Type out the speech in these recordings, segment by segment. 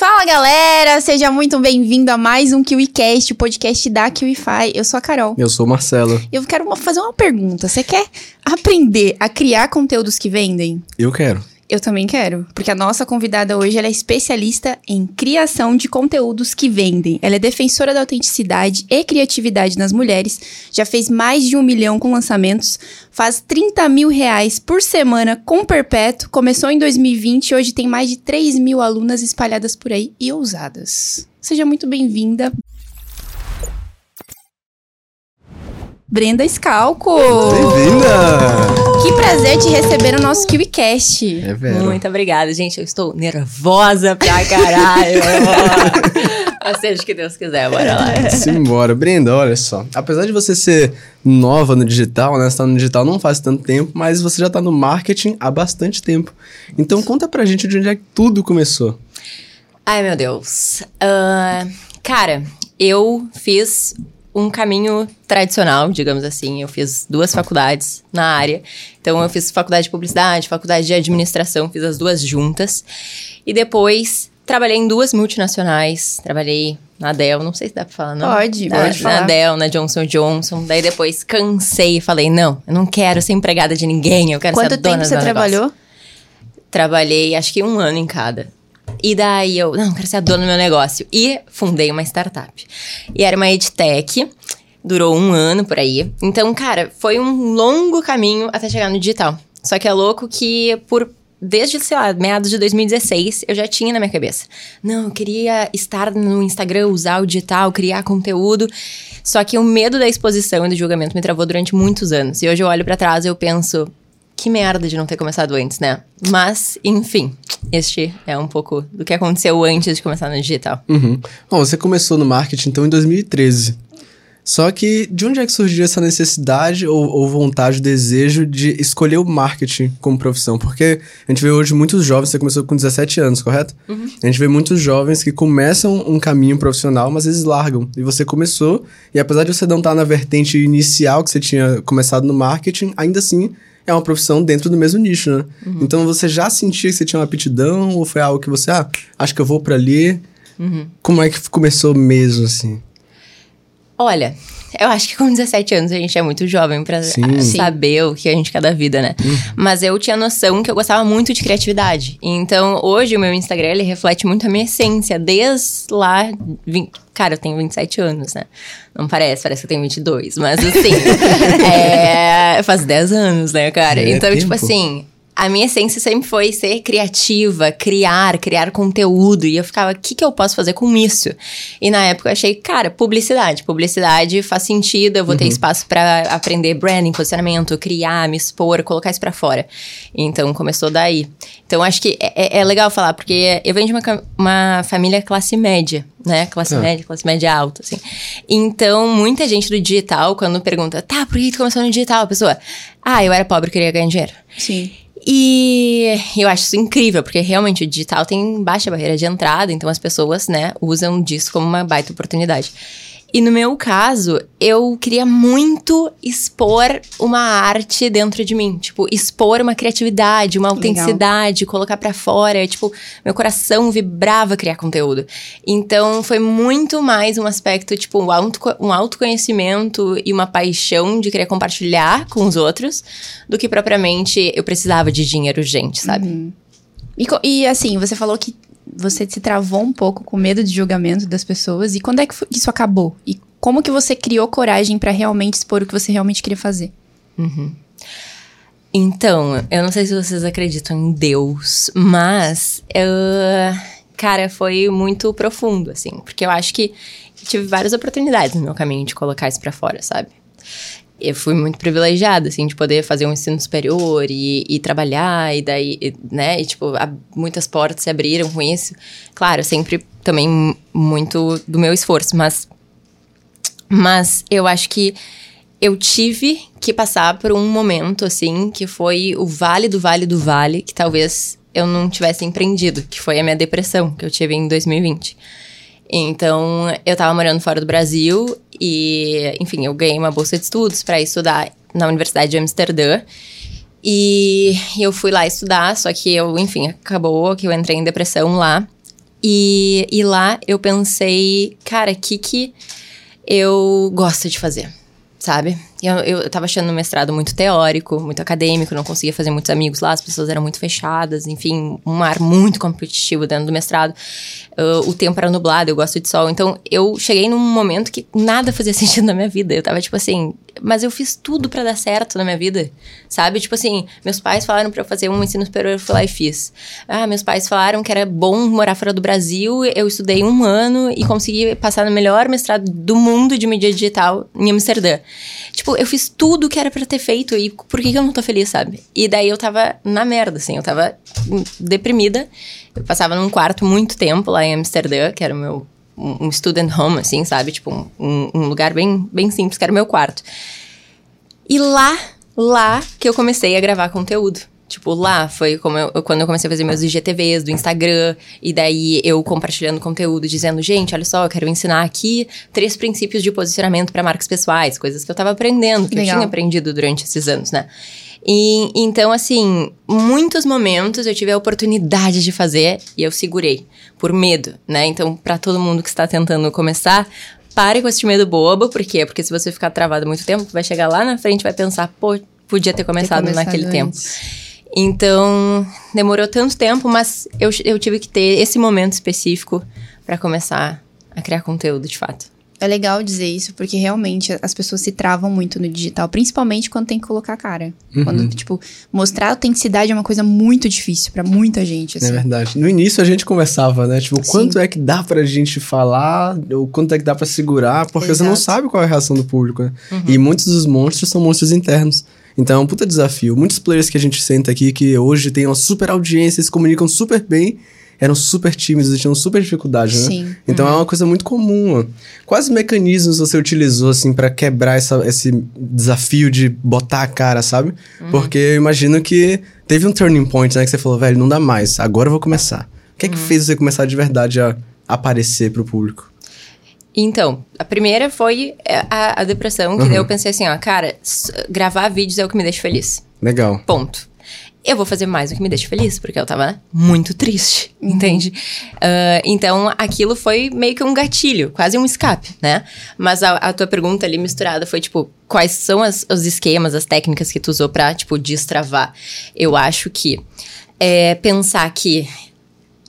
Fala galera, seja muito bem-vindo a mais um KiwiCast, o podcast da KiwiFi. Eu sou a Carol. Eu sou o Marcelo. Eu quero fazer uma pergunta. Você quer aprender a criar conteúdos que vendem? Eu quero. Eu também quero, porque a nossa convidada hoje é especialista em criação de conteúdos que vendem. Ela é defensora da autenticidade e criatividade nas mulheres, já fez mais de um milhão com lançamentos, faz 30 mil reais por semana com Perpétuo, começou em 2020 e hoje tem mais de 3 mil alunas espalhadas por aí e ousadas. Seja muito bem-vinda. Brenda Scalco! Bem-vinda! Que prazer te receber no nosso KiwiCast. É Vera. Muito obrigada, gente. Eu estou nervosa pra caralho. Ou seja, o que Deus quiser, bora lá. Simbora. Brenda, olha só. Apesar de você ser nova no digital, né? Você tá no digital não faz tanto tempo, mas você já tá no marketing há bastante tempo. Então conta pra gente de onde é que tudo começou. Ai, meu Deus. Ah, cara, eu fiz um caminho tradicional, digamos assim. Eu fiz duas faculdades na área. Então, eu fiz faculdade de publicidade, faculdade de administração, fiz as duas juntas. E depois trabalhei em duas multinacionais. Trabalhei na Dell, não sei se dá pra falar, não. Pode, na, pode Na falar. Dell, na Johnson Johnson. Daí depois cansei e falei, não, eu não quero ser empregada de ninguém, eu quero ser Quanto a dona tempo do você trabalhou? Trabalhei acho que um ano em cada. E daí eu, não, quero ser a dona do meu negócio. E fundei uma startup. E era uma edtech, durou um ano por aí. Então, cara, foi um longo caminho até chegar no digital. Só que é louco que por. Desde, sei lá, meados de 2016, eu já tinha na minha cabeça. Não, eu queria estar no Instagram, usar o digital, criar conteúdo. Só que o medo da exposição e do julgamento me travou durante muitos anos. E hoje eu olho pra trás e eu penso, que merda de não ter começado antes, né? Mas, enfim, este é um pouco do que aconteceu antes de começar no digital. Uhum. Bom, você começou no marketing então em 2013. Só que de onde é que surgiu essa necessidade ou, ou vontade, desejo de escolher o marketing como profissão? Porque a gente vê hoje muitos jovens, você começou com 17 anos, correto? A gente vê muitos jovens que começam um caminho profissional, mas eles largam. E você começou, e apesar de você não estar na vertente inicial que você tinha começado no marketing, ainda assim é uma profissão dentro do mesmo nicho, né? Então você já sentia que você tinha uma aptidão ou foi algo que você, ah, acho que eu vou pra ali? Como é que começou mesmo, assim? Olha, eu acho que com 17 anos a gente é muito jovem pra Sim. saber o que a gente quer da vida, né? Mas eu tinha noção que eu gostava muito de criatividade. Então, hoje o meu Instagram, ele reflete muito a minha essência. Desde lá... vin- Cara, eu tenho 27 anos, né? Não parece, parece que eu tenho 22. Mas, assim, é, faz 10 anos, né, cara? É então, tipo assim... A minha essência sempre foi ser criativa, criar, criar conteúdo. E eu ficava, o que, que eu posso fazer com isso? E na época eu achei, cara, publicidade. Publicidade faz sentido, eu vou ter espaço pra aprender branding, posicionamento, criar, me expor, colocar isso pra fora. Então começou daí. Então acho que é, é- é legal falar, porque eu venho de uma, uma família classe média, né? Classe Ah. média, classe média alta, assim. Então muita gente do digital, quando pergunta, tá, por que tu começou no digital? A pessoa, ah, eu era pobre e queria ganhar dinheiro. Sim. E eu acho isso incrível, porque realmente o digital tem baixa barreira de entrada, então as pessoas, né, usam disso como uma baita oportunidade. E no meu caso, eu queria muito expor uma arte dentro de mim, tipo, expor uma criatividade, uma Legal. autenticidade, colocar pra fora, tipo, meu coração vibrava criar conteúdo. Então foi muito mais um aspecto, tipo, um, auto, um autoconhecimento e uma paixão de querer compartilhar com os outros, do que propriamente eu precisava de dinheiro urgente, sabe? E, co- e, assim, você falou que você se travou um pouco com medo de julgamento das pessoas. E quando é que isso acabou? E como que você criou coragem pra realmente expor o que você realmente queria fazer? Então, eu não sei se vocês acreditam em Deus, mas eu- cara, foi muito profundo, assim, porque eu acho que tive várias oportunidades no meu caminho de colocar isso pra fora, sabe? Eu fui muito privilegiada, assim, de poder fazer um ensino superior e, e trabalhar, e daí, e, né, e, tipo, a- muitas portas se abriram com isso. Claro, sempre também muito do meu esforço, mas mas eu acho que eu tive que passar por um momento, assim, que foi o vale do vale do vale, que talvez eu não tivesse empreendido, que foi a minha depressão, que eu tive em 2020. Então, eu tava morando fora do Brasil e, enfim, eu ganhei uma bolsa de estudos para estudar na Universidade de Amsterdã. E eu fui lá estudar, só que eu, enfim, acabou que eu entrei em depressão lá. E, e lá eu pensei, cara, o que que eu gosto de fazer, sabe? Eu, eu tava achando o mestrado muito teórico, muito acadêmico, não conseguia fazer muitos amigos lá, as pessoas eram muito fechadas, enfim, um ar muito competitivo dentro do mestrado. Uh, o tempo era nublado, eu gosto de sol. Então, eu cheguei num momento que nada fazia sentido na minha vida. Eu tava tipo assim, mas eu fiz tudo para dar certo na minha vida, sabe? Tipo assim, meus pais falaram para eu fazer um ensino superior, eu fui lá e fiz. Ah, meus pais falaram que era bom morar fora do Brasil, eu estudei um ano e consegui passar no melhor mestrado do mundo de mídia digital em Amsterdã. Tipo, eu fiz tudo que era para ter feito e por que, que eu não tô feliz, sabe? E daí eu tava na merda, assim, eu tava deprimida. Eu passava num quarto muito tempo lá em Amsterdã, que era o meu um student home, assim, sabe? Tipo, um, um lugar bem, bem simples, que era o meu quarto. E lá, lá que eu comecei a gravar conteúdo. Tipo, lá foi como eu, quando eu comecei a fazer meus IGTVs do Instagram, e daí eu compartilhando conteúdo, dizendo, gente, olha só, eu quero ensinar aqui três princípios de posicionamento para marcas pessoais, coisas que eu tava aprendendo, que Legal. eu tinha aprendido durante esses anos, né? E, então, assim, muitos momentos eu tive a oportunidade de fazer e eu segurei, por medo, né? Então, para todo mundo que está tentando começar, pare com esse medo bobo, por quê? Porque se você ficar travado muito tempo, vai chegar lá na frente e vai pensar, pô, podia ter começado, ter começado naquele antes. tempo. Então, demorou tanto tempo, mas eu, eu tive que ter esse momento específico para começar a criar conteúdo de fato. É legal dizer isso, porque realmente as pessoas se travam muito no digital, principalmente quando tem que colocar a cara. Uhum. Quando, tipo, mostrar a autenticidade é uma coisa muito difícil para muita gente. Assim. É verdade. No início a gente conversava, né? Tipo, Sim. quanto é que dá pra gente falar, ou quanto é que dá para segurar, porque Exato. você não sabe qual é a reação do público, né? Uhum. E muitos dos monstros são monstros internos. Então é um puta desafio. Muitos players que a gente senta aqui, que hoje tem uma super audiência, se comunicam super bem, eram super tímidos e tinham super dificuldade, né? Sim. Então uhum. é uma coisa muito comum. Quais mecanismos você utilizou, assim, para quebrar essa, esse desafio de botar a cara, sabe? Uhum. Porque eu imagino que teve um turning point, né? Que você falou, velho, não dá mais, agora eu vou começar. O que é que uhum. fez você começar de verdade a aparecer pro público? Então, a primeira foi é, a, a depressão, que uhum. daí eu pensei assim, ó, cara, gravar vídeos é o que me deixa feliz. Legal. Ponto. Eu vou fazer mais do que me deixa feliz, porque eu tava muito triste, uhum. entende? Uh, então, aquilo foi meio que um gatilho, quase um escape, né? Mas a, a tua pergunta ali misturada foi, tipo, quais são as, os esquemas, as técnicas que tu usou pra, tipo, destravar? Eu acho que é pensar que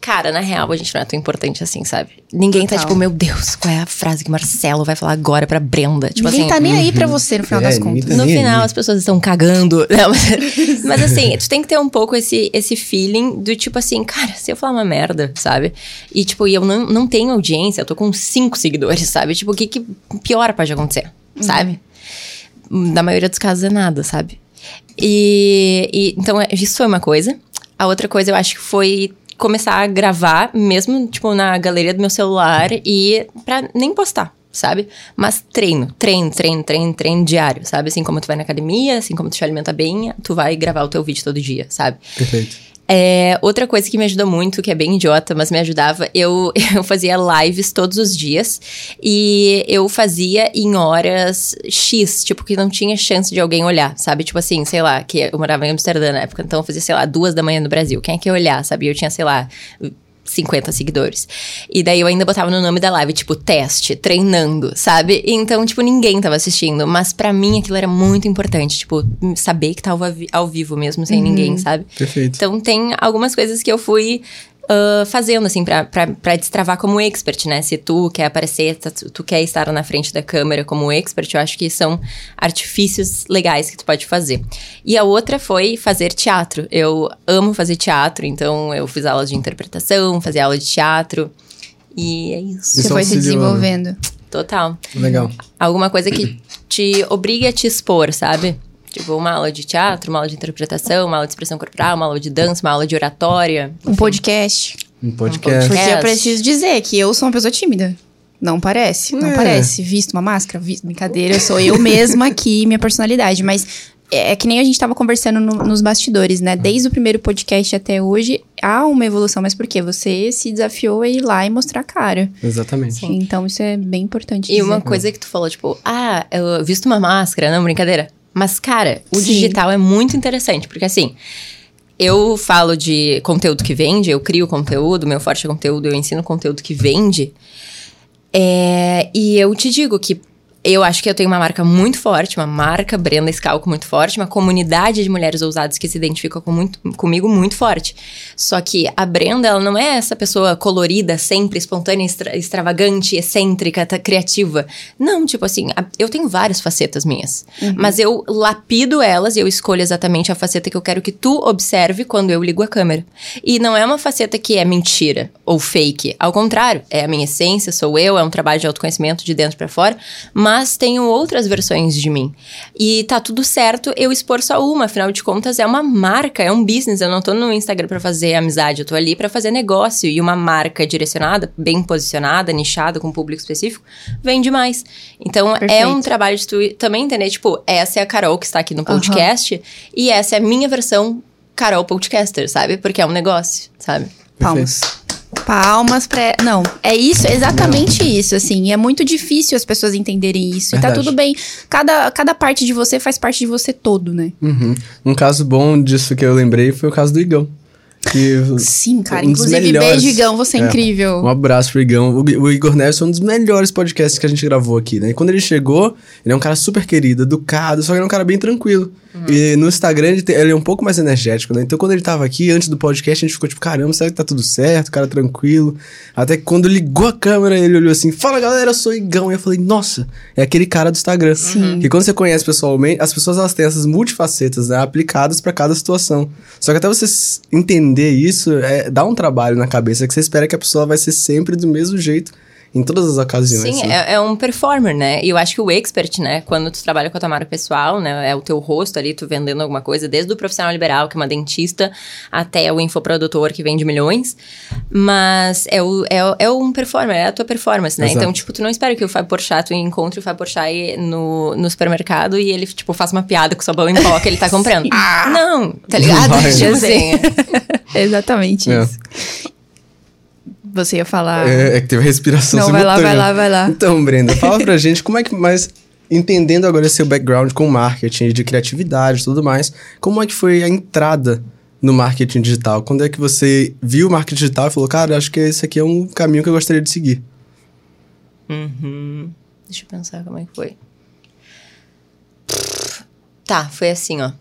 Cara, na real, a gente não é tão importante assim, sabe? Ninguém Total. tá tipo, meu Deus, qual é a frase que Marcelo vai falar agora pra Brenda? Tipo Ninguém assim, tá nem uhum. aí pra uhum. você, no final é, das contas. Tá no final, aí. as pessoas estão cagando. Não, mas, mas, assim, tu tem que ter um pouco esse, esse feeling do tipo assim, cara, se eu falar uma merda, sabe? E tipo, e eu não, não tenho audiência, eu tô com cinco seguidores, sabe? Tipo, o que, que pior pode acontecer, uhum. sabe? Na maioria dos casos é nada, sabe? E, e então, isso foi uma coisa. A outra coisa eu acho que foi começar a gravar, mesmo, tipo, na galeria do meu celular e pra nem postar sabe? Mas treino, treino, treino, treino, treino diário, sabe? Assim como tu vai na academia, assim como tu te alimenta bem, tu vai gravar o teu vídeo todo dia, sabe? Perfeito. É, outra coisa que me ajudou muito, que é bem idiota, mas me ajudava, eu, eu fazia lives todos os dias e eu fazia em horas X, tipo, que não tinha chance de alguém olhar, sabe? Tipo assim, sei lá, que eu morava em Amsterdã na época, então eu fazia, sei lá, duas da manhã no Brasil. Quem é que ia olhar, sabe? Eu tinha, sei lá, 50 seguidores. E daí eu ainda botava no nome da live, tipo, teste, treinando, sabe? Então, tipo, ninguém tava assistindo. Mas para mim aquilo era muito importante, tipo, saber que tava ao vivo mesmo, sem uhum. ninguém, sabe? Perfeito. Então tem algumas coisas que eu fui uh, fazendo, assim, para destravar como expert, né? Se tu quer aparecer, tu, tu quer estar na frente da câmera como expert, eu acho que são artifícios legais que tu pode fazer. E a outra foi fazer teatro. Eu amo fazer teatro, então eu fiz aulas de interpretação, fazia aula de teatro. E é isso. Você foi se desenvolvendo. Total. Legal. Alguma coisa que te obrigue a te expor, sabe? Tipo, uma aula de teatro, uma aula de interpretação, uma aula de expressão corporal, uma aula de dança, uma aula de oratória. Um podcast. Um podcast. Porque eu preciso dizer que eu sou uma pessoa tímida. Não parece, não é. parece. Visto uma máscara, visto brincadeira, eu sou eu mesma aqui, minha personalidade. Mas é, é que nem a gente tava conversando no, nos bastidores, né? Desde o primeiro podcast até hoje, há uma evolução. Mas por quê? Você se desafiou a ir lá e mostrar a cara. Exatamente. Sim. Então, isso é bem importante E dizer. uma coisa que tu falou, tipo, ah, eu visto uma máscara, não, brincadeira. Mas, cara, o Sim. digital é muito interessante, porque assim. eu falo de conteúdo que vende, eu crio conteúdo, meu forte é conteúdo, eu ensino conteúdo que vende. É, e eu te digo que eu acho que eu tenho uma marca muito forte, uma marca Brenda Scalco muito forte, uma comunidade de mulheres ousadas que se identificam com muito, comigo muito forte. Só que a Brenda, ela não é essa pessoa colorida, sempre espontânea, extra, extravagante, excêntrica, tá, criativa. Não, tipo assim, a, eu tenho várias facetas minhas. Uhum. Mas eu lapido elas e eu escolho exatamente a faceta que eu quero que tu observe quando eu ligo a câmera. E não é uma faceta que é mentira ou fake. Ao contrário, é a minha essência, sou eu, é um trabalho de autoconhecimento de dentro para fora. Mas mas tenho outras versões de mim. E tá tudo certo eu expor só uma, afinal de contas é uma marca, é um business. Eu não tô no Instagram para fazer amizade, eu tô ali para fazer negócio. E uma marca direcionada, bem posicionada, nichada, com um público específico, vende mais. Então Perfeito. é um trabalho de tu também entender, tipo, essa é a Carol que está aqui no podcast uhum. e essa é a minha versão Carol Podcaster, sabe? Porque é um negócio, sabe? Palmas. Palmas pra. Não, é isso, exatamente Não. isso, assim. E é muito difícil as pessoas entenderem isso. Verdade. E tá tudo bem. Cada, cada parte de você faz parte de você todo, né? Uhum. Um caso bom disso que eu lembrei foi o caso do Igão. Que Sim, cara. Um inclusive, melhores, beijo, Igão, você é, é, incrível. Um abraço pro Igão. O, o Igor Neves foi um dos melhores podcasts que a gente gravou aqui, né? E quando ele chegou, ele é um cara super querido, educado, só que ele é um cara bem tranquilo. Uhum. E no Instagram ele, tem, ele, é um pouco mais energético, né? Então quando ele tava aqui, antes do podcast, a gente ficou tipo, caramba, será que tá tudo certo? Cara tranquilo. Até que quando ligou a câmera, ele olhou assim, fala galera, eu sou Igão. E eu falei, nossa, é aquele cara do Instagram. Sim. E quando você conhece pessoalmente, as pessoas elas têm essas multifacetas, né? Aplicadas para cada situação. Só que até você entender isso, é, dá um trabalho na cabeça, que você espera que a pessoa vai ser sempre do mesmo jeito em todas as ocasiões. Sim, né? é, é, um performer, né? E eu acho que o expert, né? Quando tu trabalha com a tua marca pessoal, né? É o teu rosto ali, tu vendendo alguma coisa, desde o profissional liberal, que é uma dentista, até o infoprodutor que vende milhões. Mas é, o, é, é um performer, é a tua performance, né? Exato. Então, tipo, tu não espera que o Fábio Porchat, tu encontre o Fábio Porchat no, no supermercado e ele, tipo, faça uma piada com o sabão em pó que ele tá comprando. ah, não, tá ligado? Tipo assim. Exatamente é. isso. Você ia falar. É, é que teve respiração Não, vai lá, vai lá, vai lá. Então, Brenda, fala pra gente como é que. Mas entendendo agora seu background com marketing, de criatividade e tudo mais, como é que foi a entrada no marketing digital? Quando é que você viu o marketing digital e falou, cara, acho que esse aqui é um caminho que eu gostaria de seguir? Uhum. Deixa eu pensar como é que foi. Tá, foi assim, ó.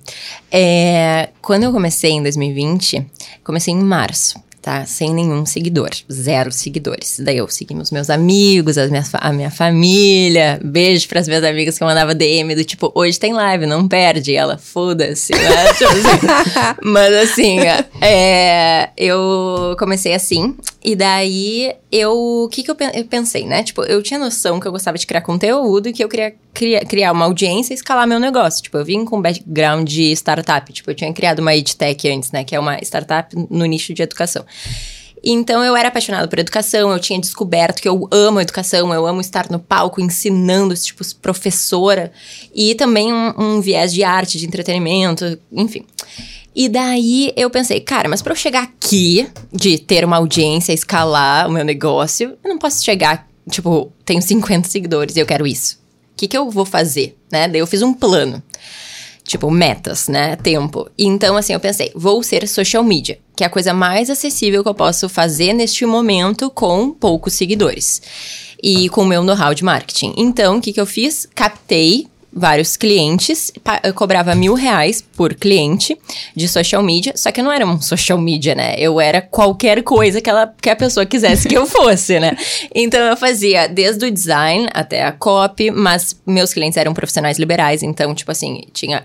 É, quando eu comecei em 2020, comecei em março tá? Sem nenhum seguidor, zero seguidores. Daí eu segui os meus amigos, as minhas, a minha família. Beijo para as minhas amigas que mandavam DM do tipo, hoje tem live, não perde. E ela, foda-se, né? tipo assim. Mas assim, é, eu comecei assim. E daí eu. O que, que eu, eu pensei, né? Tipo, eu tinha noção que eu gostava de criar conteúdo e que eu queria criar, criar uma audiência e escalar meu negócio. Tipo, eu vim com background de startup. Tipo, eu tinha criado uma EdTech antes, né? Que é uma startup no nicho de educação. Então eu era apaixonada por educação, eu tinha descoberto que eu amo educação, eu amo estar no palco ensinando, tipo, professora, e também um, um viés de arte, de entretenimento, enfim. E daí eu pensei, cara, mas para eu chegar aqui, de ter uma audiência, escalar o meu negócio, eu não posso chegar, tipo, tenho 50 seguidores e eu quero isso. O que, que eu vou fazer, né? Daí eu fiz um plano. Tipo, metas, né? Tempo. Então, assim, eu pensei, vou ser social media, que é a coisa mais acessível que eu posso fazer neste momento com poucos seguidores. E com o meu know-how de marketing. Então, o que, que eu fiz? Captei vários clientes, eu cobrava mil reais por cliente de social media, só que eu não era um social media, né? Eu era qualquer coisa que, ela, que a pessoa quisesse que eu fosse, né? Então eu fazia desde o design até a copy, mas meus clientes eram profissionais liberais, então, tipo assim, tinha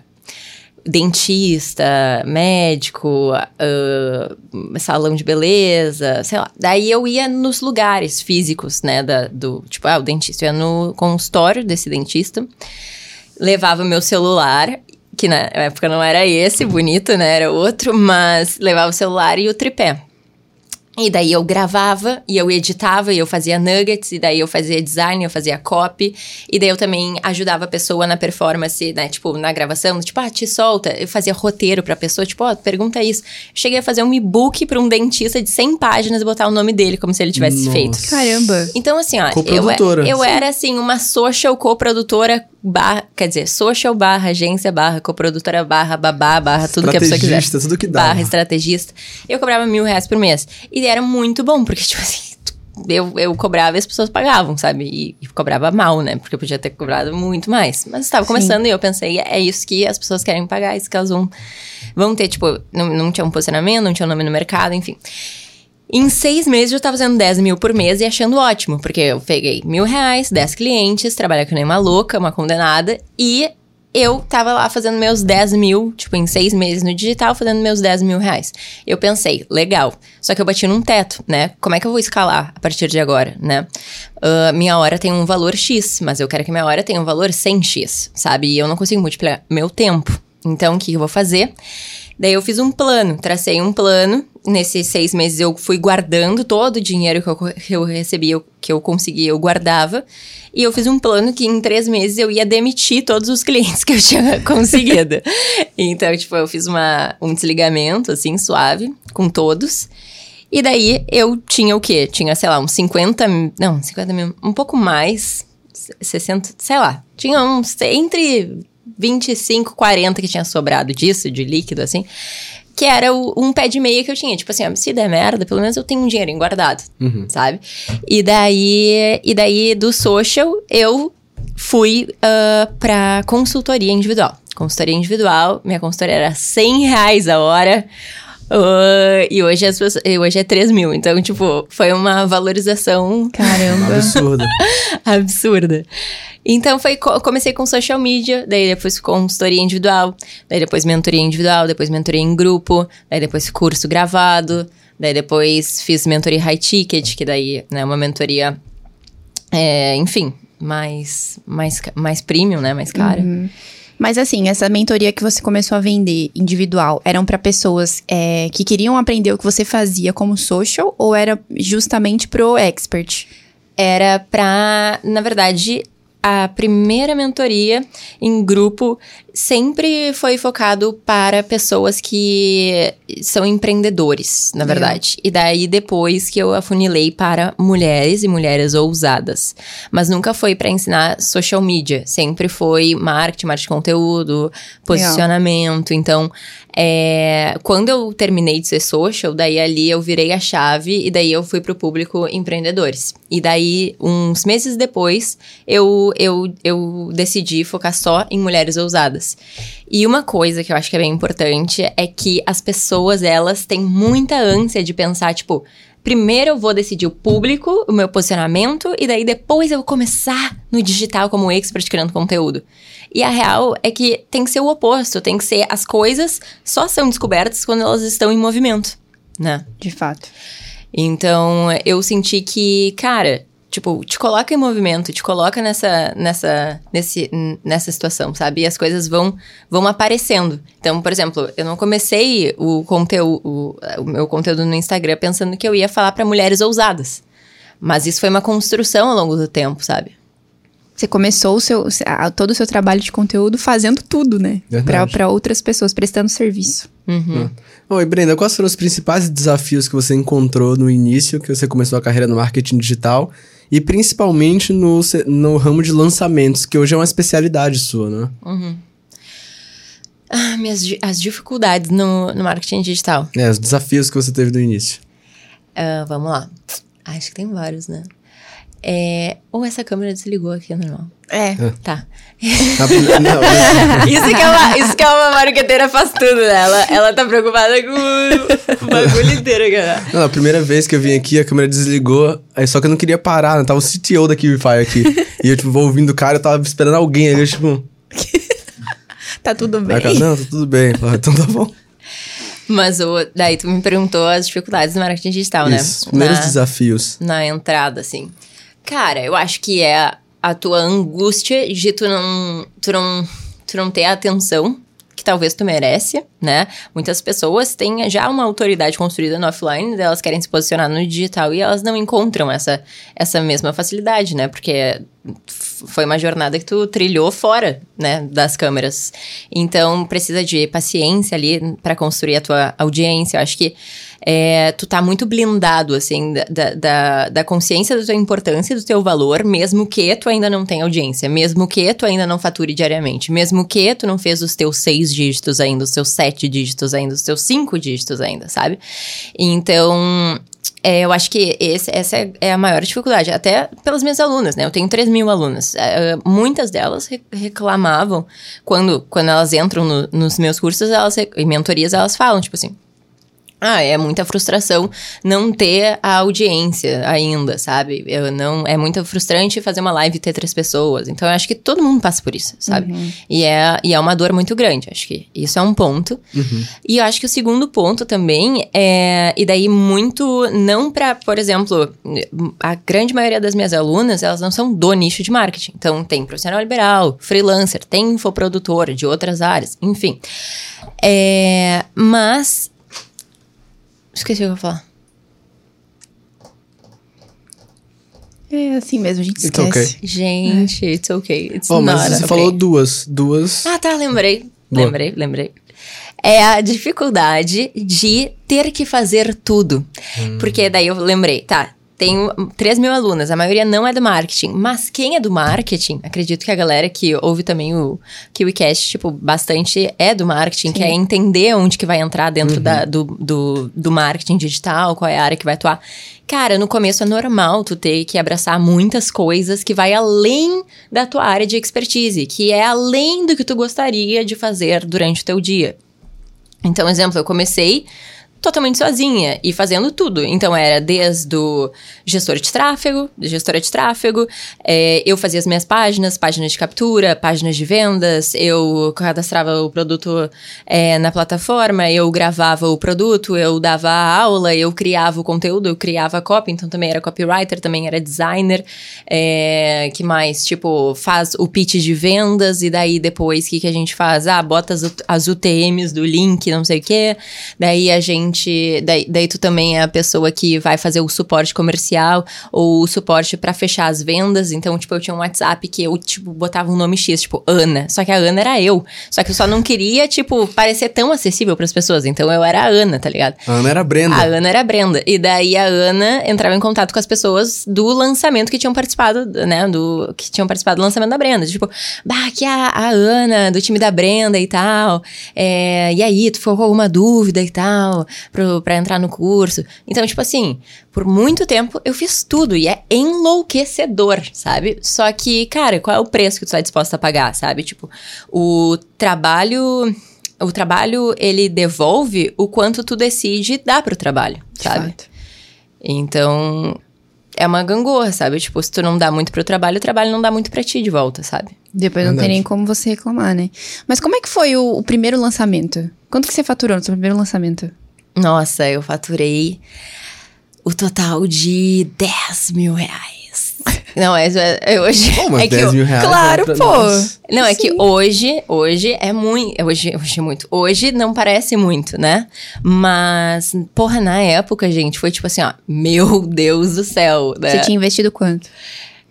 dentista, médico, uh, salão de beleza, sei lá. Daí eu ia nos lugares físicos, né, da, do, tipo, ah, o dentista, eu ia no consultório desse dentista, levava meu celular, que na época não era esse, bonito, né? Era outro, mas levava o celular e o tripé. E daí eu gravava, e eu editava, e eu fazia nuggets, e daí eu fazia design, eu fazia copy, e daí eu também ajudava a pessoa na performance, né? Tipo, na gravação, tipo, ah, te solta. Eu fazia roteiro pra pessoa, tipo, ó, oh, pergunta isso. Cheguei a fazer um e-book pra um dentista de 100 páginas e botar o nome dele, como se ele tivesse Nossa. feito. Caramba! Então, assim, ó, eu, eu era, assim, uma social co-produtora barra, quer dizer, social barra, agência barra, coprodutora barra, babá barra, tudo que a pessoa quiser. Estrategista, tudo que dá. Barra estrategista. Eu cobrava mil reais por mês. E era muito bom, porque, tipo assim, eu, eu cobrava e as pessoas pagavam, sabe? E, e cobrava mal, né? Porque eu podia ter cobrado muito mais. Mas estava começando e eu pensei, é isso que as pessoas querem pagar, é isso que elas vão, vão ter. Tipo, não, não tinha um posicionamento, não tinha um nome no mercado, enfim. Em seis meses eu tava fazendo 10 mil por mês e achando ótimo, porque eu peguei mil reais, 10 clientes, trabalhei nem uma louca, uma condenada, e eu tava lá fazendo meus 10 mil, tipo, em seis meses no digital, fazendo meus 10 mil reais. Eu pensei, legal. Só que eu bati num teto, né? Como é que eu vou escalar a partir de agora, né? Uh, minha hora tem um valor X, mas eu quero que minha hora tenha um valor 100X, sabe? E eu não consigo multiplicar meu tempo. Então, o que eu vou fazer? Daí eu fiz um plano, tracei um plano. Nesses seis meses eu fui guardando todo o dinheiro que eu, eu recebia, que eu conseguia, eu guardava. E eu fiz um plano que em três meses eu ia demitir todos os clientes que eu tinha conseguido. então, tipo, eu fiz uma, um desligamento, assim, suave, com todos. E daí eu tinha o quê? Tinha, sei lá, uns 50. Não, 50 mil, um pouco mais. 60, sei lá. Tinha uns entre 25, 40 que tinha sobrado disso, de líquido, assim. Que era o, um pé de meia que eu tinha. Tipo assim, ó, se der merda, pelo menos eu tenho um dinheiro guardado, Uhum. sabe? E daí, e daí do social, eu fui uh, pra consultoria individual. Consultoria individual, minha consultoria era 100 reais a hora. Uh, e hoje, as pessoas, hoje é 3 mil. Então, tipo, foi uma valorização Caramba. Absurdo. absurda. Então foi co- comecei com social media, daí depois consultoria individual, daí depois mentoria individual, depois mentoria em grupo, daí depois curso gravado, daí depois fiz mentoria high ticket, que daí é né, uma mentoria, é, enfim, mais mais mais premium, né, mais cara. Mas assim, essa mentoria que você começou a vender individual, eram pra pessoas é, que queriam aprender o que você fazia como social ou era justamente pro expert? era pra, na verdade, a primeira mentoria em grupo sempre foi focado para pessoas que são empreendedores, na Legal. verdade. E daí depois que eu afunilei para mulheres e mulheres ousadas. Mas nunca foi para ensinar social media, sempre foi marketing, marketing de conteúdo, posicionamento. Então, é, quando eu terminei de ser social, daí ali eu virei a chave e daí eu fui pro público empreendedores. E daí, uns meses depois, eu, eu, eu decidi focar só em mulheres ousadas. E uma coisa que eu acho que é bem importante é que as pessoas, elas têm muita ânsia de pensar, tipo, primeiro eu vou decidir o público, o meu posicionamento, e daí depois eu vou começar no digital como expert criando conteúdo. E a real é que tem que ser o oposto, tem que ser as coisas só são descobertas quando elas estão em movimento, né? De fato. Então, eu senti que, cara, tipo, te coloca em movimento, te coloca nessa, nessa, nesse, nessa situação, sabe? E as coisas vão, vão aparecendo. Então, por exemplo, eu não comecei o conteúdo, o, o meu conteúdo no Instagram pensando que eu ia falar pra mulheres ousadas. Mas isso foi uma construção ao longo do tempo, sabe? Você começou o seu, a- todo o seu trabalho de conteúdo fazendo tudo, né? Pra outras pessoas, prestando serviço. Uhum. Oi, Brenda, quais foram os principais desafios que você encontrou no início que você começou a carreira no marketing digital e principalmente no, no ramo de lançamentos, que hoje é uma especialidade sua, né? Ah, minhas, as dificuldades no, no marketing digital. É, os desafios que você teve no início. Ah, vamos lá. Acho que tem vários, né? É, ou essa câmera desligou aqui, é normal. É. Tá. Primeira- não, né? Isso que é uma, isso que é uma marqueteira faz tudo, né? Ela, ela tá preocupada com o bagulho inteiro, cara. Não, a primeira vez que eu vim aqui, a câmera desligou, aí só que eu não queria parar, né? Tava o CTO da Kibify aqui. e eu, tipo, vou ouvindo o cara, eu tava esperando alguém ali, eu, tipo... Tá tudo bem. Cara, não, tá tudo bem. Então tá bom. Mas o, daí tu me perguntou as dificuldades do marketing digital, né? Isso, os primeiros Na- desafios. na entrada, assim. Cara, eu acho que é a tua angústia de tu não, tu não, tu não ter a atenção que talvez tu merece, né? Muitas pessoas têm já uma autoridade construída no offline, elas querem se posicionar no digital e elas não encontram essa, essa mesma facilidade, né? Porque foi uma jornada que tu trilhou fora, né, das câmeras. Então, precisa de paciência ali para construir a tua audiência. Eu acho que é, tu tá muito blindado, assim, da, da, da consciência da tua importância do teu valor, mesmo que tu ainda não tenha audiência, mesmo que tu ainda não fature diariamente, mesmo que tu não fez os teus seis dígitos ainda, os teus sete dígitos ainda, os teus cinco dígitos ainda, sabe? Então, é, eu acho que esse, essa é, é a maior dificuldade, até pelas minhas alunas, né? Eu tenho 3 mil alunas. É, muitas delas re reclamavam, quando, quando elas entram no, nos meus cursos elas, e mentorias, elas falam, tipo assim, ah, é muita frustração não ter a audiência ainda, sabe? Eu não é muito frustrante fazer uma live e ter três pessoas. Então eu acho que todo mundo passa por isso, sabe? Uhum. E, é, e é uma dor muito grande. Acho que isso é um ponto. Uhum. E eu acho que o segundo ponto também é e daí muito não para, por exemplo, a grande maioria das minhas alunas, elas não são do nicho de marketing. Então tem profissional liberal, freelancer, tem infoprodutor de outras áreas, enfim. É, mas Esqueci o que eu ia falar. É assim mesmo, a gente esquece. It's okay. Gente, it's okay. It's oh, mas você okay. falou duas. Duas. Ah, tá, lembrei. Boa. Lembrei, lembrei. É a dificuldade de ter que fazer tudo. Hum. Porque daí eu lembrei, tá, tenho 3 mil alunas, a maioria não é do marketing. Mas quem é do marketing, acredito que a galera que ouve também o KiwiCast, tipo, bastante é do marketing, Sim. quer entender onde que vai entrar dentro uhum. da, do, do, do marketing digital, qual é a área que vai atuar. Cara, no começo é normal tu ter que abraçar muitas coisas que vai além da tua área de expertise, que é além do que tu gostaria de fazer durante o teu dia. Então, exemplo, eu comecei totalmente sozinha e fazendo tudo. Então era desde o gestor de tráfego, gestora de tráfego, é, eu fazia as minhas páginas, páginas de captura, páginas de vendas, eu cadastrava o produto é, na plataforma, eu gravava o produto, eu dava a aula, eu criava o conteúdo, eu criava a copy, então também era copywriter, também era designer, é, que mais? Tipo, faz o pitch de vendas e daí depois o que, que a gente faz? Ah, bota as, as UTMs do link, não sei o quê, daí a gente gente. Daí, daí tu também é a pessoa que vai fazer o suporte comercial ou o suporte para fechar as vendas. Então, tipo, eu tinha um WhatsApp que eu, tipo, botava um nome X, tipo, Ana. Só que a Ana era eu. Só que eu só não queria, tipo, parecer tão acessível para as pessoas. Então eu era a Ana, tá ligado? A Ana era a Brenda. A Ana era a Brenda. E daí a Ana entrava em contato com as pessoas do lançamento que tinham participado, né? Do, que tinham participado do lançamento da Brenda. Tipo, bah, aqui é a, a Ana, do time da Brenda e tal. É, e aí, tu ficou com alguma dúvida e tal? Para entrar no curso. Então, tipo assim, por muito tempo eu fiz tudo e é enlouquecedor, sabe? Só que, cara, qual é o preço que tu tá disposto a pagar, sabe? Tipo, o trabalho o trabalho ele devolve o quanto tu decide dar pro trabalho, sabe? Então, é uma gangorra, sabe? Tipo, se tu não dá muito pro trabalho, o trabalho não dá muito pra ti de volta, sabe? Depois não tem nem como você reclamar, né? Mas como é que foi o, o primeiro lançamento? Quanto que você faturou no seu primeiro lançamento? Nossa, eu faturei o total de 10 mil reais. Não, é, é hoje. Pô, mas é 10 que, mil reais. Claro, pô. Não, é Sim. que hoje, hoje é muito. Hoje, hoje é muito. Hoje não parece muito, né? Mas, porra, na época, gente, foi tipo assim, ó. Meu Deus do céu. Né? Você tinha investido quanto?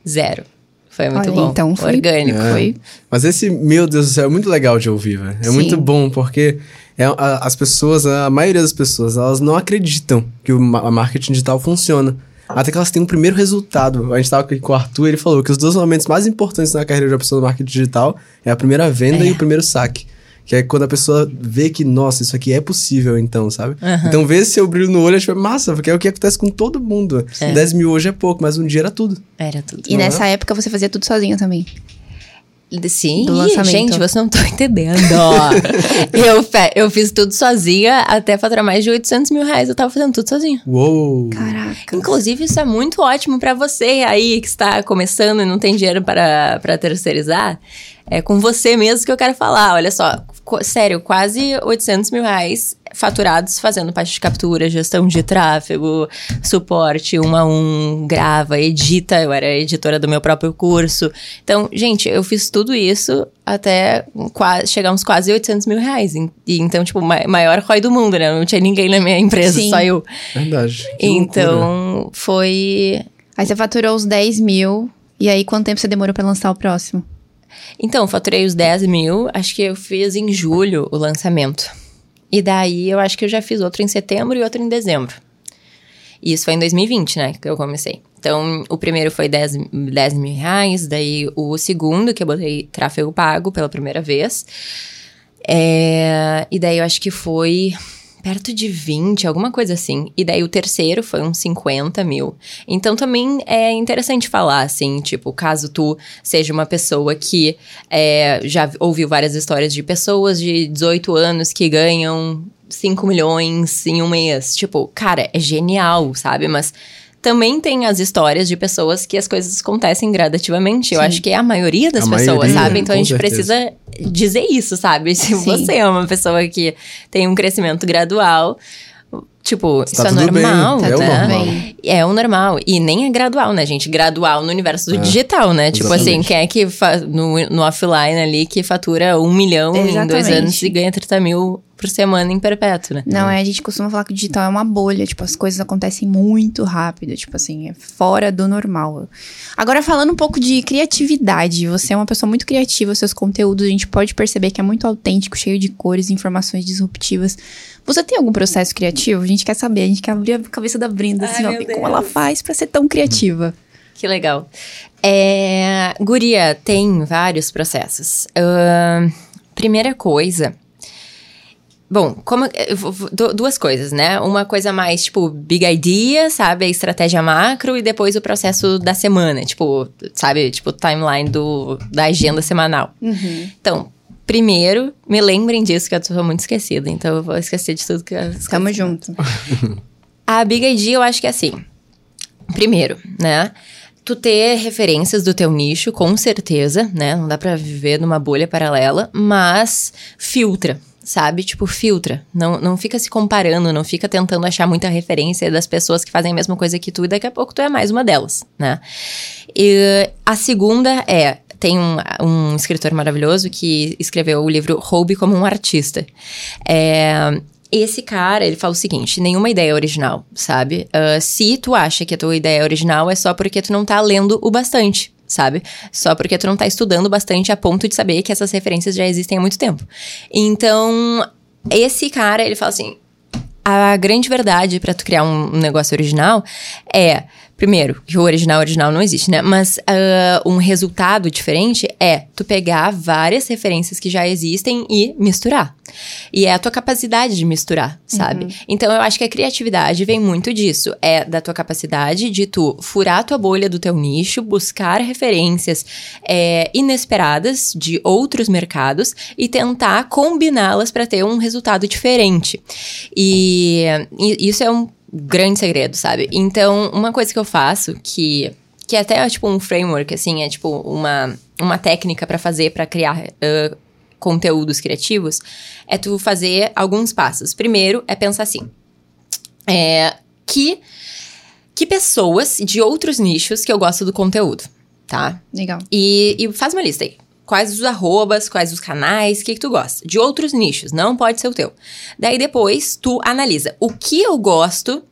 Zero. Foi muito Olha, bom. Então foi orgânico. É. Foi. Mas esse, meu Deus do céu, é muito legal de ouvir, velho. É Sim. muito bom, porque é, a, as pessoas, a maioria das pessoas, elas não acreditam que o a marketing digital funciona. Até que elas têm um primeiro resultado. A gente estava aqui com o Arthur, ele falou que os dois momentos mais importantes na carreira de uma pessoa do marketing digital é a primeira venda é. e o primeiro saque. Que é quando a pessoa vê que, nossa, isso aqui é possível, então, sabe? Uhum. Então, ver seu brilho no olho, acho que é massa, porque é o que acontece com todo mundo. É. 10 mil hoje é pouco, mas um dia era tudo. Era tudo. E não nessa é? época você fazia tudo sozinho também. Sim, do lançamento. gente, você não tá entendendo. eu, eu fiz tudo sozinha até faturar mais de 800 mil reais. Eu tava fazendo tudo sozinha. Uou! Caraca. Inclusive, isso é muito ótimo para você aí que está começando e não tem dinheiro para, para terceirizar. É com você mesmo que eu quero falar. Olha só, sério, quase 800 mil reais faturados fazendo parte de captura, gestão de tráfego, suporte um a um, grava, edita. Eu era editora do meu próprio curso. Então, gente, eu fiz tudo isso até quase, chegar uns quase 800 mil reais. E, então, tipo, maior ROI do mundo, né? Não tinha ninguém na minha empresa, Sim. só eu. Verdade. Que então, loucura. foi. Aí você faturou os 10 mil. E aí, quanto tempo você demorou para lançar o próximo? Então, faturei os 10 mil. Acho que eu fiz em julho o lançamento. E daí eu acho que eu já fiz outro em setembro e outro em dezembro. E isso foi em 2020, né, que eu comecei. Então, o primeiro foi 10, 10 mil reais, daí o segundo, que eu botei tráfego pago pela primeira vez. É, e daí eu acho que foi perto de 20, alguma coisa assim. E daí o terceiro foi uns 50 mil. Então também é interessante falar, assim, tipo, caso tu seja uma pessoa que é, já ouviu várias histórias de pessoas de 18 anos que ganham 5 milhões em um mês. Tipo, cara, é genial, sabe? Mas também tem as histórias de pessoas que as coisas acontecem gradativamente. Sim. Eu acho que é a maioria das a pessoas, maioria, sabe? Então a gente certeza. precisa dizer isso, sabe? Se Sim. você é uma pessoa que tem um crescimento gradual, Tipo, tá isso é normal, bem. É, o né? normal. é o normal. E nem é gradual, né, gente? Gradual no universo do é, digital, né? Tipo assim, exatamente. assim, quem é que no, no offline ali que fatura um milhão exatamente. em dois anos e ganha 30 mil por semana em perpétuo, né? Não, é, a gente costuma falar que o digital é uma bolha, tipo, as coisas acontecem muito rápido, tipo assim, é fora do normal. Agora, falando um pouco de criatividade, você é uma pessoa muito criativa, seus conteúdos, a gente pode perceber que é muito autêntico, cheio de cores, informações disruptivas. Você tem algum processo criativo? A gente quer saber, a gente quer abrir a cabeça da Brinda, assim, Ai, ó, como ela faz para ser tão criativa. Que legal. É, guria, tem vários processos. Uh, primeira coisa Bom, como, duas coisas, né? Uma coisa mais, tipo, big idea, sabe? A estratégia macro e depois o processo da semana. Tipo, sabe? Tipo, timeline do, da agenda semanal. Uhum. Então, primeiro, me lembrem disso, que eu tô muito esquecida. Então, eu vou esquecer de tudo que eu Tamo junto. A big idea, eu acho que é assim. Primeiro, né? Tu ter referências do teu nicho, com certeza, né? Não dá pra viver numa bolha paralela, mas filtra sabe? Tipo, filtra. Não, não fica se comparando, não fica tentando achar muita referência das pessoas que fazem a mesma coisa que tu e daqui a pouco tu é mais uma delas, né? E a segunda é. Tem um, um escritor maravilhoso que escreveu o livro Roube como um Artista. É, esse cara, ele fala o seguinte: nenhuma ideia é original, sabe? Uh, se tu acha que a tua ideia é original, é só porque tu não tá lendo o bastante sabe? Só porque tu não tá estudando bastante a ponto de saber que essas referências já existem há muito tempo. Então, esse cara, ele fala assim: a grande verdade para tu criar um, um negócio original é Primeiro, que o original original não existe, né? Mas uh, um resultado diferente é tu pegar várias referências que já existem e misturar. E é a tua capacidade de misturar, sabe? Uhum. Então eu acho que a criatividade vem muito disso. É da tua capacidade de tu furar a tua bolha do teu nicho, buscar referências é, inesperadas de outros mercados e tentar combiná-las para ter um resultado diferente. E, e isso é um grande segredo, sabe? Então, uma coisa que eu faço que que é até tipo um framework assim, é tipo uma uma técnica para fazer para criar uh, conteúdos criativos, é tu fazer alguns passos. Primeiro é pensar assim: é, que que pessoas de outros nichos que eu gosto do conteúdo, tá? Legal. E, e faz uma lista aí. Quais os arrobas, quais os canais, o que, que tu gosta. De outros nichos, não pode ser o teu. Daí depois tu analisa o que eu gosto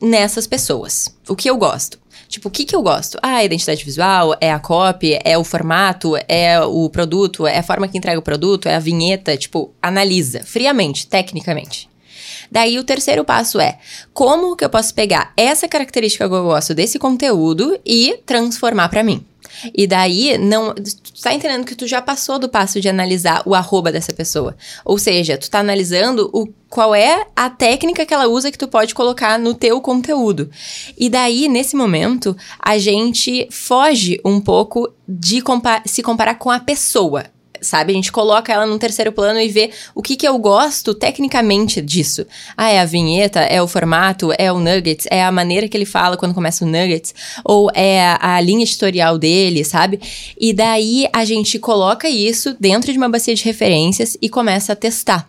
nessas pessoas. O que eu gosto. Tipo, o que, que eu gosto? Ah, a identidade visual, é a copy, é o formato, é o produto, é a forma que entrega o produto, é a vinheta. Tipo, analisa friamente, tecnicamente. Daí o terceiro passo é como que eu posso pegar essa característica que eu gosto desse conteúdo e transformar para mim. E daí, não. Tu tá entendendo que tu já passou do passo de analisar o arroba dessa pessoa. Ou seja, tu tá analisando o, qual é a técnica que ela usa que tu pode colocar no teu conteúdo. E daí, nesse momento, a gente foge um pouco de compa se comparar com a pessoa sabe? A gente coloca ela num terceiro plano e vê o que que eu gosto tecnicamente disso. Ah, é a vinheta, é o formato, é o Nuggets, é a maneira que ele fala quando começa o Nuggets, ou é a, a linha editorial dele, sabe? E daí a gente coloca isso dentro de uma bacia de referências e começa a testar.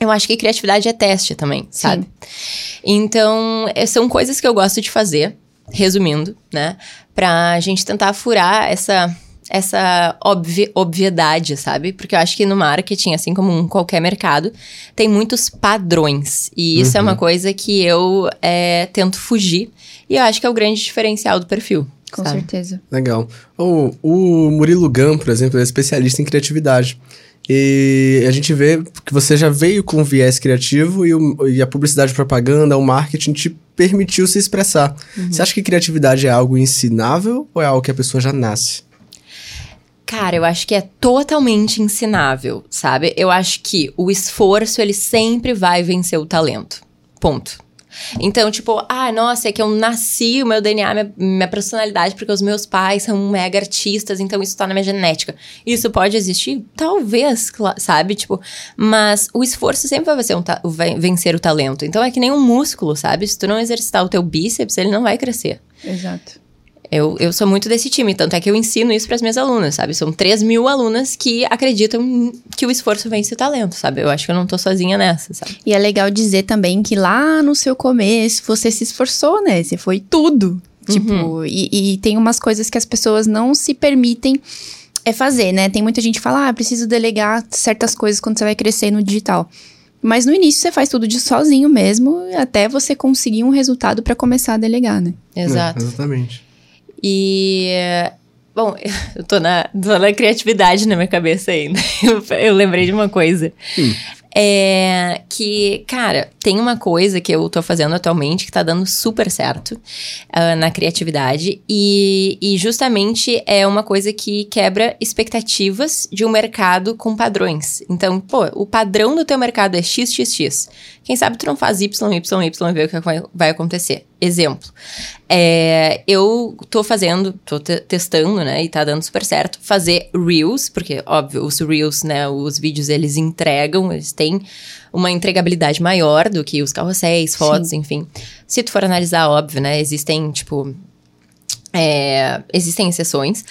Eu acho que criatividade é teste também, sabe? Sim. Então, é, são coisas que eu gosto de fazer, resumindo, né? Pra gente tentar furar essa essa obvi obviedade, sabe? Porque eu acho que no marketing, assim como em qualquer mercado, tem muitos padrões. E isso uhum. é uma uhum. coisa que eu é, tento fugir. E eu acho que é o grande diferencial do perfil. Com sabe? certeza. Legal. O, o Murilo Gam, por exemplo, é especialista em criatividade. E a gente vê que você já veio com viés criativo e, o, e a publicidade, propaganda, o marketing te permitiu se expressar. Uhum. Você acha que criatividade é algo ensinável ou é algo que a pessoa já nasce? Cara, eu acho que é totalmente ensinável, sabe? Eu acho que o esforço, ele sempre vai vencer o talento. Ponto. Então, tipo, ah, nossa, é que eu nasci, o meu DNA, minha, minha personalidade, porque os meus pais são mega artistas, então isso tá na minha genética. Isso pode existir? Talvez, sabe? Tipo, mas o esforço sempre vai, um vai vencer o talento. Então é que nem um músculo, sabe? Se tu não exercitar o teu bíceps, ele não vai crescer. Exato. Eu, eu sou muito desse time, tanto é que eu ensino isso para as minhas alunas, sabe? São 3 mil alunas que acreditam que o esforço vence o talento, sabe? Eu acho que eu não tô sozinha nessa, sabe? E é legal dizer também que lá no seu começo você se esforçou, né? Você foi tudo. Tipo, uhum. e, e tem umas coisas que as pessoas não se permitem é fazer, né? Tem muita gente que fala, ah, preciso delegar certas coisas quando você vai crescer no digital. Mas no início você faz tudo de sozinho mesmo, até você conseguir um resultado para começar a delegar, né? Exato. É, exatamente. E. Bom, eu tô na, tô na criatividade na minha cabeça ainda. Eu, eu lembrei de uma coisa. Hum. É que, cara, tem uma coisa que eu tô fazendo atualmente que tá dando super certo uh, na criatividade. E, e justamente é uma coisa que quebra expectativas de um mercado com padrões. Então, pô, o padrão do teu mercado é XXX. Quem sabe tu não faz Y, Y, Y e vê o que vai acontecer. Exemplo. É, eu tô fazendo, tô te testando, né? E tá dando super certo. Fazer Reels, porque, óbvio, os Reels, né? Os vídeos, eles entregam, eles têm uma entregabilidade maior do que os carrosséis, fotos, Sim. enfim. Se tu for analisar, óbvio, né? Existem, tipo... É, existem exceções.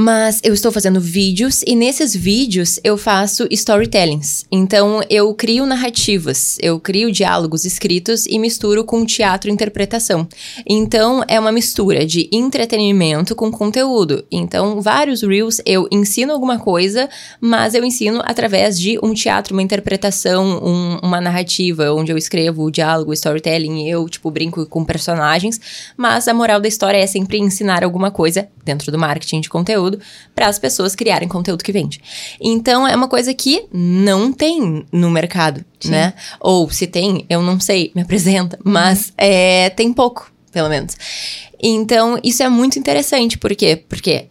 Mas eu estou fazendo vídeos e nesses vídeos eu faço storytellings. Então eu crio narrativas, eu crio diálogos escritos e misturo com teatro e interpretação. Então é uma mistura de entretenimento com conteúdo. Então vários reels eu ensino alguma coisa, mas eu ensino através de um teatro, uma interpretação, um, uma narrativa onde eu escrevo o diálogo, o storytelling, e eu tipo brinco com personagens, mas a moral da história é sempre ensinar alguma coisa dentro do marketing de conteúdo conteúdo para as pessoas criarem conteúdo que vende. Então é uma coisa que não tem no mercado, Sim. né? Ou se tem, eu não sei, me apresenta, mas uhum. é, tem pouco, pelo menos. Então, isso é muito interessante, por quê? Porque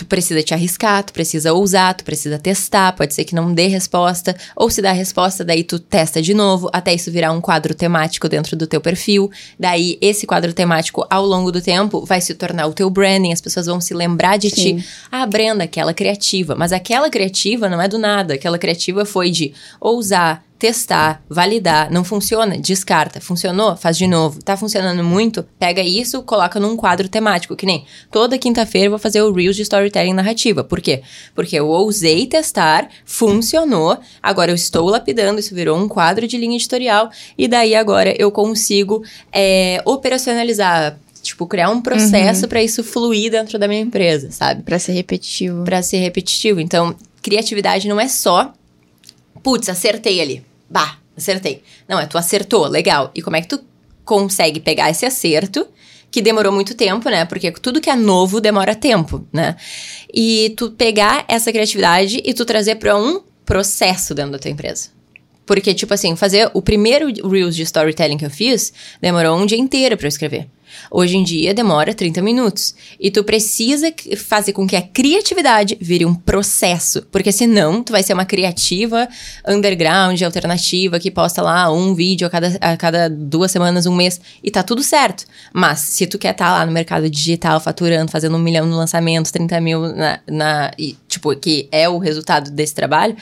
tu precisa te arriscar, tu precisa ousar, tu precisa testar, pode ser que não dê resposta, ou se dá resposta, daí tu testa de novo, até isso virar um quadro temático dentro do teu perfil. Daí esse quadro temático ao longo do tempo vai se tornar o teu branding, as pessoas vão se lembrar de Sim. ti. Ah, Brenda, aquela criativa, mas aquela criativa não é do nada, aquela criativa foi de ousar, testar, validar, não funciona, descarta. Funcionou? Faz de novo. Tá funcionando muito? Pega isso, coloca num quadro temático, que nem toda quinta-feira eu vou fazer o Reels de Storytelling Narrativa. Por quê? Porque eu ousei testar, funcionou, agora eu estou lapidando, isso virou um quadro de linha editorial, e daí agora eu consigo é, operacionalizar tipo, criar um processo uhum. para isso fluir dentro da minha empresa, sabe? Para ser repetitivo. Para ser repetitivo. Então, criatividade não é só, putz, acertei ali. Bah, acertei. Não, é tu acertou, legal. E como é que tu consegue pegar esse acerto, que demorou muito tempo, né? Porque tudo que é novo demora tempo, né? E tu pegar essa criatividade e tu trazer para um processo dentro da tua empresa. Porque, tipo assim, fazer o primeiro Reels de storytelling que eu fiz demorou um dia inteiro para eu escrever. Hoje em dia demora 30 minutos. E tu precisa fazer com que a criatividade vire um processo. Porque senão tu vai ser uma criativa underground, alternativa, que posta lá um vídeo a cada, a cada duas semanas, um mês. E tá tudo certo. Mas se tu quer estar tá lá no mercado digital, faturando, fazendo um milhão no lançamento, 30 mil na. na e, tipo, que é o resultado desse trabalho,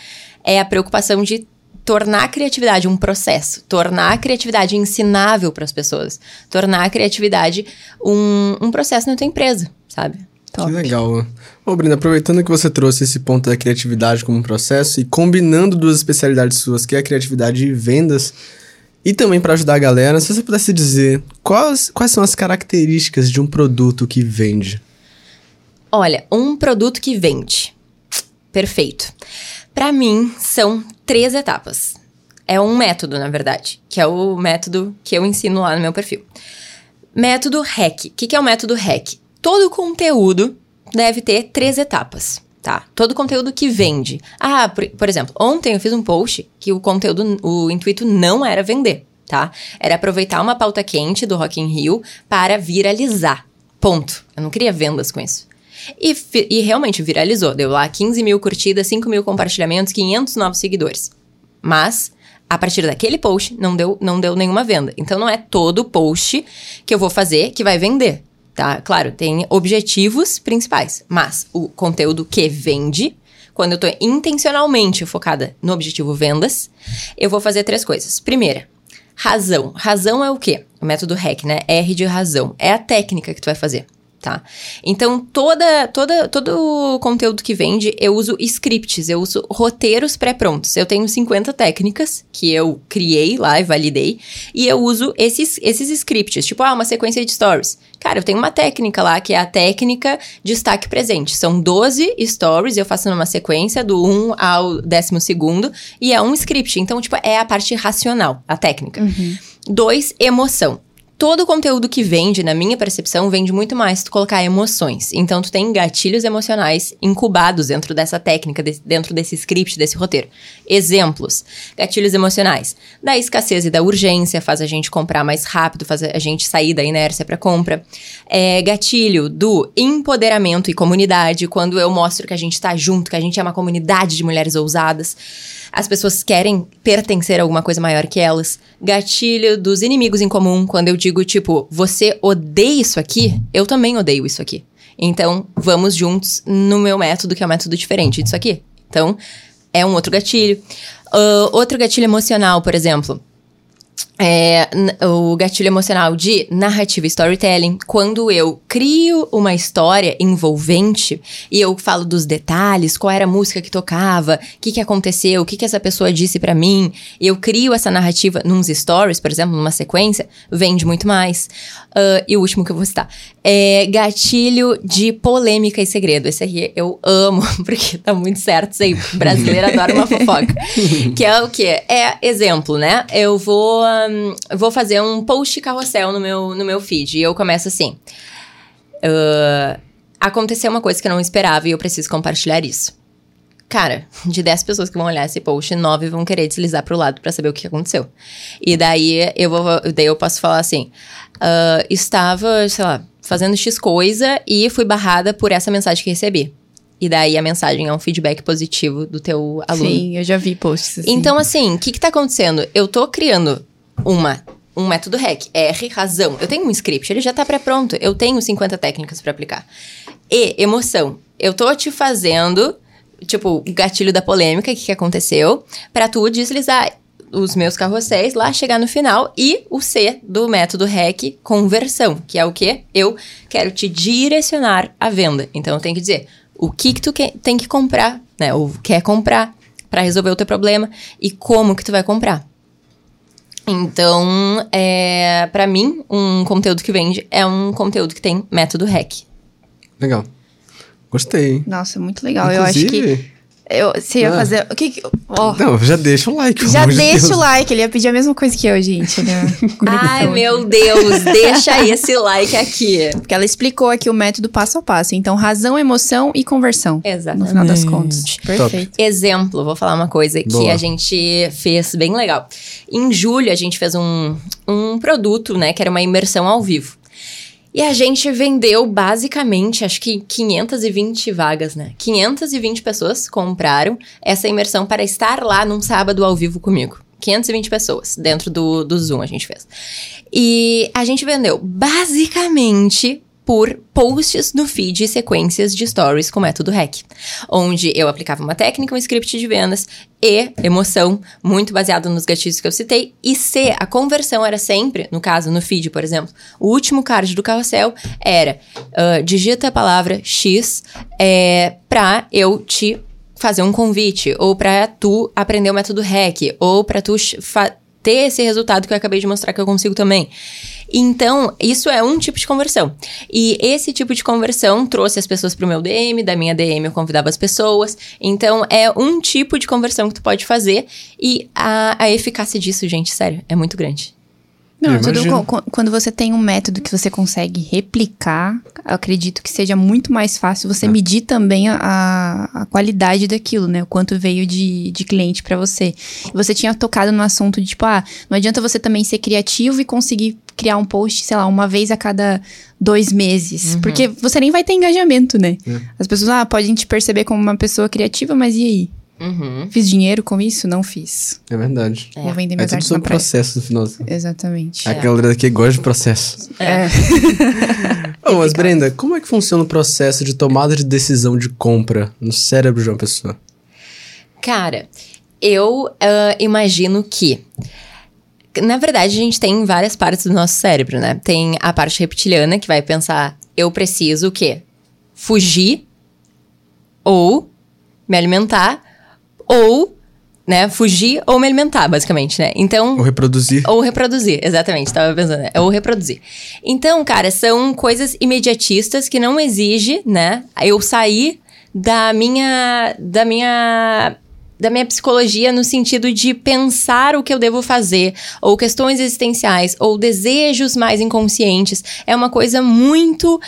é a preocupação de tornar a criatividade um processo, tornar a criatividade ensinável para as pessoas, tornar a criatividade um, um processo na tua empresa, sabe? Top. Que legal. Ô, Brina, aproveitando que você trouxe esse ponto da criatividade como um processo e combinando duas especialidades suas, que é a criatividade e vendas, e também para ajudar a galera, se você pudesse dizer quais, quais são as características de um produto que vende? Olha, um produto que vende. Perfeito. Para mim, são três etapas. É um método, na verdade, que é o método que eu ensino lá no meu perfil. Método REC. O que, que é o método REC? Todo conteúdo deve ter três etapas tá? Todo conteúdo que vende. Ah, por, por exemplo, ontem eu fiz um post que o conteúdo, o intuito não era vender, tá? Era aproveitar uma pauta quente do Rock in Rio para viralizar. Ponto. Eu não queria vendas com isso. E, e, realmente viralizou. Deu lá 15 mil curtidas, 5 mil compartilhamentos, 500 novos seguidores. Mas, a partir daquele post, não deu, não deu nenhuma venda. Então, não é todo post que eu vou fazer que vai vender tá? Claro, tem objetivos principais, mas o conteúdo que vende, quando eu tô intencionalmente focada no objetivo vendas, eu vou fazer três coisas. Primeira, razão. Razão é o quê? O método REC, né? R de razão. É a técnica que tu vai fazer tá? Então, toda, toda, todo o conteúdo que vende, eu uso scripts, eu uso roteiros pré-prontos. Eu tenho 50 técnicas que eu criei lá e validei, e eu uso esses, esses scripts, tipo, ah, uma sequência de stories. Cara, eu tenho uma técnica lá, que é a técnica destaque presente. São 12 stories, eu faço numa sequência, do 1 ao 12 segundo, e é um script. Então, tipo, é a parte racional, a técnica. Uhum. Dois, emoção todo o conteúdo que vende, na minha percepção, vende muito mais tu colocar emoções. Então, tu tem gatilhos emocionais incubados dentro dessa técnica, de, dentro desse script, desse roteiro. Exemplos: gatilhos emocionais. Da escassez e da urgência, faz a gente comprar mais rápido, faz a gente sair da inércia para compra. É, gatilho do empoderamento e comunidade, quando eu mostro que a gente tá junto, que a gente é uma comunidade de mulheres ousadas as pessoas querem pertencer a alguma coisa maior que elas. Gatilho dos inimigos em comum, quando eu digo, tipo, você odeia isso aqui, eu também odeio isso aqui. Então, vamos juntos no meu método, que é um método diferente disso aqui. Então, é um outro gatilho. Uh, outro gatilho emocional, por exemplo é, o gatilho emocional de narrativa storytelling, quando eu crio uma história envolvente e eu falo dos detalhes, qual era a música que tocava, o que, que aconteceu, o que, que essa pessoa disse para mim, eu crio essa narrativa nos stories, por exemplo, numa sequência, vende muito mais. Uh, e o último que eu vou citar é gatilho de polêmica e segredo. Esse aqui eu amo, porque tá muito certo isso aí. Brasileiro adora uma fofoca. que é o quê? É exemplo, né? Eu vou vou fazer um post carrossel no meu, no meu feed. E eu começo assim. Uh, aconteceu uma coisa que eu não esperava e eu preciso compartilhar isso. Cara, de 10 pessoas que vão olhar esse post, 9 vão querer deslizar pro lado para saber o que aconteceu. E daí eu vou. Daí eu posso falar assim: uh, estava, sei lá, fazendo X coisa e fui barrada por essa mensagem que recebi. E daí a mensagem é um feedback positivo do teu aluno. Sim, eu já vi posts assim. Então, assim, o que que tá acontecendo? Eu tô criando uma um método REC, R, razão. Eu tenho um script, ele já tá pré-pronto. Eu tenho 50 técnicas para aplicar. E, emoção. Eu tô te fazendo, tipo, o gatilho da polêmica, o que, que aconteceu, para tu deslizar os meus carrosséis lá, chegar no final. E o C do método REC, conversão, que é o quê? Eu quero te direcionar à venda. Então, eu tenho que dizer o que que tu que, tem que comprar, né? Ou quer comprar para resolver o teu problema e como que tu vai comprar. Então, é, para mim, um conteúdo que vende é um conteúdo que tem método REC. Legal. Gostei. Nossa, muito legal. Inclusive, eu acho que eu, você ia ah. fazer. O que, oh. Não, já deixa o like. Já deixa Deus. o like. Ele ia pedir a mesma coisa que eu, gente. Né? Ai, meu Deus. deixa esse like aqui. Porque ela explicou aqui o método passo a passo. Então, razão, emoção e conversão. Exatamente. No final das contas. Perfeito. Top. Exemplo, vou falar uma coisa Boa. que a gente fez bem legal. Em julho, a gente fez um, um produto, né? Que era uma imersão ao vivo. E a gente vendeu basicamente, acho que 520 vagas, né? 520 pessoas compraram essa imersão para estar lá num sábado ao vivo comigo. 520 pessoas dentro do, do Zoom a gente fez. E a gente vendeu basicamente por posts no feed e sequências de stories com método REC, onde eu aplicava uma técnica, um script de vendas e emoção, muito baseado nos gatilhos que eu citei, e C, a conversão era sempre, no caso, no feed, por exemplo, o último card do carrossel era uh, digita a palavra X é, pra eu te fazer um convite, ou pra tu aprender o método REC, ou pra tu ter esse resultado que eu acabei de mostrar que eu consigo também. Então, isso é um tipo de conversão. E esse tipo de conversão trouxe as pessoas para o meu DM, da minha DM eu convidava as pessoas. Então, é um tipo de conversão que tu pode fazer e a, a eficácia disso, gente, sério, é muito grande. Não, tudo quando você tem um método que você consegue replicar, eu acredito que seja muito mais fácil você É. medir também a- a, qualidade daquilo, né? O quanto veio de, de cliente pra você. Você tinha tocado no assunto de, tipo, ah, não adianta você também ser criativo e conseguir criar um post, sei lá, uma vez a cada dois meses. Porque você nem vai ter engajamento, né? É. As pessoas, ah, podem te perceber como uma pessoa criativa, mas e aí? Uhum. Fiz dinheiro com isso? Não fiz. É verdade. Vou vender É minhas tudo artes na sobre processo no final. Exatamente. A galera daqui gosta de processo. É. Ô, mas Brenda, como é que funciona o processo de tomada de decisão de compra no cérebro de uma pessoa? Cara, eu ah, imagino que. Na verdade, a gente tem várias partes do nosso cérebro, né? Tem a parte reptiliana que vai pensar: eu preciso o quê? Fugir ou me alimentar ou, né, fugir ou me alimentar, basicamente, né? Então, Ou reproduzir? ou reproduzir, exatamente, tava pensando, né? Ou reproduzir. Então, cara, são coisas imediatistas que não exige, né? Eu sair da minha da minha da minha psicologia no sentido de pensar o que eu devo fazer, ou questões existenciais, ou desejos mais inconscientes. É uma coisa muito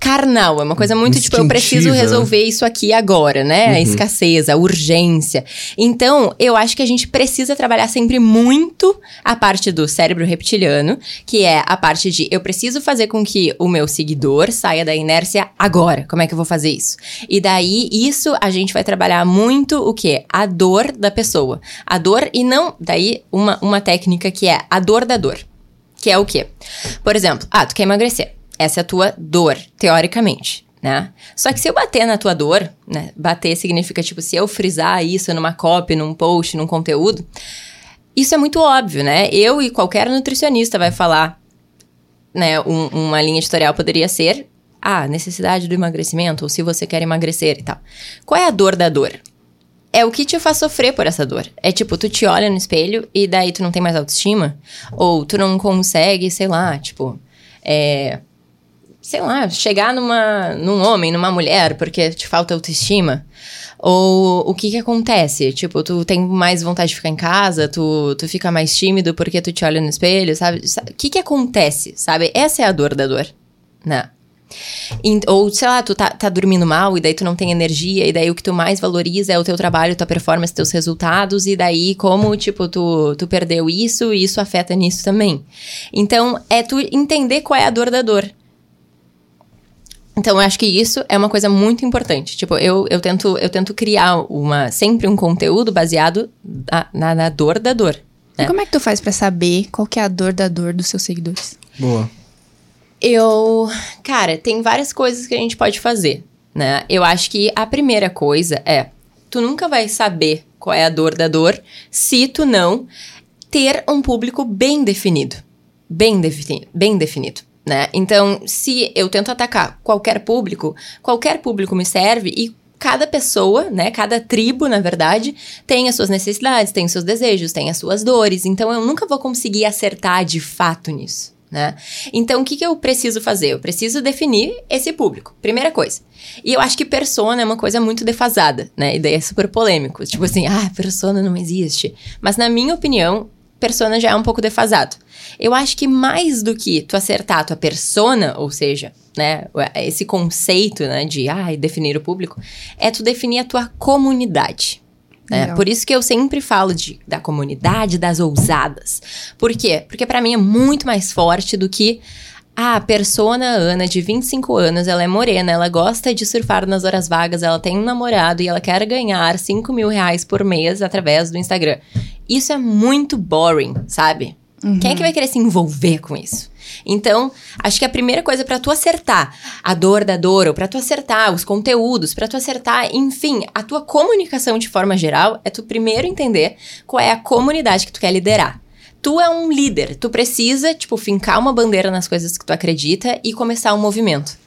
carnal, é uma coisa muito tipo, eu preciso né? resolver isso aqui agora, né? A escassez, a urgência. Então, eu acho que a gente precisa trabalhar sempre muito a parte do cérebro reptiliano, que é a parte de eu preciso fazer com que o meu seguidor saia da inércia agora. Como é que eu vou fazer isso? E daí, isso a gente vai trabalhar muito o quê? A dor da pessoa. A dor e não. Daí, uma, uma técnica que é a dor da dor. Que é o quê? Por exemplo, ah, tu quer emagrecer. Essa é a tua dor, teoricamente, né? Só que se eu bater na tua dor, né? Bater significa, tipo, se eu frisar isso numa copy, num post, num conteúdo, isso é muito óbvio, né? Eu e qualquer nutricionista vai falar, né? um- uma linha editorial poderia ser a necessidade do emagrecimento, ou se você quer emagrecer e tal. Qual é a dor da dor? É o que te faz sofrer por essa dor. É tipo, tu te olha no espelho e daí tu não tem mais autoestima? Ou tu não consegue, sei lá, tipo, é, sei lá, chegar numa, num homem, numa mulher, porque te falta autoestima? Ou o que que acontece? Tipo, tu tem mais vontade de ficar em casa, tu, tu fica mais tímido porque tu te olha no espelho, sabe? Sa- O que que acontece, sabe? Essa é a dor da dor, né? Ou, sei lá, tu tá, tá dormindo mal e daí tu não tem energia, e daí o que tu mais valoriza é o teu trabalho, tua performance, teus resultados, e daí como, tipo, tu, tu perdeu isso e isso afeta nisso também. Então, é tu entender qual é a dor da dor. Então, eu acho que isso é uma coisa muito importante. Tipo, eu, eu, tento, eu tento criar uma, sempre um conteúdo baseado na, na, na dor da dor. E né? como é que tu faz pra saber qual que é a dor da dor dos seus seguidores? Boa. Eu. Cara, tem várias coisas que a gente pode fazer, né? Eu acho que a primeira coisa é: tu nunca vai saber qual é a dor da dor se tu não ter um público bem definido. Bem definido, bem definido. Né? Então, se eu tento atacar qualquer público, qualquer público me serve e cada pessoa, né, cada tribo, na verdade, tem as suas necessidades, tem os seus desejos, tem as suas dores. Então, eu nunca vou conseguir acertar de fato nisso. Né? Então, o que, que eu preciso fazer? Eu preciso definir esse público, primeira coisa. E eu acho que persona é uma coisa muito defasada, né? E daí é super polêmico. Tipo assim, ah, persona não existe. Mas, na minha opinião, persona já é um pouco defasado. Eu acho que mais do que tu acertar a tua persona, ou seja, né, esse conceito, né, de ah, definir o público, é tu definir a tua comunidade. Né? Por isso que eu sempre falo de, da comunidade das ousadas. Por quê? Porque pra mim é muito mais forte do que ah, a persona Ana, de 25 anos, ela é morena, ela gosta de surfar nas horas vagas, ela tem um namorado e ela quer ganhar 5 mil reais por mês através do Instagram. Isso é muito boring, sabe? Quem é que vai querer se envolver com isso? Então, acho que a primeira coisa para tu acertar a dor da dor, ou para tu acertar os conteúdos, para tu acertar, enfim, a tua comunicação de forma geral, é tu primeiro entender qual é a comunidade que tu quer liderar. Tu é um líder, tu precisa, tipo, fincar uma bandeira nas coisas que tu acredita e começar um movimento.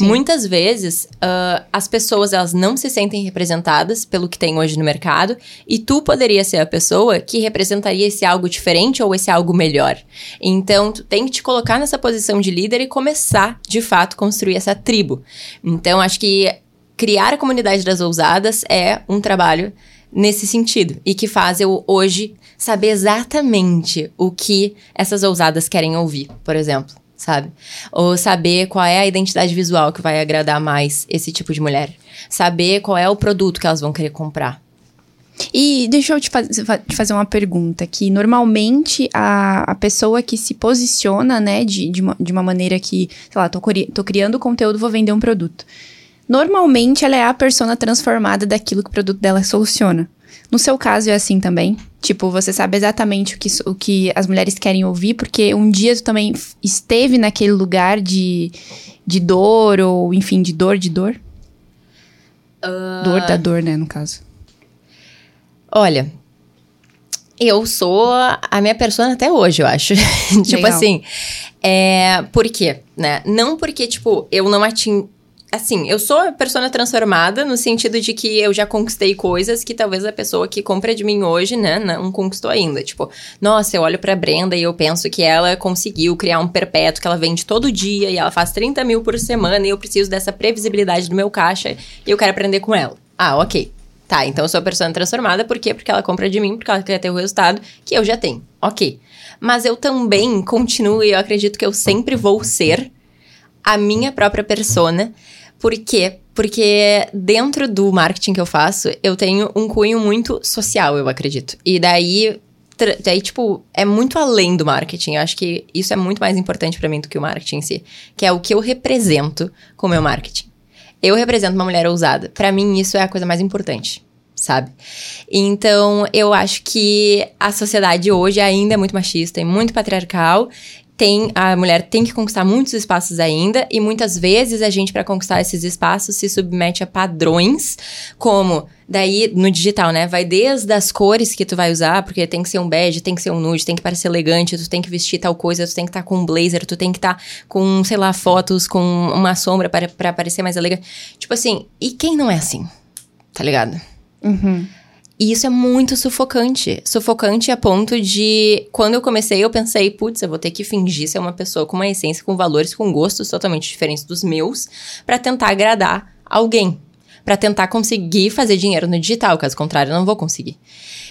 Muitas vezes, ah, as pessoas elas não se sentem representadas pelo que tem hoje no mercado e tu poderia ser a pessoa que representaria esse algo diferente ou esse algo melhor. Então, tu tem que te colocar nessa posição de líder e começar, de fato, construir essa tribo. Então, acho que criar a comunidade das ousadas é um trabalho nesse sentido e que faz eu hoje saber exatamente o que essas ousadas querem ouvir, por exemplo, sabe? Ou saber qual é a identidade visual que vai agradar mais esse tipo de mulher. Saber qual é o produto que elas vão querer comprar. E deixa eu te, faz, te fazer uma pergunta, que normalmente a, a pessoa que se posiciona, né, de, de, uma, de uma maneira que, sei lá, tô, tô criando conteúdo, vou vender um produto. Normalmente ela é a persona transformada daquilo que o produto dela soluciona. No seu caso é assim também? Tipo, você sabe exatamente o que, o que as mulheres querem ouvir, porque um dia tu também esteve naquele lugar de, de dor, ou enfim, de dor, de dor? Uh... Dor da dor, né, no caso. Olha, eu sou a minha persona até hoje, eu acho. tipo assim, é, por quê, né? Não porque, tipo, eu não atingo assim, eu sou persona transformada no sentido de que eu já conquistei coisas que talvez a pessoa que compra de mim hoje, né, não conquistou ainda. Tipo, nossa, eu olho pra Brenda e eu penso que ela conseguiu criar um perpétuo que ela vende todo dia e ela faz 30 mil por semana e eu preciso dessa previsibilidade do meu caixa e eu quero aprender com ela. Ah, ok. Tá, então eu sou a persona transformada, por quê? Porque ela compra de mim, porque ela quer ter o resultado que eu já tenho. Ok. Mas eu também continuo e eu acredito que eu sempre vou ser a minha própria persona por quê? Porque dentro do marketing que eu faço, eu tenho um cunho muito social, eu acredito. E daí, daí tipo, é muito além do marketing. Eu acho que isso é muito mais importante para mim do que o marketing em si. Que é o que eu represento com o meu marketing. Eu represento uma mulher ousada. Para mim, isso é a coisa mais importante sabe? Então, eu acho que a sociedade hoje ainda é muito machista e muito patriarcal tem a mulher tem que conquistar muitos espaços ainda e muitas vezes a gente para conquistar esses espaços se submete a padrões como daí no digital, né? Vai desde as cores que tu vai usar, porque tem que ser um bege, tem que ser um nude, tem que parecer elegante, tu tem que vestir tal coisa, tu tem que estar tá com um blazer, tu tem que estar tá com, sei lá, fotos com uma sombra para para parecer mais elegante. Tipo assim, e quem não é assim? Tá ligado? Uhum. E isso é muito sufocante. Sufocante a ponto de. Quando eu comecei, eu pensei, putz, eu vou ter que fingir ser uma pessoa com uma essência, com valores, com gostos totalmente diferentes dos meus, para tentar agradar alguém. para tentar conseguir fazer dinheiro no digital, caso contrário, eu não vou conseguir.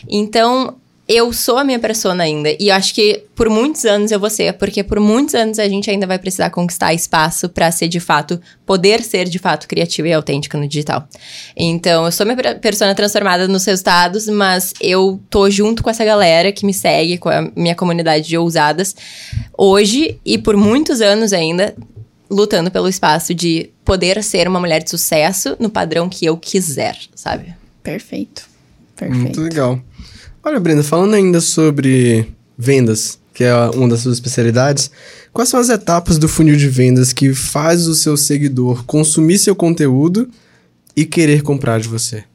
Então, eu sou a minha persona ainda. E eu acho que por muitos anos eu vou ser, porque por muitos anos a gente ainda vai precisar conquistar espaço para ser de fato, poder ser de fato criativa e autêntica no digital. Então, eu sou minha persona transformada nos resultados, mas eu tô junto com essa galera que me segue, com a minha comunidade de ousadas, hoje e por muitos anos ainda, lutando pelo espaço de poder ser uma mulher de sucesso no padrão que eu quiser, sabe? Perfeito. Perfeito. Muito legal. Olha, Brenda, falando ainda sobre vendas, que é uma das suas especialidades, quais são as etapas do funil de vendas que faz o seu seguidor consumir seu conteúdo e querer comprar de você?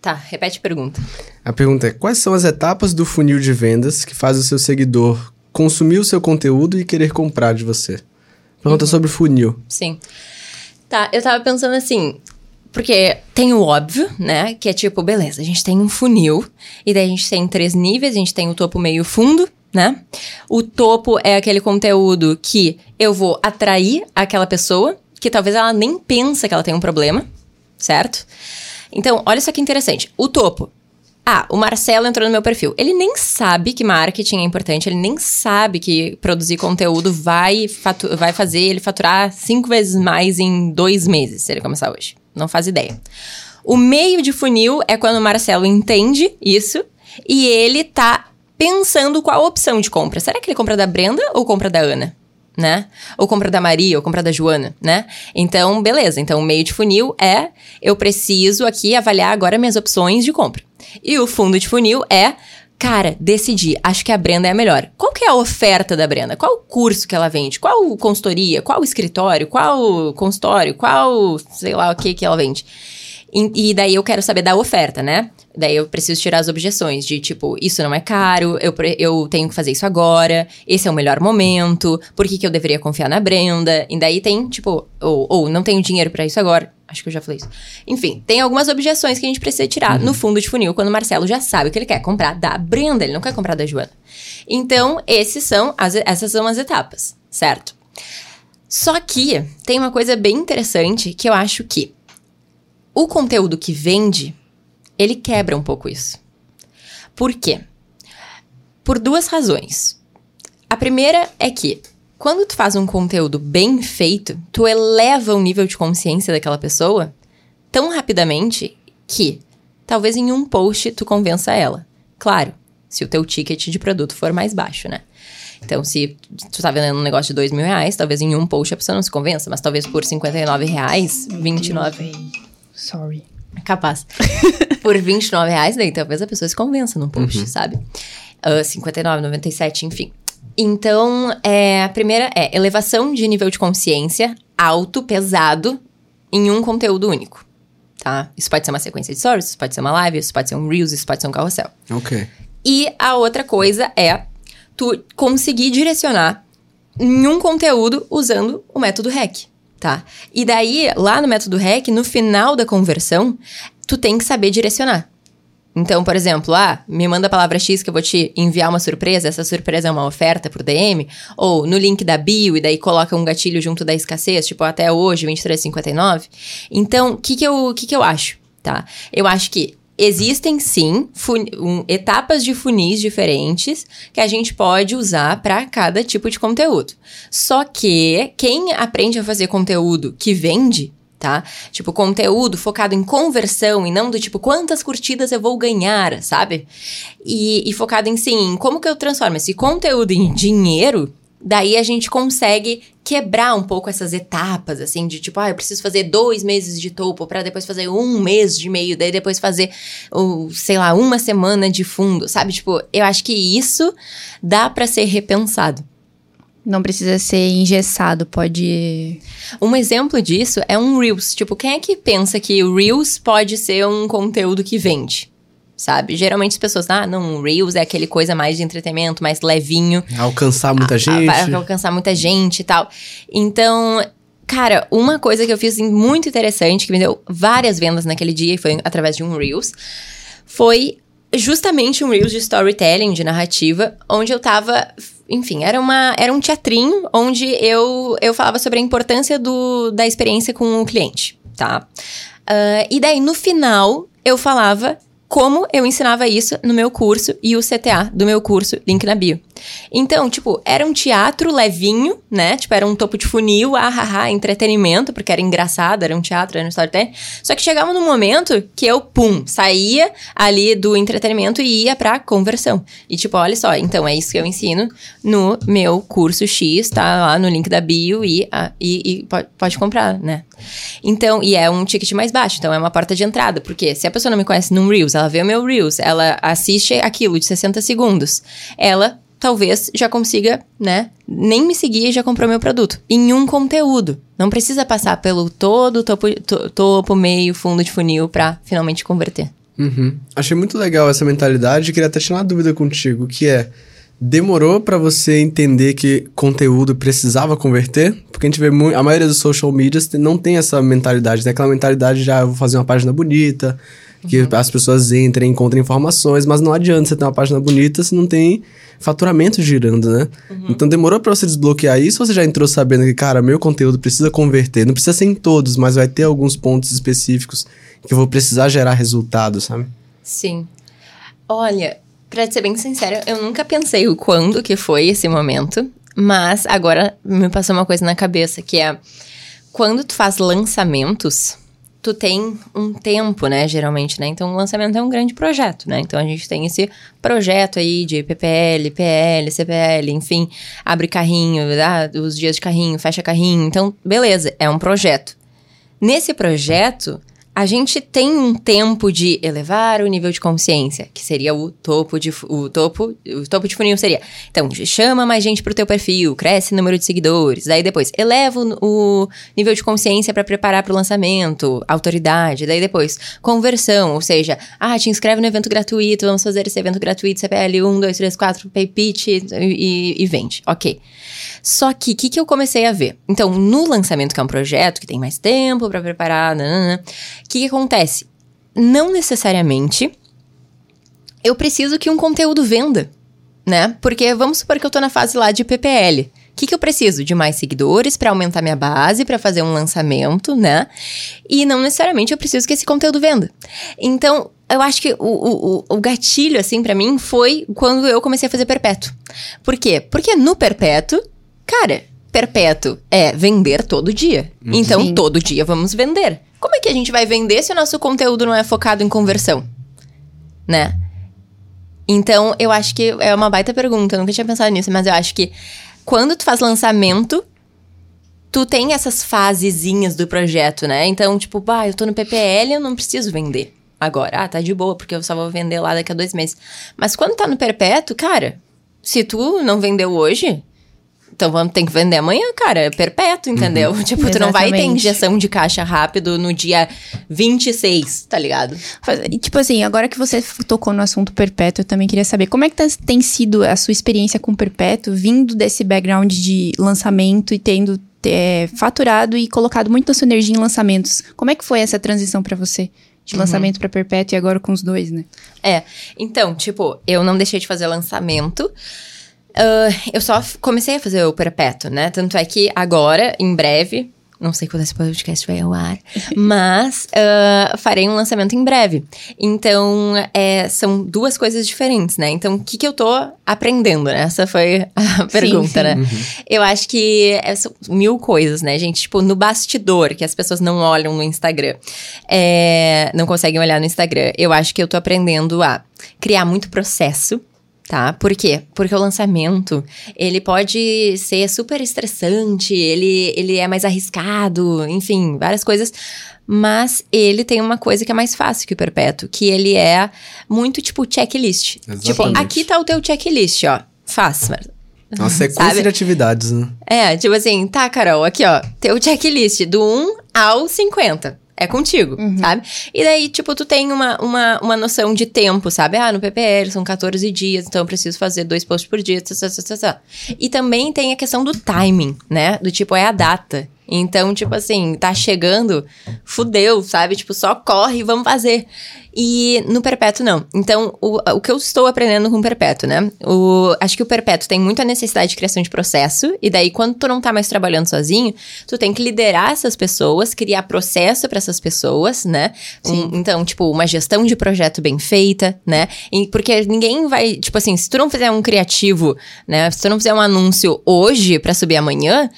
Tá, repete a pergunta. A pergunta é: quais são as etapas do funil de vendas que faz o seu seguidor consumir o seu conteúdo e querer comprar de você? Pergunta uhum. sobre funil. Sim. Tá, eu tava pensando assim, porque tem o óbvio, né? Que é tipo, beleza, a gente tem um funil, e daí a gente tem três níveis, a gente tem o topo, meio fundo, né? O topo é aquele conteúdo que eu vou atrair aquela pessoa, que talvez ela nem pensa que ela tem um problema, certo? Então, olha só que interessante. O topo. Ah, o Marcelo entrou no meu perfil. Ele nem sabe que marketing é importante, ele nem sabe que produzir conteúdo vai, vai fazer ele faturar cinco vezes mais em dois meses, se ele começar hoje. Não faz ideia. O meio de funil é quando o Marcelo entende isso e ele tá pensando qual a opção de compra. Será que ele compra da Brenda ou compra da Ana? Né? Ou compra da Maria, ou compra da Joana, né? Então, beleza. Então, o meio de funil é eu preciso aqui avaliar agora minhas opções de compra. E o fundo de funil é cara, decidi, acho que a Brenda é a melhor. Qual que é a oferta da Brenda? Qual o curso que ela vende? Qual consultoria? Qual escritório? Qual consultório? Qual, sei lá, o que que ela vende? E, e, daí eu quero saber da oferta, né? Daí eu preciso tirar as objeções de tipo, isso não é caro, eu, eu tenho que fazer isso agora, esse é o melhor momento, por que, que eu deveria confiar na Brenda? E daí tem, tipo, ou, ou não tenho dinheiro para isso agora. Acho que eu já falei isso. Enfim, tem algumas objeções que a gente precisa tirar uhum. no fundo de funil quando o Marcelo já sabe o que ele quer comprar da Brenda, ele não quer comprar da Joana. Então, esses são as, essas são as etapas, certo? Só que tem uma coisa bem interessante que eu acho que o conteúdo que vende, ele quebra um pouco isso. Por quê? Por duas razões. A primeira é que quando tu faz um conteúdo bem feito, tu eleva o nível de consciência daquela pessoa tão rapidamente que talvez em um post tu convença ela. Claro, se o teu ticket de produto for mais baixo, né? Então, se tu tá vendendo um negócio de dois mil reais, talvez em um post a pessoa não se convença, mas talvez por 59 reais, 29... Sorry. Capaz. por 29 reais, daí talvez a pessoa se convença num post, sabe? Uh, 59, 97, enfim. Então, é, a primeira é elevação de nível de consciência alto, pesado, em um conteúdo único. Tá? Isso pode ser uma sequência de stories, isso pode ser uma live, isso pode ser um Reels, isso pode ser um carrossel. Ok. E a outra coisa é tu conseguir direcionar em um conteúdo usando o método REC, tá? E daí, lá no método REC, no final da conversão, tu tem que saber direcionar. Então, por exemplo, ah, me manda a palavra X que eu vou te enviar uma surpresa, essa surpresa é uma oferta por DM, ou no link da bio e daí coloca um gatilho junto da escassez, tipo até hoje, 23,59. Então, o que que eu, que que eu acho, tá? Eu acho que existem sim um- etapas de funis diferentes que a gente pode usar para cada tipo de conteúdo. Só que quem aprende a fazer conteúdo que vende, tá? Tipo, conteúdo focado em conversão e não do tipo, quantas curtidas eu vou ganhar, sabe? E, e focado em sim, como que eu transformo esse conteúdo em dinheiro, daí a gente consegue quebrar um pouco essas etapas, assim, de tipo, ah, eu preciso fazer dois meses de topo para depois fazer um mês de meio, daí depois fazer, o, sei lá, uma semana de fundo, sabe? Tipo, eu acho que isso dá para ser repensado. Não precisa ser engessado, pode. Um exemplo disso é um Reels. Tipo, quem é que pensa que o Reels pode ser um conteúdo que vende? Sabe? Geralmente as pessoas, ah, não, o Reels é aquele coisa mais de entretenimento, mais levinho. Alcançar muita a- gente. Vai alcançar muita gente e tal. Então, cara, uma coisa que eu fiz assim, muito interessante, que me deu várias vendas naquele dia, e foi através de um Reels, foi justamente um Reels de storytelling, de narrativa, onde eu tava. Enfim, era, uma, era um teatrinho onde eu, eu falava sobre a importância do, da experiência com o cliente, tá? Ah, e daí, no final, eu falava como eu ensinava isso no meu curso e o CTA do meu curso, link na bio. Então, tipo, era um teatro levinho, né? Tipo, era um topo de funil, ahaha, entretenimento, porque era engraçado, era um teatro, era um storytelling. Só que chegava num momento que eu, pum, saía ali do entretenimento e ia pra conversão. E tipo, olha só, então é isso que eu ensino no meu curso X, tá lá no link da bio e, ah, e, e pode, pode comprar, né? Então, e é um ticket mais baixo, então é uma porta de entrada, porque se a pessoa não me conhece num Reels, ela vê o meu Reels, ela assiste aquilo de 60 segundos, ela talvez já consiga, né, nem me seguir e já comprou meu produto. Em um conteúdo. Não precisa passar pelo todo topo, to- topo meio, fundo de funil pra finalmente converter. Uhum. Achei muito legal essa mentalidade e queria até tirar uma dúvida contigo, que é... Demorou pra você entender que conteúdo precisava converter? Porque a gente vê muito... A maioria dos social medias não tem essa mentalidade. Tem aquela mentalidade de, ah, eu vou fazer uma página bonita, que as pessoas entrem, encontrem informações, mas não adianta você ter uma página bonita se não tem faturamento girando, né? Então demorou pra você desbloquear isso ou você já entrou sabendo que, cara, meu conteúdo precisa converter? Não precisa ser em todos, mas vai ter alguns pontos específicos que eu vou precisar gerar resultado, sabe? Sim. Olha, pra ser bem sincera, eu nunca pensei o quando que foi esse momento, mas agora me passou uma coisa na cabeça, que é quando tu faz lançamentos, tu tem um tempo, né, geralmente, né? Então, o lançamento é um grande projeto, né? Então, a gente tem esse projeto aí de PPL, PL, CPL, enfim, abre carrinho, dá os dias de carrinho, fecha carrinho. Então, beleza, é um projeto. Nesse projeto, a gente tem um tempo de elevar o nível de consciência, que seria o topo de o topo, o topo de funil seria. Então, chama mais gente pro teu perfil, cresce o número de seguidores, daí depois eleva o, o nível de consciência para preparar para o lançamento, autoridade, daí depois conversão, ou seja, ah, te inscreve no evento gratuito, vamos fazer esse evento gratuito, CPL 1, 2, 3, 4, pay pitch e, e- e vende. OK. Só que o que, que eu comecei a ver? Então, no lançamento, que é um projeto que tem mais tempo para preparar, nanana, que, que acontece? Não necessariamente eu preciso que um conteúdo venda, né? Porque vamos supor que eu tô na fase lá de PPL. que, que eu preciso? De mais seguidores para aumentar minha base, para fazer um lançamento, né? E não necessariamente eu preciso que esse conteúdo venda. Então, eu acho que o, o, o gatilho, assim, para mim, foi quando eu comecei a fazer perpétuo. Por quê? Porque no perpétuo, cara, perpétuo é vender todo dia. Uhum. Então, Sim. todo dia vamos vender. Como é que a gente vai vender se o nosso conteúdo não é focado em conversão? Né? Então, eu acho que é uma baita pergunta. Eu nunca tinha pensado nisso, mas eu acho que quando tu faz lançamento, tu tem essas fasezinhas do projeto, né? Então, tipo, bah, eu tô no PPL, eu não preciso vender agora. Ah, tá de boa, porque eu só vou vender lá daqui a dois meses. Mas quando tá no perpétuo, cara, se tu não vendeu hoje, então vamos ter que vender amanhã, cara. É perpétuo, entendeu? Tipo, tu não vai ter Exatamente. injeção de caixa rápido no dia 26, tá ligado? E, Tipo assim, agora que você tocou no assunto perpétuo, eu também queria saber como é que tá- tem sido a sua experiência com perpétuo, vindo desse background de lançamento e tendo é, faturado e colocado muita sua energia em lançamentos. Como é que foi essa transição pra você? De lançamento pra perpétuo e agora com os dois, né? É, então, tipo, eu não deixei de fazer lançamento. Ah, eu só comecei a fazer o perpétuo, né? Tanto é que agora, em breve, não sei quando esse podcast vai ao ar, mas ah, farei um lançamento em breve. Então, é, são duas coisas diferentes, né? Então, o que, que eu tô aprendendo, né? Essa foi a pergunta, sim. né? Eu acho que é, são mil coisas, né, gente? Tipo, no bastidor, que as pessoas não olham no Instagram, é, não conseguem olhar no Instagram. Eu acho que eu tô aprendendo a criar muito processo. Tá? Por quê? Porque o lançamento, ele pode ser super estressante, ele, ele é mais arriscado, enfim, várias coisas. Mas ele tem uma coisa que é mais fácil que o perpétuo, que ele é muito tipo checklist. Tipo, Exatamente. aqui tá o teu checklist, ó. Faz, Uma sequência Sabe? de atividades, né? é, tipo assim, tá, Carol, aqui, ó, teu checklist do 1 ao 50. É contigo, sabe? E daí, tipo, tu tem uma, uma, uma noção de tempo, sabe? Ah, no PPL são 14 dias, então eu preciso fazer dois posts por dia, tá, tá, tá, tá. E também tem a questão do timing, né? Do tipo, é a data. Então, tipo assim, tá chegando, fudeu, sabe? Tipo, só corre vamos fazer. E no perpétuo, não. Então, o, o que eu estou aprendendo com o perpétuo, né? O, acho que o perpétuo tem muita necessidade de criação de processo. E daí, quando tu não tá mais trabalhando sozinho, tu tem que liderar essas pessoas, criar processo para essas pessoas, né? Um- então, tipo, uma gestão de projeto bem feita, né? E porque ninguém vai, tipo assim, se tu não fizer um criativo, né? Se tu não fizer um anúncio hoje para subir amanhã,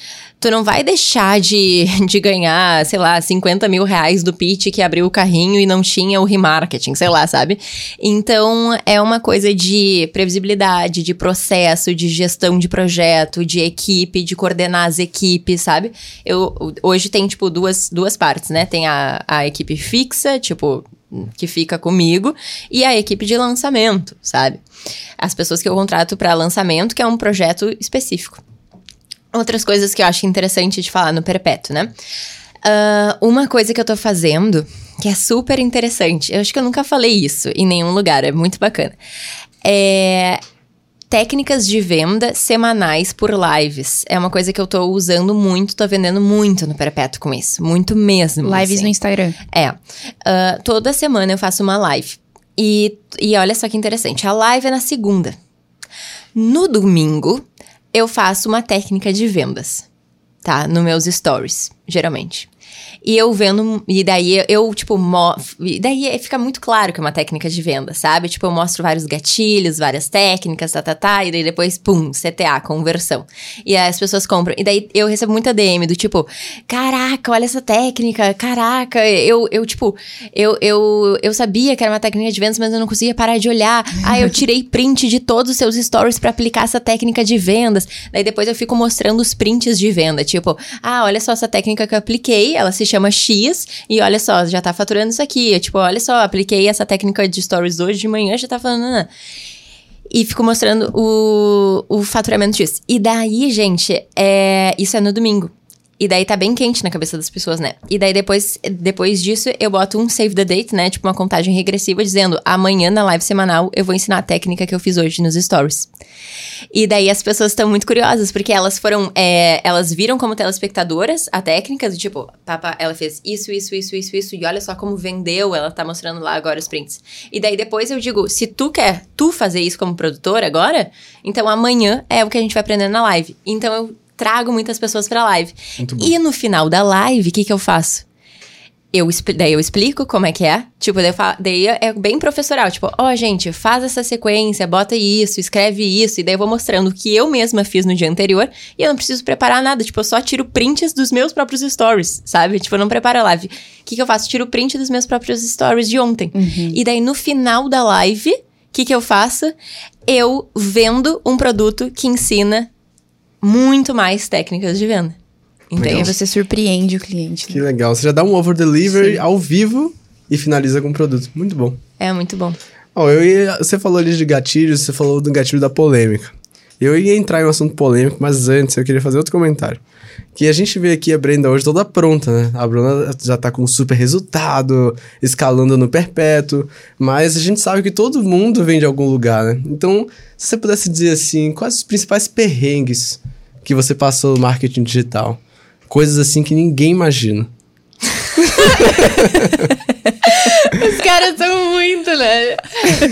tu não vai deixar de, de ganhar, sei lá, 50 mil reais do Pete que abriu o carrinho e não tinha o remarketing, sei lá, sabe? Então, é uma coisa de previsibilidade, de processo, de gestão de projeto, de equipe, de coordenar as equipes, sabe? Eu, hoje tem, tipo, duas, duas partes, né? Tem a, a equipe fixa, tipo, que fica comigo, e a equipe de lançamento, sabe? As pessoas que eu contrato para lançamento, que é um projeto específico. Outras coisas que eu acho interessante de falar no Perpétuo, né? Ah, uma coisa que eu tô fazendo, que é super interessante, eu acho que eu nunca falei isso em nenhum lugar, é muito bacana. É técnicas de venda semanais por lives. É uma coisa que eu tô usando muito, tô vendendo muito no Perpétuo com isso. Muito mesmo. Lives assim. no Instagram. É. Ah, toda semana eu faço uma live. E, e olha só que interessante. A live é na segunda. No domingo, eu faço uma técnica de vendas. Tá? Nos meus stories, geralmente. E eu vendo. E daí eu, tipo, mo e daí fica muito claro que é uma técnica de venda, sabe? Tipo, eu mostro vários gatilhos, várias técnicas, tá, tá, tá. E daí depois, pum, CTA, conversão. E aí as pessoas compram. E daí eu recebo muita DM do tipo, caraca, olha essa técnica, caraca. Eu, eu tipo, eu, eu, eu sabia que era uma técnica de vendas, mas eu não conseguia parar de olhar. Ah, eu tirei print de todos os seus stories pra aplicar essa técnica de vendas. Daí depois eu fico mostrando os prints de venda. Tipo, ah, olha só essa técnica que eu apliquei, ela se chama X, e olha só, já tá faturando isso aqui. Eu, tipo, olha só, apliquei essa técnica de stories hoje de manhã, já tá falando. nanã. E fico mostrando o, o faturamento disso. E daí, gente, é, isso é no domingo. E daí tá bem quente na cabeça das pessoas, né? E daí depois, depois disso eu boto um save the date, né? Tipo uma contagem regressiva dizendo amanhã na live semanal eu vou ensinar a técnica que eu fiz hoje nos stories. E daí as pessoas estão muito curiosas, porque elas foram. é, elas viram como telespectadoras a técnica do tipo, papa, ela fez isso, isso, isso, isso, isso, e olha só como vendeu, ela tá mostrando lá agora os prints. E daí depois eu digo, se tu quer tu fazer isso como produtora agora, então amanhã é o que a gente vai aprender na live. Então eu trago muitas pessoas pra live. Muito bom. E no final da live, o que, que eu faço? Eu, daí eu explico como é que é. Tipo, daí, eu falo- daí é bem professoral. Tipo, ó, gente, faz essa sequência, bota isso, escreve isso. E daí eu vou mostrando o que eu mesma fiz no dia anterior. E eu não preciso preparar nada. Tipo, eu só tiro prints dos meus próprios stories, sabe? Tipo, eu não preparo a live. O que, que eu faço? Tiro print dos meus próprios stories de ontem. E daí no final da live, o que, que eu faço? Eu vendo um produto que ensina muito mais técnicas de venda. E aí Entende? você surpreende o cliente. Que né? legal. Você já dá um over delivery Sim. ao vivo e finaliza com o produto. Muito bom. É muito bom. Ó, eu ia, você falou ali de gatilhos, você falou do gatilho da polêmica. Eu ia entrar em um assunto polêmico, mas antes eu queria fazer outro comentário. Que a gente vê aqui a Brenda hoje toda pronta, né? A Bruna já tá com um super resultado, escalando no perpétuo, mas a gente sabe que todo mundo vem de algum lugar, né? Então, se você pudesse dizer assim, quais os principais perrengues que você passou no marketing digital? Coisas assim que ninguém imagina. Os caras são muito, né?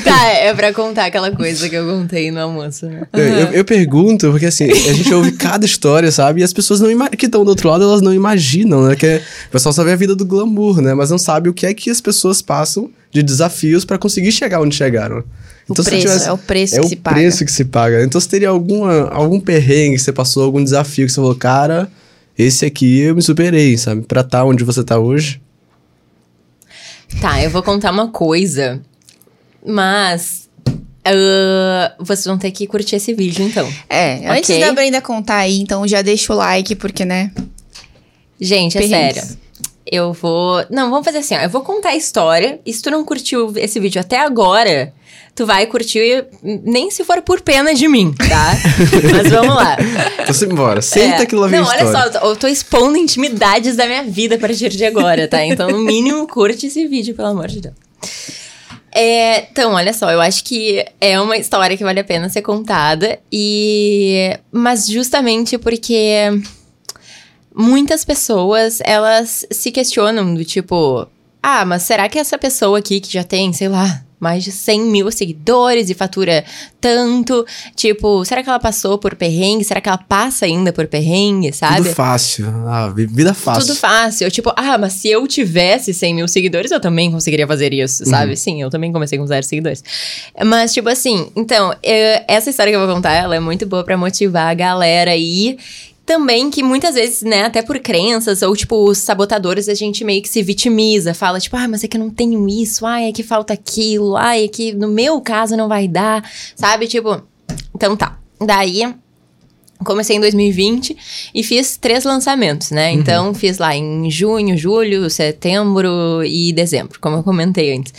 tá, é pra contar aquela coisa que eu contei no almoço, né? Eu, eu- eu pergunto, porque assim, a gente ouve cada história, sabe? E as pessoas não que estão do outro lado, elas não imaginam, né? Que o pessoal só vê a vida do glamour, né? Mas não sabe o que é que as pessoas passam de desafios pra conseguir chegar onde chegaram. O se preço, tivesse- é o preço é que o se paga. preço que se paga. Então, se teria alguma, algum perrengue que você passou, algum desafio que você falou, cara, esse aqui eu me superei, sabe? Pra estar onde você tá hoje. Tá, eu vou contar uma coisa, mas. ah, vocês vão ter que curtir esse vídeo, então. É, antes Ok. da Brenda contar aí, então já deixa o like, porque, né? Gente, é Perrengues. sério. Eu vou. Não, vamos fazer assim, ó. Eu vou contar a história. E se tu não curtiu esse vídeo até agora, tu vai curtir, nem se for por pena de mim, tá? Mas vamos lá. Então, você embora. Senta É. que lá vem Não, olha história. só, eu tô expondo intimidades da minha vida a partir de agora, tá? Então, no mínimo, curte esse vídeo, pelo amor de Deus. É, então, olha só, eu acho que é uma história que vale a pena ser contada e mas justamente porque muitas pessoas elas se questionam do tipo, ah, mas será que essa pessoa aqui que já tem, sei lá, mais de 100 mil seguidores e fatura tanto, tipo, será que ela passou por perrengue? Será que ela passa ainda por perrengue, sabe? Tudo fácil. Ah, vi- vida fácil. Tudo fácil. Tipo, ah, mas se eu tivesse 100 mil seguidores, eu também conseguiria fazer isso, sabe? Sim, eu também comecei com zero seguidores. Mas, tipo assim, então, eu- essa história que eu vou contar, ela é muito boa pra motivar a galera aí. Também que muitas vezes, né, até por crenças ou, tipo, os sabotadores, a gente meio que se vitimiza. Fala, tipo, ah, mas é que eu não tenho isso, ai, é que falta aquilo, ai, é que no meu caso não vai dar, sabe? Tipo, então tá. Daí, Comecei em 2020 e fiz três lançamentos, né? Então, fiz lá em junho, julho, setembro e dezembro, como eu comentei antes.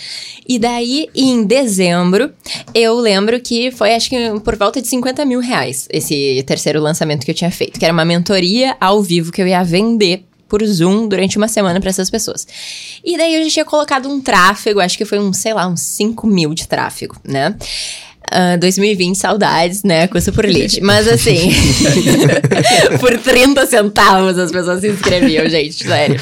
E daí, em dezembro, eu lembro que foi, acho que por volta de 50 mil reais esse terceiro lançamento que eu tinha feito, que era uma mentoria ao vivo que eu ia vender por Zoom durante uma semana para essas pessoas. E daí eu já tinha colocado um tráfego, acho que foi um, sei lá, uns 5 mil de tráfego, né? Ah, 2020, saudades, né? Custa por lead. Mas assim, por 30 centavos as pessoas se inscreviam, gente, sério.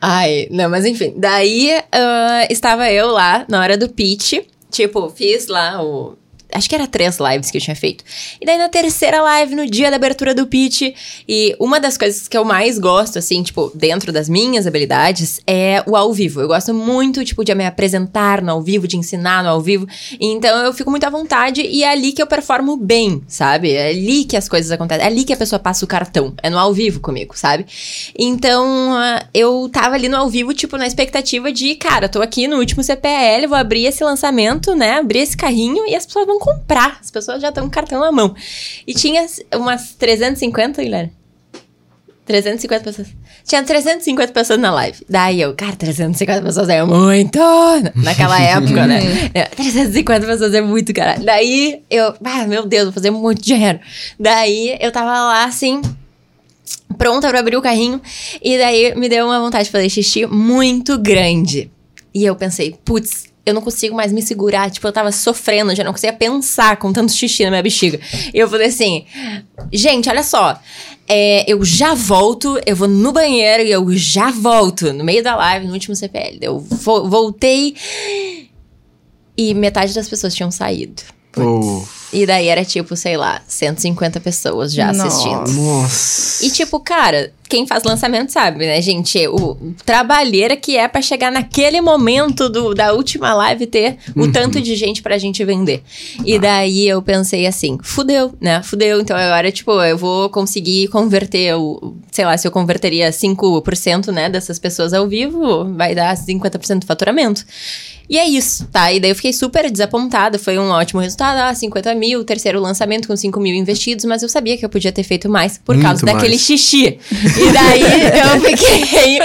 Ai, não, mas enfim. Daí ah, estava eu lá na hora do pitch. Tipo, fiz lá o. Acho que era três lives que eu tinha feito. E daí na terceira live, no dia da abertura do pitch, e uma das coisas que eu mais gosto, assim, tipo, dentro das minhas habilidades, é o ao vivo. Eu gosto muito, tipo, de me apresentar no ao vivo, de ensinar no ao vivo. Então eu fico muito à vontade e é ali que eu performo bem, sabe? É ali que as coisas acontecem. É ali que a pessoa passa o cartão. É no ao vivo comigo, sabe? Então ah, eu tava ali no ao vivo, tipo, na expectativa de, cara, tô aqui no último CPL, vou abrir esse lançamento, né? Abrir esse carrinho e as pessoas vão comprar. As pessoas já estão com o cartão na mão. E tinha umas 350, Guilherme? 350 pessoas. Tinha 350 pessoas na live. Daí eu, cara, 350 pessoas é muito! Naquela época, né? É, 350 pessoas é muito, cara. Daí eu, ah, meu Deus, vou fazer muito dinheiro. Daí eu tava lá assim, pronta pra abrir o carrinho. E daí me deu uma vontade de fazer xixi muito grande. E eu pensei, putz, eu não consigo mais me segurar. Tipo, eu tava sofrendo, já não conseguia pensar com tanto xixi na minha bexiga. E eu falei assim, gente, olha só. é, eu já volto, eu vou no banheiro e eu já volto. No meio da live, no último CPL. Eu vo- voltei e metade das pessoas tinham saído. E daí era tipo, sei lá, 150 pessoas já Nossa. assistindo. Nossa. E tipo, cara, quem faz lançamento sabe, né, gente? O o trabalheira que é pra chegar naquele momento do, da última live ter o tanto de gente pra gente vender. E daí eu pensei assim, fudeu, né? Fudeu. Então agora, tipo, eu vou conseguir converter o. Sei lá, se eu converteria 5%, né, dessas pessoas ao vivo, vai dar 50% do faturamento. E é isso, tá? E daí eu fiquei super desapontada. Foi um ótimo resultado. Ah, 50 mil, terceiro lançamento com 5 mil investidos, mas eu sabia que eu podia ter feito mais por Muito causa daquele mais. xixi. E daí eu fiquei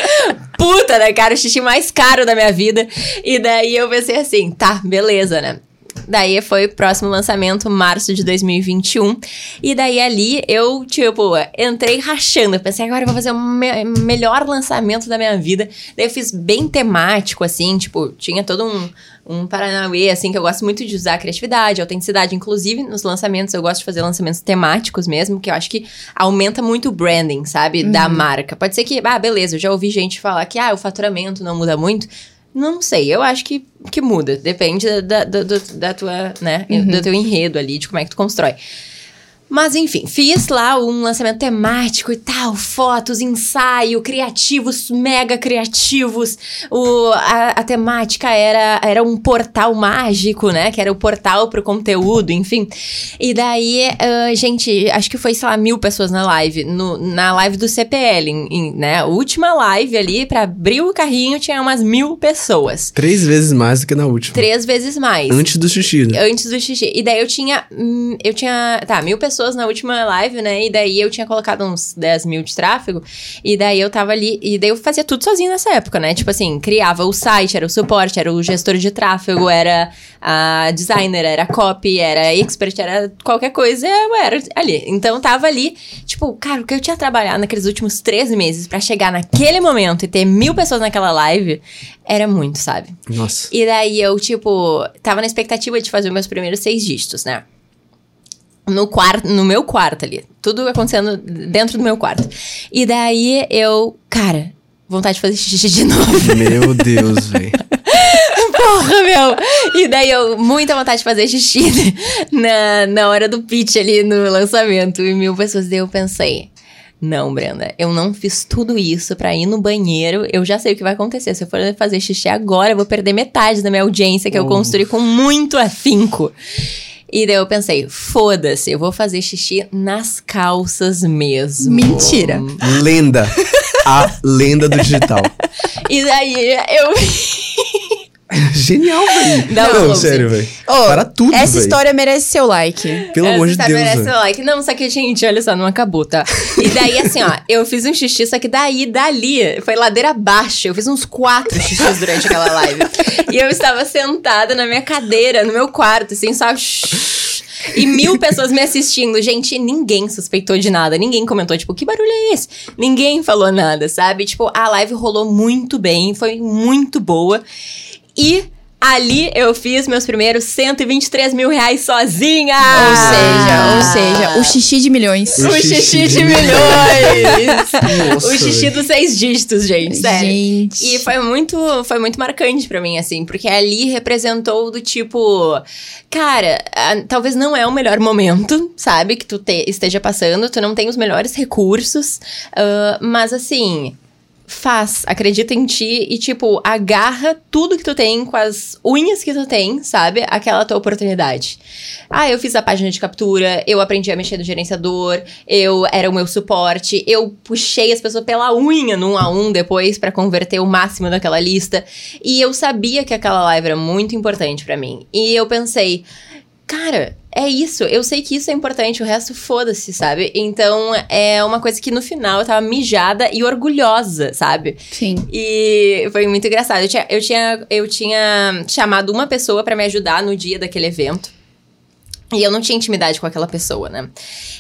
puta, né, cara? O xixi mais caro da minha vida. E daí eu pensei assim, tá, beleza, né? Daí foi o próximo lançamento, março de 2021. E daí ali eu, tipo, entrei rachando. Eu pensei, agora eu vou fazer o me- melhor lançamento da minha vida. Daí eu fiz bem temático, assim, tipo, tinha todo um, um Paranauê, assim, que eu gosto muito de usar a criatividade, a autenticidade. Inclusive, nos lançamentos, eu gosto de fazer lançamentos temáticos mesmo, que eu acho que aumenta muito o branding, sabe? Da marca. Pode ser que, ah, beleza, eu já ouvi gente falar que, ah, o faturamento não muda muito. Não sei, eu acho que, que muda. Depende da, da, do- da tua, né, do teu enredo ali, de como é que tu constrói. Mas enfim, fiz lá um lançamento temático e tal, fotos, ensaio, criativos, mega criativos. O, a, a temática era, era um portal mágico, né? Que era o portal pro conteúdo, enfim. E daí, ah, gente, acho que foi, sei lá, mil pessoas na live. No, na live do CPL, em- em, né? A última live ali, pra abrir o carrinho, tinha umas mil pessoas. Três vezes mais do que na última. Três vezes mais. Antes do xixi, né? Antes do xixi. E daí eu tinha. hum, Eu tinha. Tá, mil pessoas na última live, né? E daí eu tinha colocado uns 10 mil de tráfego. E daí eu tava ali. E daí eu fazia tudo sozinho nessa época, né? Tipo assim, criava o site, era o suporte, era o gestor de tráfego, era a designer, era a copy, era expert, era qualquer coisa, eu era ali. Então tava ali, tipo, cara, o que eu tinha trabalhado naqueles últimos três meses pra chegar naquele momento e ter mil pessoas naquela live era muito, sabe? Nossa. E daí eu, tipo, tava na expectativa de fazer os meus primeiros seis dígitos, né? No quarto, no meu quarto ali. Tudo acontecendo dentro do meu quarto. E daí eu, cara, vontade de fazer xixi de novo. Meu Deus, velho. Porra, meu! E daí eu, muita vontade de fazer xixi na, na hora do pitch ali no lançamento. E mil pessoas. Daí eu pensei. Não, Brenda, eu não fiz tudo isso pra ir no banheiro. Eu já sei o que vai acontecer. Se eu for fazer xixi agora, eu vou perder metade da minha audiência que eu construí com muito afinco. E daí eu pensei, foda-se, eu vou fazer xixi nas calças mesmo. Mentira. Lenda. A lenda do digital. E daí eu. Genial, velho. Não, Não, sério, velho. Ô, Para tudo, Essa velho. história merece seu like. Pelo Essa amor de Deus, merece velho. o like. Não, só que, gente, olha só, não acabou, tá? E daí, assim, ó, eu fiz um xixi, só que daí, dali, foi ladeira abaixo. Eu fiz uns quatro xixis durante aquela live. E eu estava sentada na minha cadeira, no meu quarto, assim, só. E mil pessoas me assistindo. Gente, ninguém suspeitou de nada. Ninguém comentou, tipo, que barulho é esse? Ninguém falou nada, sabe? Tipo, a live rolou muito bem, foi muito boa. E ali eu fiz meus primeiros 123 mil reais sozinha! Ou seja, ou seja, o xixi de milhões. O O xixi xixi de milhões! Nossa, o xixi dos seis dígitos, gente, sério. Gente. E foi muito, foi muito marcante pra mim, assim, porque ali representou do tipo, cara, ah, talvez não é o melhor momento, sabe, que tu te- esteja passando, tu não tem os melhores recursos, ah, mas assim. Faz, acredita em ti e, tipo, agarra tudo que tu tem com as unhas que tu tem, sabe? Aquela tua oportunidade. Ah, eu fiz a página de captura, eu aprendi a mexer no gerenciador, eu era o meu suporte, eu puxei as pessoas pela unha no um a um depois pra converter o máximo daquela lista. E eu sabia que aquela live era muito importante pra mim. E eu pensei, cara, é isso, eu sei que isso é importante, o resto foda-se, sabe? Então é uma coisa que no final eu tava mijada e orgulhosa, sabe? Sim. E foi muito engraçado. Eu tinha, eu tinha, eu tinha chamado uma pessoa pra me ajudar no dia daquele evento. E eu não tinha intimidade com aquela pessoa, né?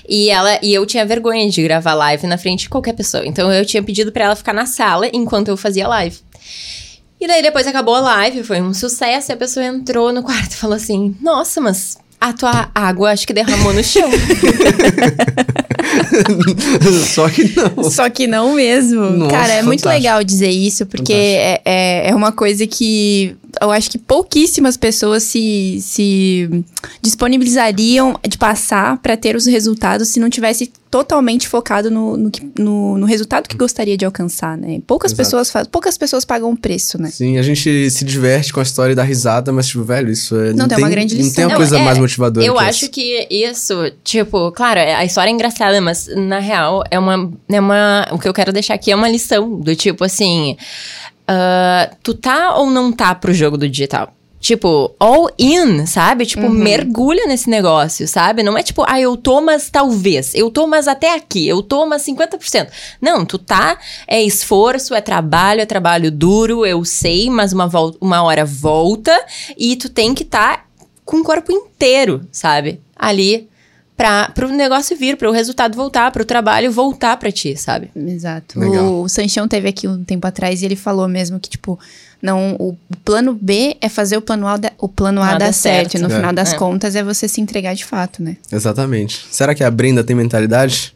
E ela e eu tinha vergonha de gravar live na frente de qualquer pessoa. Então eu tinha pedido pra ela ficar na sala enquanto eu fazia live. E daí depois acabou a live, foi um sucesso, e a pessoa entrou no quarto e falou assim: "Nossa, mas a tua água acho que derramou no chão". Só que não. Só que não mesmo. Nossa, Cara, é muito fantástico. legal dizer isso, porque é, é, é uma coisa que eu acho que pouquíssimas pessoas se, se disponibilizariam de passar para ter os resultados se não tivesse totalmente focado no, no, no, no, resultado que gostaria de alcançar, né? Poucas Exato. pessoas fazem, poucas pessoas pagam o preço, né? Sim, a gente se diverte com a história da risada, mas, tipo, velho, isso é. Não, não tem, uma grande lição. Não tem uma não, coisa é, mais motivadora. Eu que acho essa. que isso, tipo, claro, a história é engraçada, mas na real é uma, é uma. O que eu quero deixar aqui é uma lição do tipo assim. Uh, tu tá ou não tá pro jogo do digital? Tipo, all in, sabe? Tipo, uhum. mergulha nesse negócio, sabe? Não é tipo, ah, eu tô, mas talvez. Eu tô, mas até aqui. Eu tô, mas 50%. Não, tu tá, é esforço, é trabalho, é trabalho duro, eu sei, mas uma, uma hora volta e tu tem que estar tá com o corpo inteiro, sabe? Ali para o negócio vir, para o resultado voltar, para o trabalho voltar para ti, sabe? Exato. O, o Sanchão teve aqui um tempo atrás e ele falou mesmo que, tipo, não, o plano B é fazer o plano A, o plano A dar certo. certo. No é. final das é. contas é você se entregar de fato, né? Exatamente. Será que a Brenda tem mentalidade?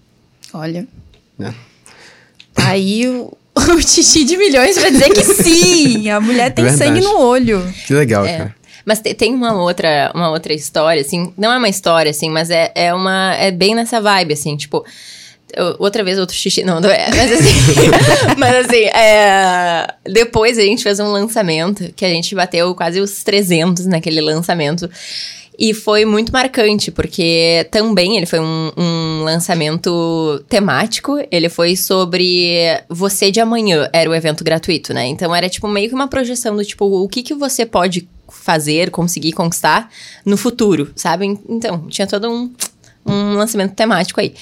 Olha. É. Aí o, o xixi de milhões vai dizer que sim! A mulher tem sangue no olho. Que legal, é. cara. Mas tem uma outra, uma outra história, assim. Não é uma história, assim, mas é, é uma. É bem nessa vibe, assim, tipo. Outra vez, outro xixi. Não, não é. Mas assim. mas assim, é, depois a gente fez um lançamento que a gente bateu quase os 300 naquele lançamento. E foi muito marcante, porque também ele foi um, um, lançamento temático. Ele foi sobre Você de Amanhã, era o evento gratuito, né? Então era tipo meio que uma projeção do tipo, o que, que você pode fazer, conseguir conquistar no futuro, sabe? Então, tinha todo um um lançamento temático aí.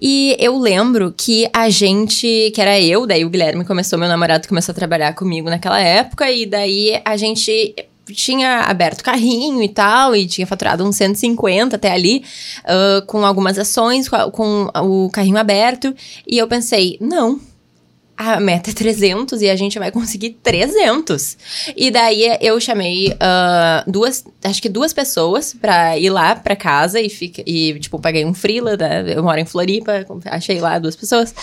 E eu lembro que a gente, que era eu, daí o Guilherme começou, meu namorado começou a trabalhar comigo naquela época, e daí a gente tinha aberto carrinho e tal, e tinha faturado uns 150 até ali, uh, com algumas ações, com, com o carrinho aberto, e eu pensei, não, a meta é 300 e a gente vai conseguir 300. E daí eu chamei uh, duas, acho que duas pessoas pra ir lá pra casa e, fica, e tipo, paguei um freela, né? eu moro em Floripa, achei lá duas pessoas.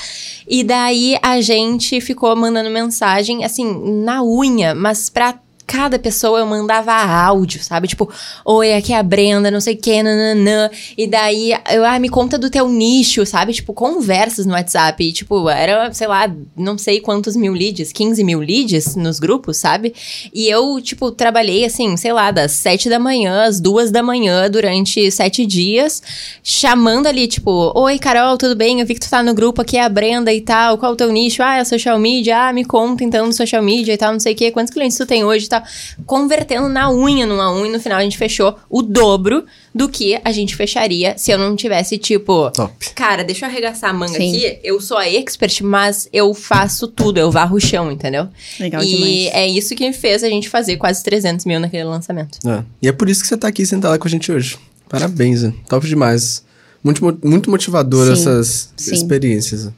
E daí a gente ficou mandando mensagem, assim, na unha, mas pra cada pessoa eu mandava áudio, sabe? Tipo, oi, aqui é a Brenda, não sei o que, nananã. E daí, eu, ah, me conta do teu nicho, sabe? Tipo, conversas no WhatsApp. E, tipo, era, sei lá, não sei quantos mil leads, 15 mil leads nos grupos, sabe? E eu, tipo, trabalhei assim, sei lá, das sete da manhã às duas da manhã durante sete dias, chamando ali, tipo, oi, Carol, tudo bem? Eu vi que tu tá no grupo aqui, é a Brenda e tal. Qual o teu nicho? Ah, é social media. Ah, me conta então no social media e tal, não sei o que. Quantos clientes tu tem hoje tal? convertendo na unha numa unha e no final a gente fechou o dobro do que a gente fecharia se eu não tivesse, tipo, Top. cara, deixa eu arregaçar a manga Sim. aqui. Eu sou a expert, mas eu faço tudo, eu varro o chão, entendeu? Legal e demais. é isso que fez a gente fazer quase 300 mil naquele lançamento. É. E é por isso que você tá aqui sentada com a gente hoje. Parabéns, né? top demais. Muito, muito motivador Sim. essas Sim. experiências.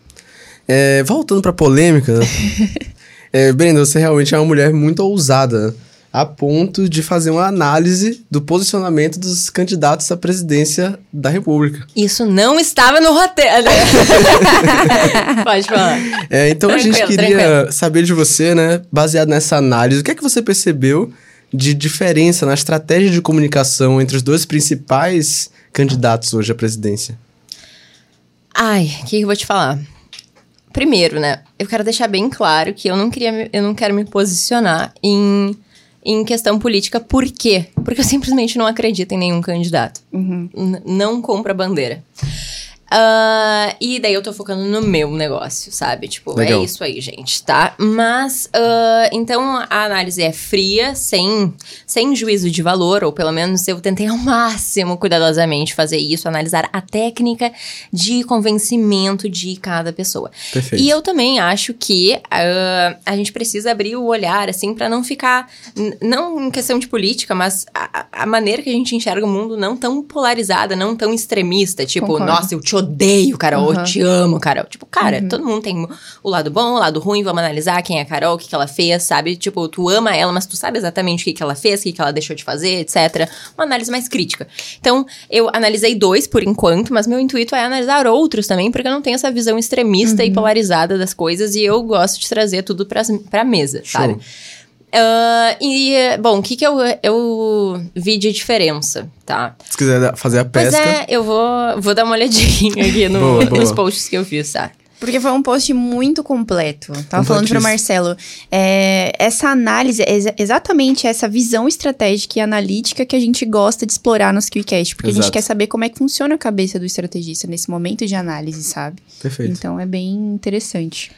É, voltando pra polêmica, é, Brenda, você realmente é uma mulher muito ousada a ponto de fazer uma análise do posicionamento dos candidatos à presidência da República. Isso não estava no roteiro. Pode falar. É, então tranquilo, a gente queria tranquilo. saber de você, né, baseado nessa análise, o que é que você percebeu de diferença na estratégia de comunicação entre os dois principais candidatos hoje à presidência? Ai, o que eu vou te falar? Primeiro, né, eu quero deixar bem claro que eu não queria, eu não quero me posicionar em em questão política. Por quê? Porque eu simplesmente não acredito em nenhum candidato. Uhum. Não compra bandeira. Uh, e daí eu tô focando no meu negócio, sabe? Tipo, é Legal. é isso aí, gente, tá? Mas, uh, então a análise é fria, sem, sem juízo de valor, ou pelo menos eu tentei ao máximo, cuidadosamente, fazer isso, analisar a técnica de convencimento de cada pessoa. Perfeito. E eu também acho que uh, a gente precisa abrir o olhar, assim, para não ficar, não em questão de política, mas a, a, maneira que a gente enxerga o mundo não tão polarizada, não tão extremista, tipo, Concordo. nossa, eu te te odeio, Carol, uhum. eu te amo, Carol. Tipo, cara, uhum. todo mundo tem o lado bom, o lado ruim, vamos analisar quem é a Carol, o que, que ela fez, sabe? Tipo, tu ama ela, mas tu sabe exatamente o que, que ela fez, o que, que ela deixou de fazer, etc. Uma análise mais crítica. Então, eu analisei dois por enquanto, mas meu intuito é analisar outros também, porque eu não tenho essa visão extremista uhum. e polarizada das coisas e eu gosto de trazer tudo pra, pra mesa, Show. sabe? Uh, e, bom, o que, que eu, eu vi de diferença, tá? Se quiser fazer a pesca. Pois é, eu vou, vou dar uma olhadinha aqui no, Boa, boa. nos posts que eu fiz, tá? Porque foi um post muito completo. Tava falando pro. Marcelo. é, essa análise, é exa- exatamente essa visão estratégica e analítica que a gente gosta de explorar nos QCast. Porque a gente Exato. quer saber como é que funciona a cabeça do estrategista nesse momento de análise, sabe? Perfeito. Então é bem interessante.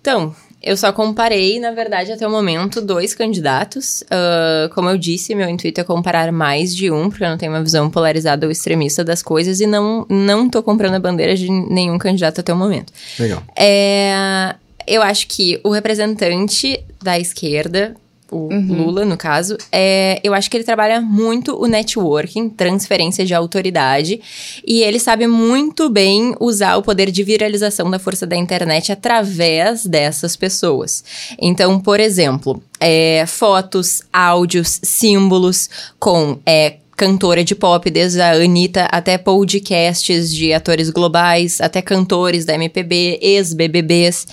Então, eu só comparei, na verdade, até o momento, dois candidatos. Ah, como eu disse, meu intuito é comparar mais de um, porque eu não tenho uma visão polarizada ou extremista das coisas e não, não tô comprando a bandeira de nenhum candidato até o momento. Legal. É, eu acho que o representante da esquerda, o Lula, no caso, é, eu acho que ele trabalha muito o networking, transferência de autoridade, e ele sabe muito bem usar o poder de viralização da força da internet através dessas pessoas. Então, por exemplo, é, fotos, áudios, símbolos com é, cantora de pop, desde a Anitta até podcasts de atores globais, até cantores da MPB, ex-BBBs,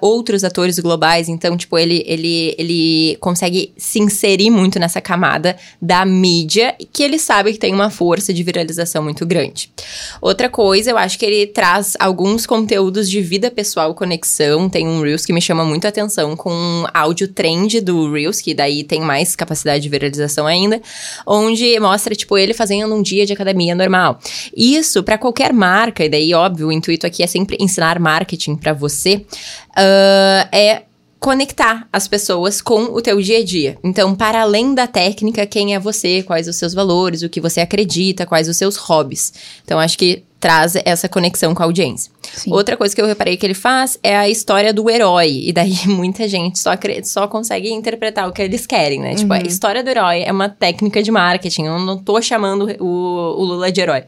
outros atores globais. Então, tipo, ele, ele, ele consegue se inserir muito nessa camada da mídia, que ele sabe que tem uma força de viralização muito grande. Outra coisa, eu acho que ele traz alguns conteúdos de vida pessoal, conexão. Tem um Reels que me chama muito a atenção com um áudio trend do Reels, que daí tem mais capacidade de viralização ainda, onde mostra, tipo, ele fazendo um dia de academia normal. Isso, pra qualquer marca, e daí, óbvio, o intuito aqui é sempre ensinar marketing pra você, ah, é conectar as pessoas com o teu dia a dia. Então, para além da técnica, quem é você, quais os seus valores, o que você acredita, quais os seus hobbies. Então, acho que traz essa conexão com a audiência. Sim. Outra coisa que eu reparei que ele faz é a história do herói. E daí muita gente só, só consegue interpretar o que eles querem, né? Tipo, a história do herói é uma técnica de marketing. Eu não tô chamando o, o Lula de herói.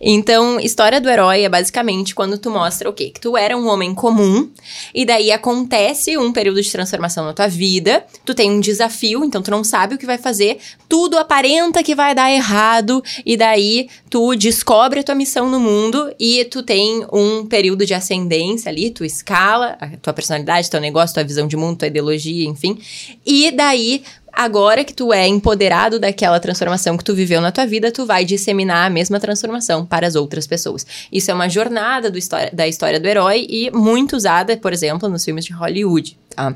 Então, história do herói é basicamente quando tu mostra o quê? Que tu era um homem comum, e daí acontece um período de transformação na tua vida, tu tem um desafio, então tu não sabe o que vai fazer, tudo aparenta que vai dar errado, e daí tu descobre a tua missão no mundo e tu tem um período de ascendência ali, tu escala a tua personalidade, teu negócio, tua visão de mundo, tua ideologia, enfim. E daí Agora que tu é empoderado daquela transformação que tu viveu na tua vida, tu vai disseminar a mesma transformação para as outras pessoas. Isso é uma jornada do história- da história do herói e muito usada, por exemplo, nos filmes de Hollywood, tá?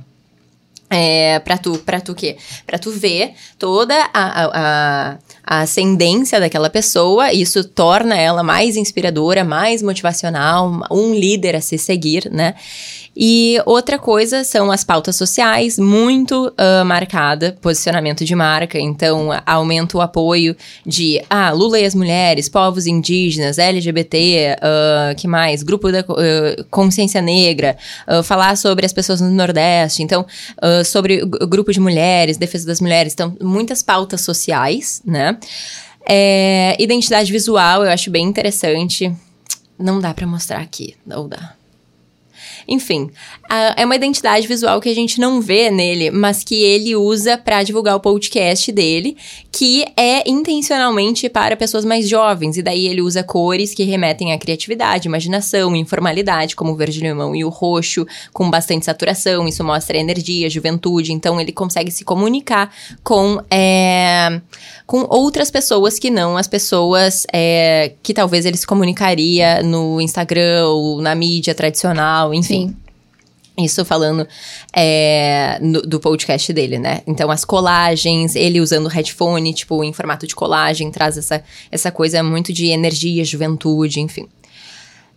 É, pra tu, pra tu quê? Pra tu ver toda a, a, a ascendência daquela pessoa, isso torna ela mais inspiradora, mais motivacional, um líder a se seguir, né? E outra coisa são as pautas sociais, muito ah, marcada, posicionamento de marca, então aumenta o apoio de ah, Lula e as mulheres, povos indígenas, LGBT, ah, que mais? Grupo da ah, consciência negra, falar sobre as pessoas no Nordeste, então sobre grupo de mulheres, defesa das mulheres, então muitas pautas sociais, né? É, identidade visual, eu acho bem interessante. Não dá pra mostrar aqui, não dá. Enfim, a- é uma identidade visual que a gente não vê nele, mas que ele usa pra divulgar o podcast dele, que é intencionalmente para pessoas mais jovens. E daí ele usa cores que remetem à criatividade, imaginação, informalidade, como o verde-limão e o roxo, com bastante saturação. Isso mostra energia, juventude. Então ele consegue se comunicar com, é, com outras pessoas que não as pessoas é, que talvez ele se comunicaria no Instagram ou na mídia tradicional, enfim. Sim. Isso falando é, no- do podcast dele, né? Então, as colagens, ele usando headphone, tipo, em formato de colagem, traz essa, essa coisa muito de energia, juventude, enfim.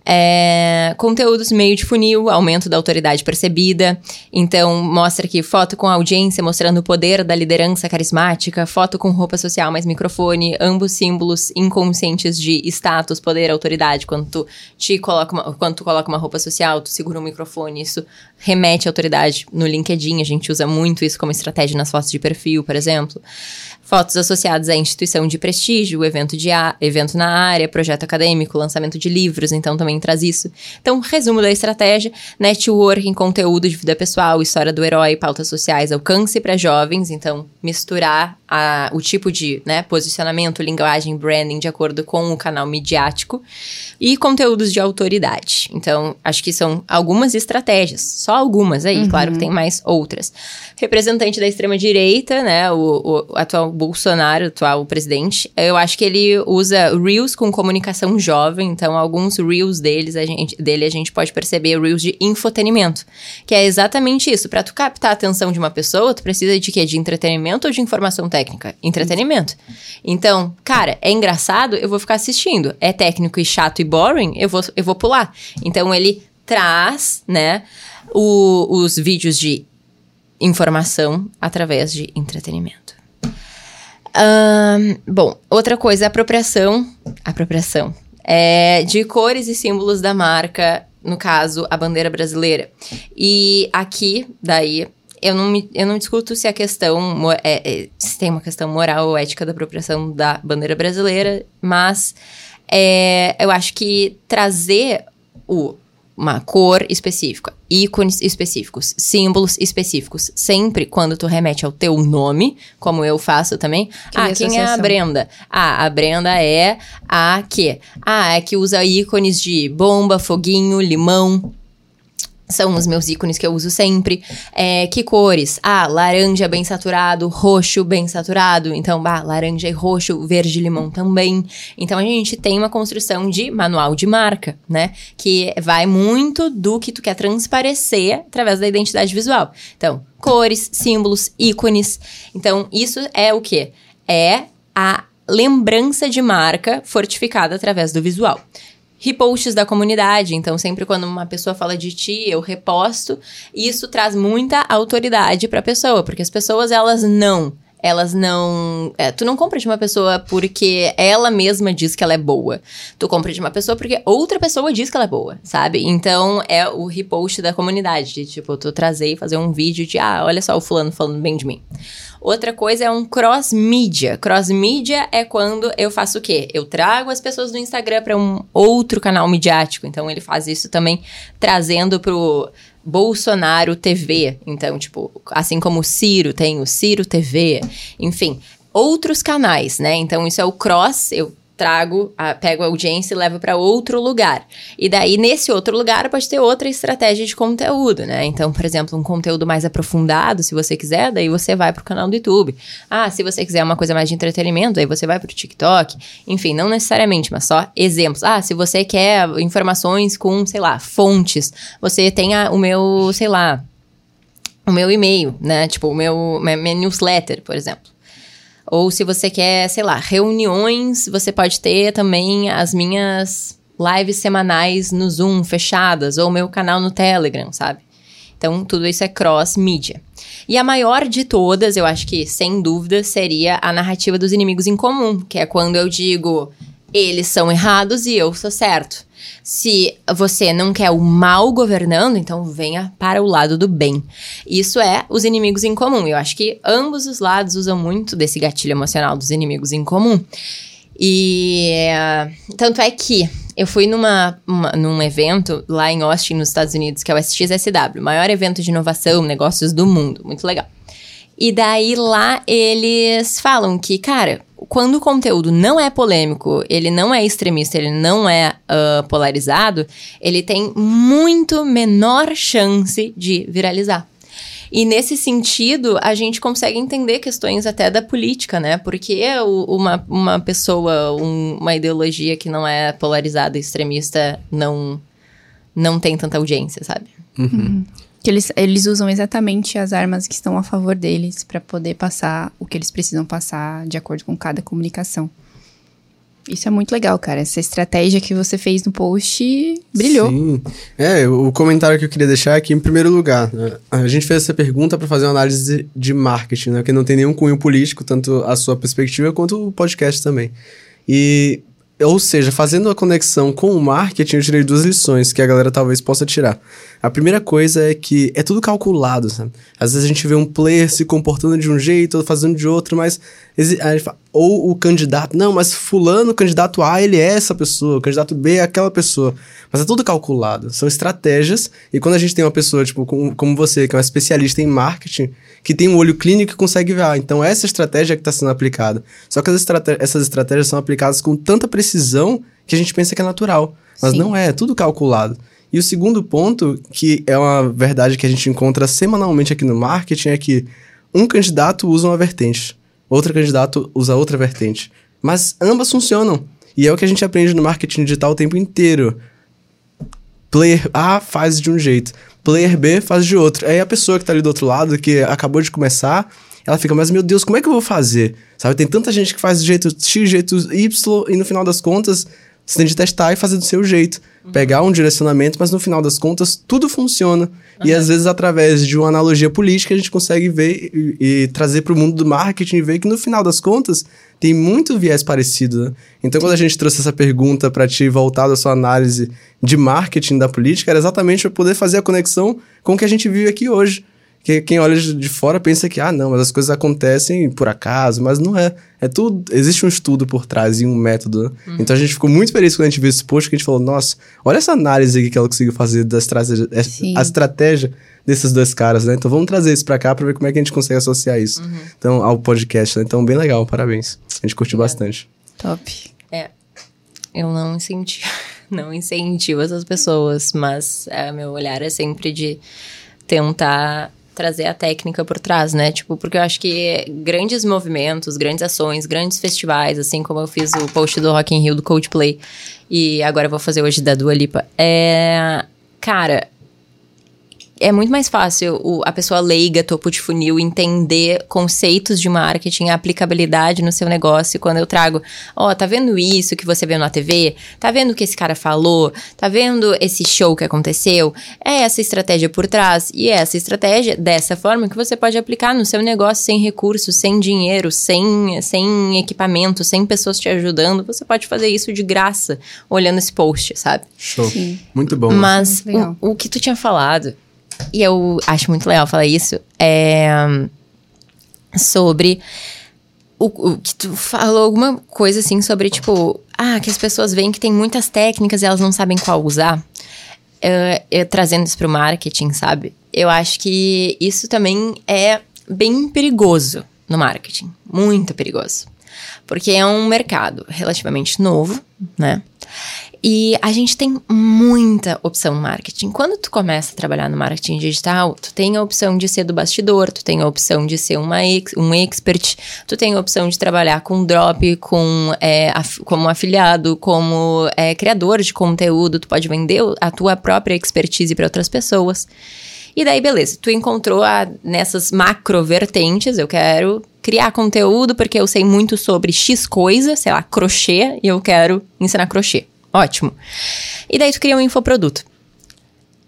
É, conteúdos meio de funil, aumento da autoridade percebida. Então, mostra aqui foto com audiência mostrando o poder da liderança carismática, foto com roupa social mais microfone, ambos símbolos inconscientes de status, poder, autoridade. Quando tu, te coloca uma, quando tu coloca uma roupa social, tu segura um microfone, isso remete à autoridade. No LinkedIn, a gente usa muito isso como estratégia nas fotos de perfil, por exemplo. Fotos associadas à instituição de prestígio, evento, de a, evento na área, projeto acadêmico, lançamento de livros, então também traz isso. Então, resumo da estratégia: networking, conteúdo de vida pessoal, história do herói, pautas sociais, alcance para jovens, então misturar a, o tipo de né, posicionamento, linguagem, branding de acordo com o canal midiático e conteúdos de autoridade. Então, acho que são algumas estratégias, só algumas aí, uhum. claro que tem mais outras. Representante da extrema-direita, né, o, o atual Bolsonaro, atual presidente, eu acho que ele usa Reels com comunicação jovem, então alguns Reels deles, a gente, dele a gente pode perceber Reels de infotenimento, que é exatamente isso. Para tu captar a atenção de uma pessoa, tu precisa de quê? De entretenimento ou de informação técnica? Entretenimento. Então, cara, é engraçado, eu vou ficar assistindo. É técnico e chato e boring, eu vou, eu vou pular. Então ele traz, né, o, os vídeos de informação através de entretenimento. Bom, outra coisa, apropriação. Apropriação. É, de cores e símbolos da marca, no caso, a bandeira brasileira. E aqui, daí, eu não, me, eu não discuto se a questão é, é, se tem uma questão moral ou ética da apropriação da bandeira brasileira, mas é, eu acho que trazer o uma cor específica, ícones específicos, símbolos específicos. Sempre quando tu remete ao teu nome, como eu faço também. ah, quem é a Brenda? Ah, a Brenda é a que? Ah, é que usa ícones de bomba, foguinho, limão, são os meus ícones que eu uso sempre. É, que cores? Ah, laranja bem saturado, roxo bem saturado. Então, bah, laranja e roxo, verde e limão também. Então, a gente tem uma construção de manual de marca, né? Que vai muito do que tu quer transparecer através da identidade visual. Então, cores, símbolos, ícones. Então, isso é o quê? É a lembrança de marca fortificada através do visual reposts da comunidade. Então, sempre quando uma pessoa fala de ti, eu reposto. Isso traz muita autoridade para a pessoa, porque as pessoas elas não elas não. É, tu não compra de uma pessoa porque ela mesma diz que ela é boa. Tu compra de uma pessoa porque outra pessoa diz que ela é boa, sabe? Então é o repost da comunidade. De, tipo, tu trazer e fazer um vídeo de, ah, olha só o fulano falando bem de mim. Outra coisa é um cross-mídia. Cross-mídia é quando eu faço o quê? Eu trago as pessoas do Instagram para um outro canal midiático. Então ele faz isso também trazendo pro Bolsonaro TV. Então, tipo, assim como o Ciro tem o Ciro TV, enfim, outros canais, né? Então, isso é o cross, eu trago, a, pego a audiência e levo para outro lugar. E daí, nesse outro lugar, pode ter outra estratégia de conteúdo, né? Então, por exemplo, um conteúdo mais aprofundado, se você quiser, daí você vai pro canal do YouTube. Ah, se você quiser uma coisa mais de entretenimento, aí você vai pro TikTok. Enfim, não necessariamente, mas só exemplos. Ah, se você quer informações com, sei lá, fontes, você tem a, o meu, sei lá, o meu e-mail, né? Tipo, o meu minha newsletter, por exemplo. Ou se você quer, sei lá, reuniões, você pode ter também as minhas lives semanais no Zoom fechadas, ou meu canal no Telegram, sabe? Então, tudo isso é cross-mídia. E a maior de todas, eu acho que, sem dúvida, seria a narrativa dos inimigos em comum, que é quando eu digo eles são errados e eu sou certo. Se você não quer o mal governando, então venha para o lado do bem. Isso é os inimigos em comum. Eu acho que ambos os lados usam muito desse gatilho emocional dos inimigos em comum. E tanto é que eu fui numa, uma, num evento lá em Austin, nos Estados Unidos, que é o SXSW, maior evento de inovação, negócios do mundo. Muito legal. E daí lá eles falam que, cara, quando o conteúdo não é polêmico, ele não é extremista, ele não é uh, polarizado, ele tem muito menor chance de viralizar. E nesse sentido, a gente consegue entender questões até da política, né? Porque uma, uma pessoa, um, uma ideologia que não é polarizada e extremista não, não tem tanta audiência, sabe? Uhum. Que eles, eles usam exatamente as armas que estão a favor deles para poder passar o que eles precisam passar de acordo com cada comunicação. Isso é muito legal, cara. Essa estratégia que você fez no post brilhou. Sim. É, o comentário que eu queria deixar aqui, em primeiro lugar, né? a gente fez essa pergunta para fazer uma análise de marketing, né? Que não tem nenhum cunho político, tanto a sua perspectiva quanto o podcast também. E, ou seja, fazendo a conexão com o marketing, eu tirei duas lições que a galera talvez possa tirar. A primeira coisa é que é tudo calculado, sabe? Às vezes a gente vê um player se comportando de um jeito, fazendo de outro, mas. Ou o candidato. Não, mas Fulano, o candidato A, ele é essa pessoa, o candidato B é aquela pessoa. Mas é tudo calculado. São estratégias. E quando a gente tem uma pessoa, tipo, como, como você, que é uma especialista em marketing, que tem um olho clínico e consegue ver, ah, então essa estratégia é que está sendo aplicada. Só que essas estratégias são aplicadas com tanta precisão que a gente pensa que é natural. Mas Sim. não é, é tudo calculado. E o segundo ponto, que é uma verdade que a gente encontra semanalmente aqui no marketing, é que um candidato usa uma vertente, outro candidato usa outra vertente. Mas ambas funcionam. E é o que a gente aprende no marketing digital o tempo inteiro. Player A faz de um jeito, player B faz de outro. Aí a pessoa que tá ali do outro lado, que acabou de começar, ela fica, mas meu Deus, como é que eu vou fazer? Sabe, tem tanta gente que faz do jeito X, jeito Y, e no final das contas, você tem de testar e fazer do seu jeito. Uhum. Pegar um direcionamento, mas no final das contas, tudo funciona. Uhum. E às vezes, através de uma analogia política, a gente consegue ver e, e trazer para o mundo do marketing e ver que no final das contas, tem muito viés parecido. Né? Então, quando a gente trouxe essa pergunta para ti, voltada à sua análise de marketing da política, era exatamente para poder fazer a conexão com o que a gente vive aqui hoje. Que quem olha de fora pensa que, ah, não, mas as coisas acontecem por acaso, mas não é. É tudo. Existe um estudo por trás e um método. Né? Uhum. Então a gente ficou muito feliz quando a gente viu esse post que a gente falou, nossa, olha essa análise aqui que ela conseguiu fazer da estratégia, é, a estratégia desses dois caras, né? Então vamos trazer isso para cá para ver como é que a gente consegue associar isso. Uhum. Então, ao podcast, né? Então, bem legal, parabéns. A gente curtiu bastante. Top. É. Eu não incentivo, não incentivo essas pessoas, mas é, meu olhar é sempre de tentar trazer a técnica por trás, né? Tipo, porque eu acho que grandes movimentos, grandes ações, grandes festivais, assim como eu fiz o post do Rock in Rio do Coldplay e agora eu vou fazer hoje da Dua Lipa, é... Cara, é muito mais fácil o, a pessoa leiga, topo de funil, entender conceitos de marketing, a aplicabilidade no seu negócio. Quando eu trago, ó, oh, tá vendo isso que você vê na TV? Tá vendo o que esse cara falou? Tá vendo esse show que aconteceu? É essa estratégia por trás. E é essa estratégia, dessa forma, que você pode aplicar no seu negócio sem recursos, sem dinheiro, sem, sem equipamento, sem pessoas te ajudando. Você pode fazer isso de graça, olhando esse post, sabe? Show. Sim. Muito bom. Mas o, o que tu tinha falado e eu acho muito legal falar isso, é sobre o, o, que tu falou alguma coisa assim sobre, tipo, ah, que as pessoas veem que tem muitas técnicas e elas não sabem qual usar. eu, trazendo isso pro marketing, sabe? Eu acho que isso também é bem perigoso no marketing. Muito perigoso. Porque é um mercado relativamente novo, né? E a gente tem muita opção no marketing. Quando tu começa a trabalhar no marketing digital, tu tem a opção de ser do bastidor, tu tem a opção de ser uma ex, um expert, tu tem a opção de trabalhar com drop, com é, af, como afiliado, como é, criador de conteúdo, tu pode vender a tua própria expertise para outras pessoas. E daí, beleza, tu encontrou a, nessas macro vertentes, eu quero criar conteúdo porque eu sei muito sobre X coisa, sei lá, crochê, e eu quero ensinar crochê. Ótimo. E daí tu cria um infoproduto.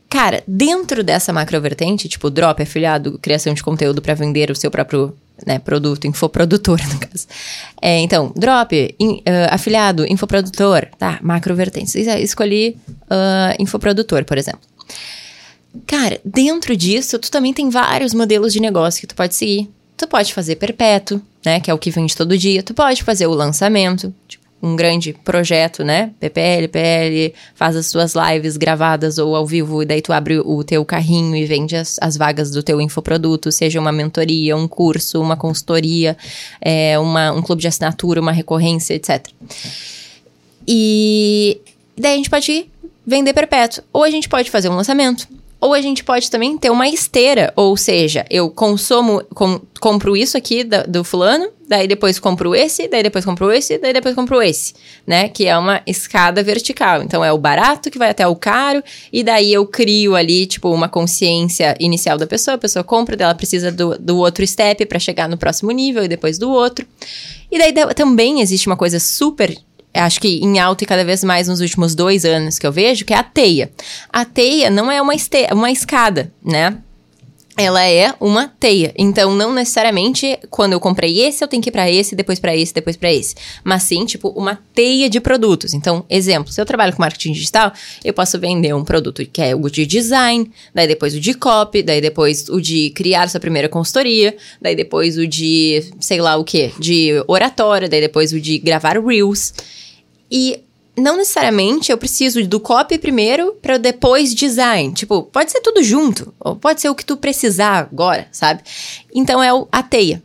Cara, dentro dessa macrovertente, tipo drop, afiliado, criação de conteúdo para vender o seu próprio né, produto, infoprodutor, no caso. É, então, drop, in, uh, afiliado, infoprodutor, tá, macrovertentes. Escolhi uh, infoprodutor, por exemplo. Cara, dentro disso, tu também tem vários modelos de negócio que tu pode seguir. Tu pode fazer perpétuo, né, que é o que vende todo dia. Tu pode fazer o lançamento, tipo, um grande projeto, né? PPL, PL, faz as suas lives gravadas ou ao vivo, e daí tu abre o teu carrinho e vende as, as vagas do teu infoproduto, seja uma mentoria, um curso, uma consultoria, é, uma, um clube de assinatura, uma recorrência, etc. E daí a gente pode vender perpétuo. Ou a gente pode fazer um lançamento. Ou a gente pode também ter uma esteira, ou seja, eu consumo, com, compro isso aqui da, do fulano, daí depois compro esse, daí depois compro esse, daí depois compro esse, né? Que é uma escada vertical. Então é o barato que vai até o caro, e daí eu crio ali, tipo, uma consciência inicial da pessoa, a pessoa compra, daí ela precisa do, do outro step para chegar no próximo nível e depois do outro. E daí também existe uma coisa super acho que em alta e cada vez mais nos últimos dois anos que eu vejo, que é a teia. A teia não é uma, uma escada, né? Ela é uma teia. Então, não necessariamente quando eu comprei esse, eu tenho que ir para esse, depois para esse, depois para esse. Mas sim, tipo, uma teia de produtos. Então, exemplo, se eu trabalho com marketing digital, eu posso vender um produto que é o de design, daí depois o de copy, daí depois o de criar sua primeira consultoria, daí depois o de, sei lá o que, de oratória, daí depois o de gravar reels. E não necessariamente eu preciso do copy primeiro para depois design. Tipo, pode ser tudo junto, ou pode ser o que tu precisar agora, sabe? Então é o, a teia.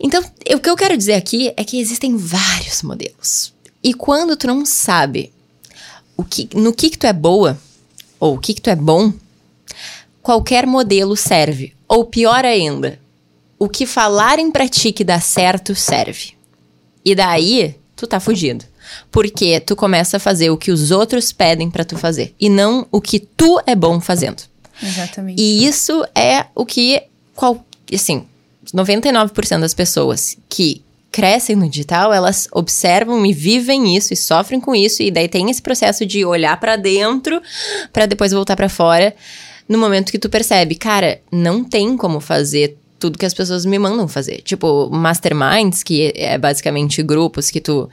Então, o que eu quero dizer aqui é que existem vários modelos. E quando tu não sabe o que, no que, que tu é boa, ou o que, que tu é bom, qualquer modelo serve. Ou pior ainda, o que falarem pra ti que dá certo serve. E daí, tu tá fugido. Porque tu começa a fazer o que os outros pedem para tu fazer e não o que tu é bom fazendo. Exatamente. E isso é o que, qual, assim, 99% das pessoas que crescem no digital, elas observam e vivem isso e sofrem com isso e daí tem esse processo de olhar para dentro para depois voltar para fora. No momento que tu percebe, cara, não tem como fazer tudo que as pessoas me mandam fazer. Tipo, masterminds, que é basicamente grupos que tu,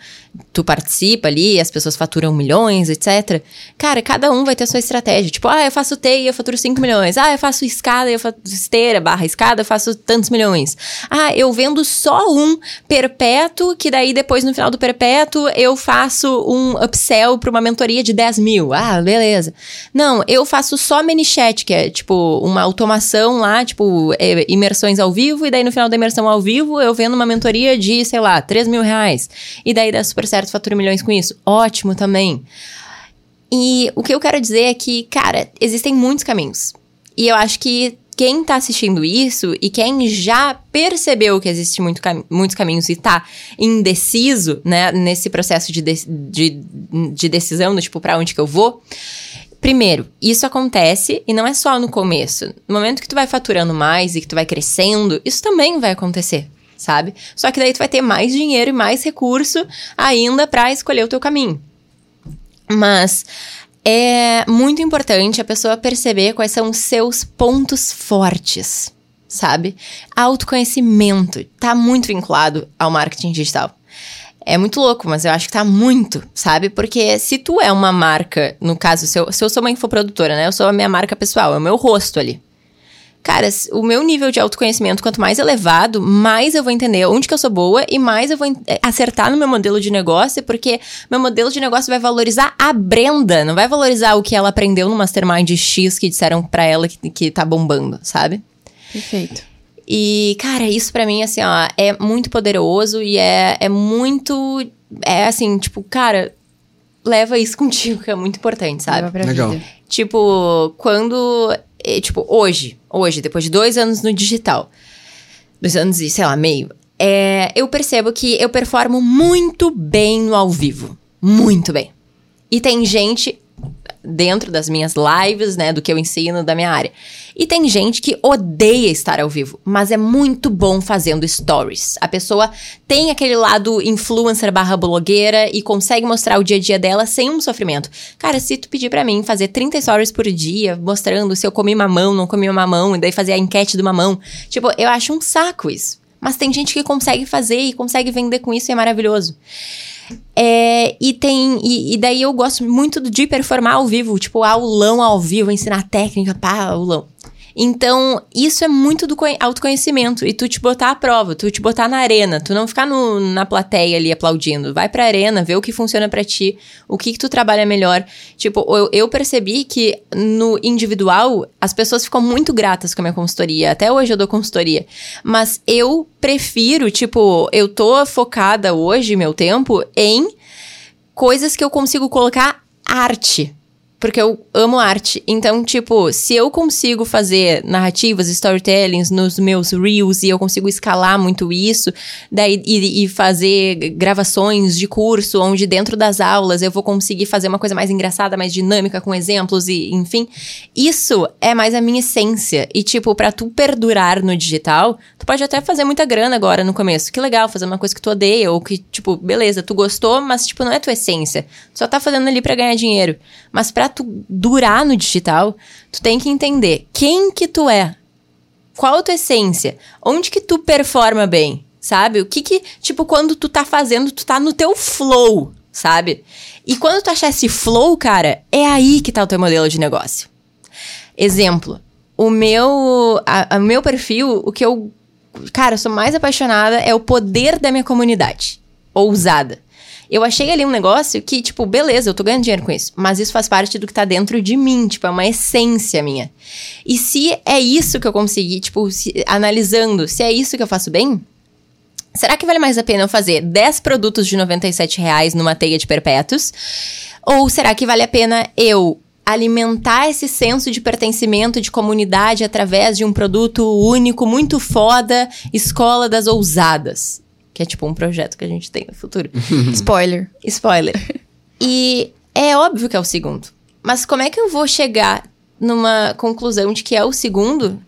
tu participa ali, as pessoas faturam milhões, etc. Cara, cada um vai ter a sua estratégia. Tipo, ah, eu faço teia, eu faturo 5 milhões. Ah, eu faço escada, eu faço esteira, barra escada, eu faço tantos milhões. Ah, eu vendo só um perpétuo, que daí depois no final do perpétuo eu faço um upsell para uma mentoria de 10 mil. Ah, beleza. Não, eu faço só ManyChat, que é tipo uma automação lá, tipo, é, imersões ao vivo, e daí no final da imersão ao vivo eu vendo uma mentoria de, sei lá, 3 mil reais. E daí dá super certo, fatura milhões com isso. Ótimo também. E o que eu quero dizer é que, cara, existem muitos caminhos. E eu acho que quem tá assistindo isso e quem já percebeu que existe muito cam muitos caminhos e tá indeciso, né, nesse processo de, de, de, de decisão, do tipo, pra onde que eu vou, Primeiro, isso acontece e não é só no começo. No momento que tu vai faturando mais e que tu vai crescendo, isso também vai acontecer, sabe? Só que daí tu vai ter mais dinheiro e mais recurso ainda para escolher o teu caminho. Mas é muito importante a pessoa perceber quais são os seus pontos fortes, sabe? Autoconhecimento tá muito vinculado ao marketing digital. É muito louco, mas eu acho que tá muito, sabe? Porque se tu é uma marca, no caso, se eu, se eu sou uma infoprodutora, né? Eu sou a minha marca pessoal, é o meu rosto ali. Cara, o meu nível de autoconhecimento, quanto mais elevado, mais eu vou entender onde que eu sou boa e mais eu vou é, acertar no meu modelo de negócio, porque meu modelo de negócio vai valorizar a Brenda, não vai valorizar o que ela aprendeu no Mastermind X que disseram pra ela que, que tá bombando, sabe? Perfeito. E, cara, isso para mim, assim, ó, é muito poderoso e é, é muito. É assim, tipo, cara, leva isso contigo, que é muito importante, sabe? Legal. Vida. Tipo, quando. Tipo, hoje, hoje, depois de dois anos no digital, dois anos e, sei lá, meio, é, eu percebo que eu performo muito bem no ao vivo. Muito bem. E tem gente dentro das minhas lives, né, do que eu ensino da minha área. E tem gente que odeia estar ao vivo, mas é muito bom fazendo stories. A pessoa tem aquele lado influencer barra blogueira e consegue mostrar o dia a dia dela sem um sofrimento. Cara, se tu pedir para mim fazer 30 stories por dia, mostrando se eu comi mamão, não comi mamão, e daí fazer a enquete do mamão, tipo, eu acho um saco isso. Mas tem gente que consegue fazer e consegue vender com isso e é maravilhoso. É, e tem. E, e, daí eu gosto muito de performar ao vivo, tipo, aulão ao vivo, ensinar técnica, pá, aulão. Então, isso é muito do autoconhecimento. E tu te botar à prova, tu te botar na arena, tu não ficar no, na plateia ali aplaudindo. Vai pra arena, vê o que funciona para ti, o que, que tu trabalha melhor. Tipo, eu, eu percebi que no individual, as pessoas ficam muito gratas com a minha consultoria. Até hoje eu dou consultoria. Mas eu prefiro, tipo, eu tô focada hoje, meu tempo, em coisas que eu consigo colocar arte porque eu amo arte. Então, tipo, se eu consigo fazer narrativas, storytellings nos meus reels e eu consigo escalar muito isso, daí e, e, fazer gravações de curso, onde dentro das aulas eu vou conseguir fazer uma coisa mais engraçada, mais dinâmica, com exemplos e enfim, isso é mais a minha essência. E, tipo, para tu perdurar no digital, tu pode até fazer muita grana agora no começo. Que legal, fazer uma coisa que tu odeia, ou que, tipo, beleza, tu gostou, mas, tipo, não é tua essência. Tu só tá fazendo ali para ganhar dinheiro. Mas pra tu durar no digital, tu tem que entender quem que tu é Qual a tua essência? Onde que tu performa bem? Sabe? O que que, tipo, quando tu tá fazendo, tu tá no teu flow, sabe? E quando tu achar esse flow, cara, é aí que tá o teu modelo de negócio. Exemplo, o meu, a, a meu perfil, o que eu, cara, sou mais apaixonada é o poder da minha comunidade. Ousada. Eu achei ali um negócio que, tipo, beleza, eu tô ganhando dinheiro com isso. Mas isso faz parte do que tá dentro de mim, tipo, é uma essência minha. E se é isso que eu consegui, tipo, se, analisando, se é isso que eu faço bem, será que vale mais a pena eu fazer 10 produtos de 97 reais numa teia de perpétuos? Ou será que vale a pena eu alimentar esse senso de pertencimento, de comunidade através de um produto único, muito foda, Escola das Ousadas? Que é tipo um projeto que a gente tem no futuro. Spoiler. Spoiler. E é óbvio que é o segundo. Mas como é que eu vou chegar numa conclusão de que é o segundo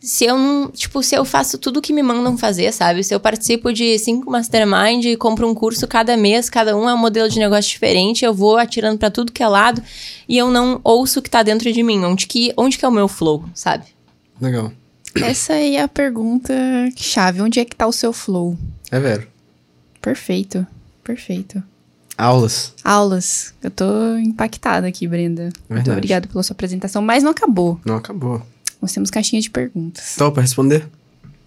se eu não. Tipo, se eu faço tudo o que me mandam fazer, sabe? Se eu participo de cinco mastermind e compro um curso cada mês, cada um é um modelo de negócio diferente, eu vou atirando para tudo que é lado e eu não ouço o que tá dentro de mim. Onde que, onde que é o meu flow, sabe? Legal. Essa aí é a pergunta chave. Onde é que tá o seu flow? É vero. Perfeito. Perfeito. Aulas. Aulas. Eu tô impactada aqui, Brenda. Muito Verdade. obrigada pela sua apresentação, mas não acabou. Não acabou. Nós temos caixinha de perguntas. Topa responder?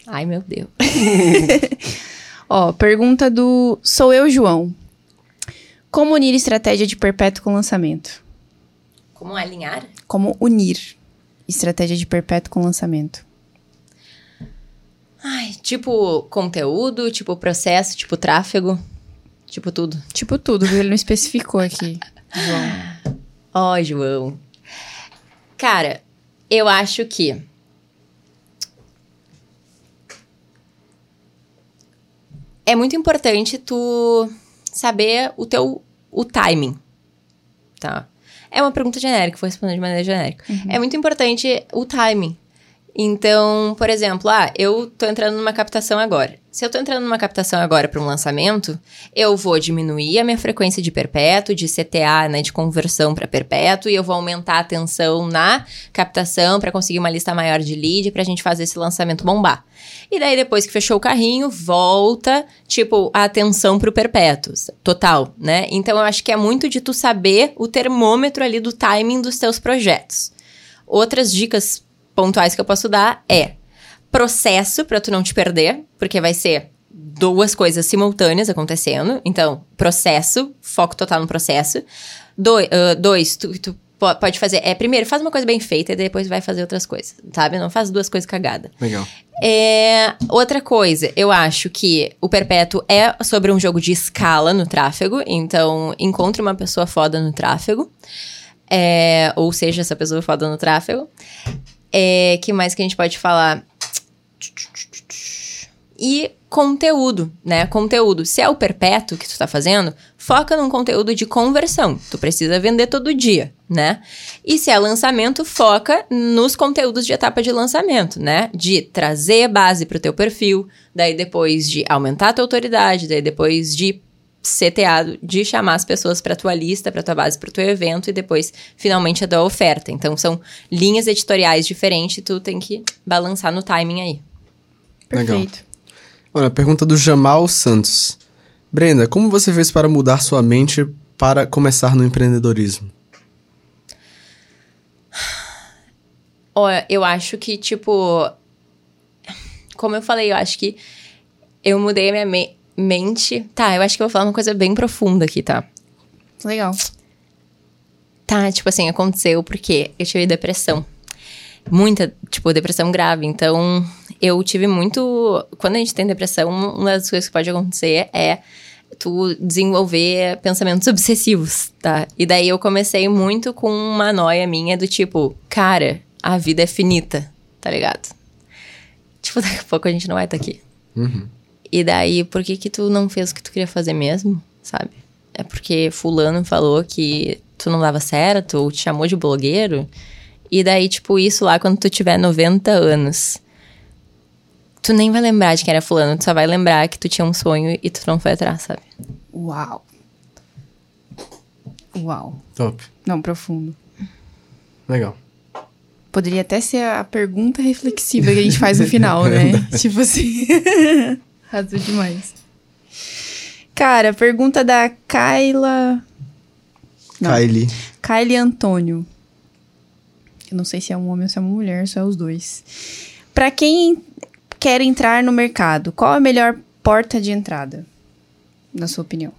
Ai, meu Deus. Ó, pergunta do Sou eu, João. Como unir estratégia de perpétuo com lançamento? Como alinhar? Como unir estratégia de perpétuo com lançamento? Ai, tipo conteúdo, tipo processo, tipo tráfego, tipo tudo. Tipo tudo? Ele não especificou aqui, João. Ó, João. Cara, eu acho que. É muito importante tu saber o teu o timing, tá? É uma pergunta genérica, vou responder de maneira genérica. É muito importante o timing. Então, por exemplo, ah, eu tô entrando numa captação agora. Se eu tô entrando numa captação agora para um lançamento, eu vou diminuir a minha frequência de perpétuo, de CTA, né, de conversão para perpétuo, e eu vou aumentar a atenção na captação para conseguir uma lista maior de lead pra gente fazer esse lançamento bombar. E daí depois que fechou o carrinho, volta, tipo, a atenção pro perpétuo, total, né? Então eu acho que é muito de tu saber o termômetro ali do timing dos teus projetos. Outras dicas pontuais que eu posso dar é processo para tu não te perder, porque vai ser duas coisas simultâneas acontecendo. Então, processo, foco total no processo. Doi- ah, dois, tu, tu po- pode fazer. É, primeiro, faz uma coisa bem feita e depois vai fazer outras coisas, sabe? Não faz duas coisas cagadas. Legal. É, outra coisa, eu acho que o Perpétuo é sobre um jogo de escala no tráfego, então encontre uma pessoa foda no tráfego. É, ou seja, essa pessoa foda no tráfego. É, que mais que a gente pode falar? E conteúdo, né? Conteúdo. Se é o perpétuo que tu tá fazendo, foca num conteúdo de conversão. Tu precisa vender todo dia, né? E se é lançamento, foca nos conteúdos de etapa de lançamento, né? De trazer base pro teu perfil, daí depois de aumentar a tua autoridade, daí depois de CTA, de chamar as pessoas para tua lista, para tua base, para teu evento e depois finalmente a tua oferta. Então são linhas editoriais diferentes, e tu tem que balançar no timing aí. Legal. Perfeito. Olha, pergunta do Jamal Santos. Brenda, como você fez para mudar sua mente para começar no empreendedorismo? Olha, eu acho que, tipo. Como eu falei, eu acho que eu mudei a minha me- mente. Tá, eu acho que eu vou falar uma coisa bem profunda aqui, tá? Legal. Tá, tipo assim, aconteceu porque eu tive depressão. Muita, tipo, depressão grave. Então, eu tive muito. Quando a gente tem depressão, uma das coisas que pode acontecer é tu desenvolver pensamentos obsessivos, tá? E daí eu comecei muito com uma noia minha do tipo, cara, a vida é finita, tá ligado? Tipo, daqui a pouco a gente não vai estar aqui. E daí, por que que tu não fez o que tu queria fazer mesmo, sabe? É porque fulano falou que tu não dava certo, ou te chamou de blogueiro. E daí, tipo, isso lá quando tu tiver 90 anos. Tu nem vai lembrar de quem era fulano, tu só vai lembrar que tu tinha um sonho e tu não foi atrás, sabe? Uau. Uau. Top. Não, profundo. Legal. Poderia até ser a pergunta reflexiva que a gente faz no final, né? tipo assim. Arrasou demais. Cara, pergunta da Kyla. Não. Kylie. Kylie Antônio. Eu não sei se é um homem ou se é uma mulher, só é os dois. Pra quem quer entrar no mercado, qual a melhor porta de entrada? Na sua opinião?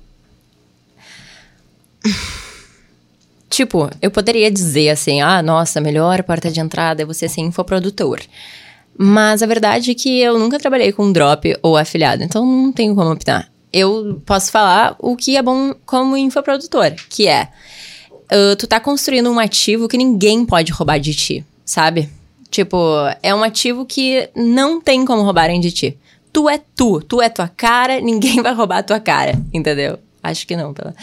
Tipo, eu poderia dizer assim, ah, nossa, a melhor porta de entrada é você ser infoprodutor. Mas a verdade é que eu nunca trabalhei com drop ou afiliado, então não tenho como opinar. Eu posso falar o que é bom como infoprodutor, que é uh, tu tá construindo um ativo que ninguém pode roubar de ti, sabe? Tipo, é um ativo que não tem como roubarem de ti. Tu é tu, tu é tua cara, ninguém vai roubar a tua cara, entendeu? Acho que não, pela.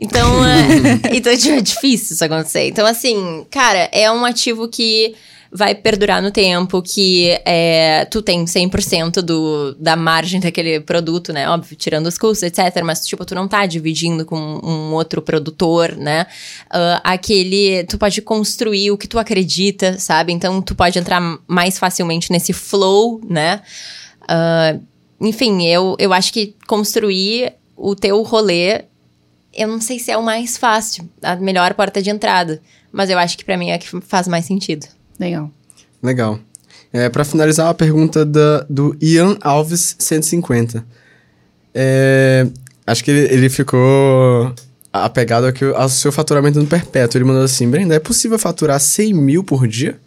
Então, é, então é difícil isso acontecer. Então, assim, cara, é um ativo que vai perdurar no tempo, que é, tu tem 100% do, da margem daquele produto, né? Óbvio, tirando os custos, etc. Mas, tipo, tu não tá dividindo com um outro produtor, né? Uh, aquele... Tu pode construir o que tu acredita, sabe? Então, tu pode entrar mais facilmente nesse flow, né? Uh, enfim, eu, eu acho que construir o teu rolê, eu não sei se é o mais fácil, a melhor porta de entrada. Mas eu acho que para mim é que faz mais sentido. Legal. Legal. É, para finalizar, a pergunta da, do Ian Alves 150. É, acho que ele, ele ficou apegado ao, que, ao seu faturamento no perpétuo. Ele mandou assim: Brenda, é possível faturar 100 mil por dia?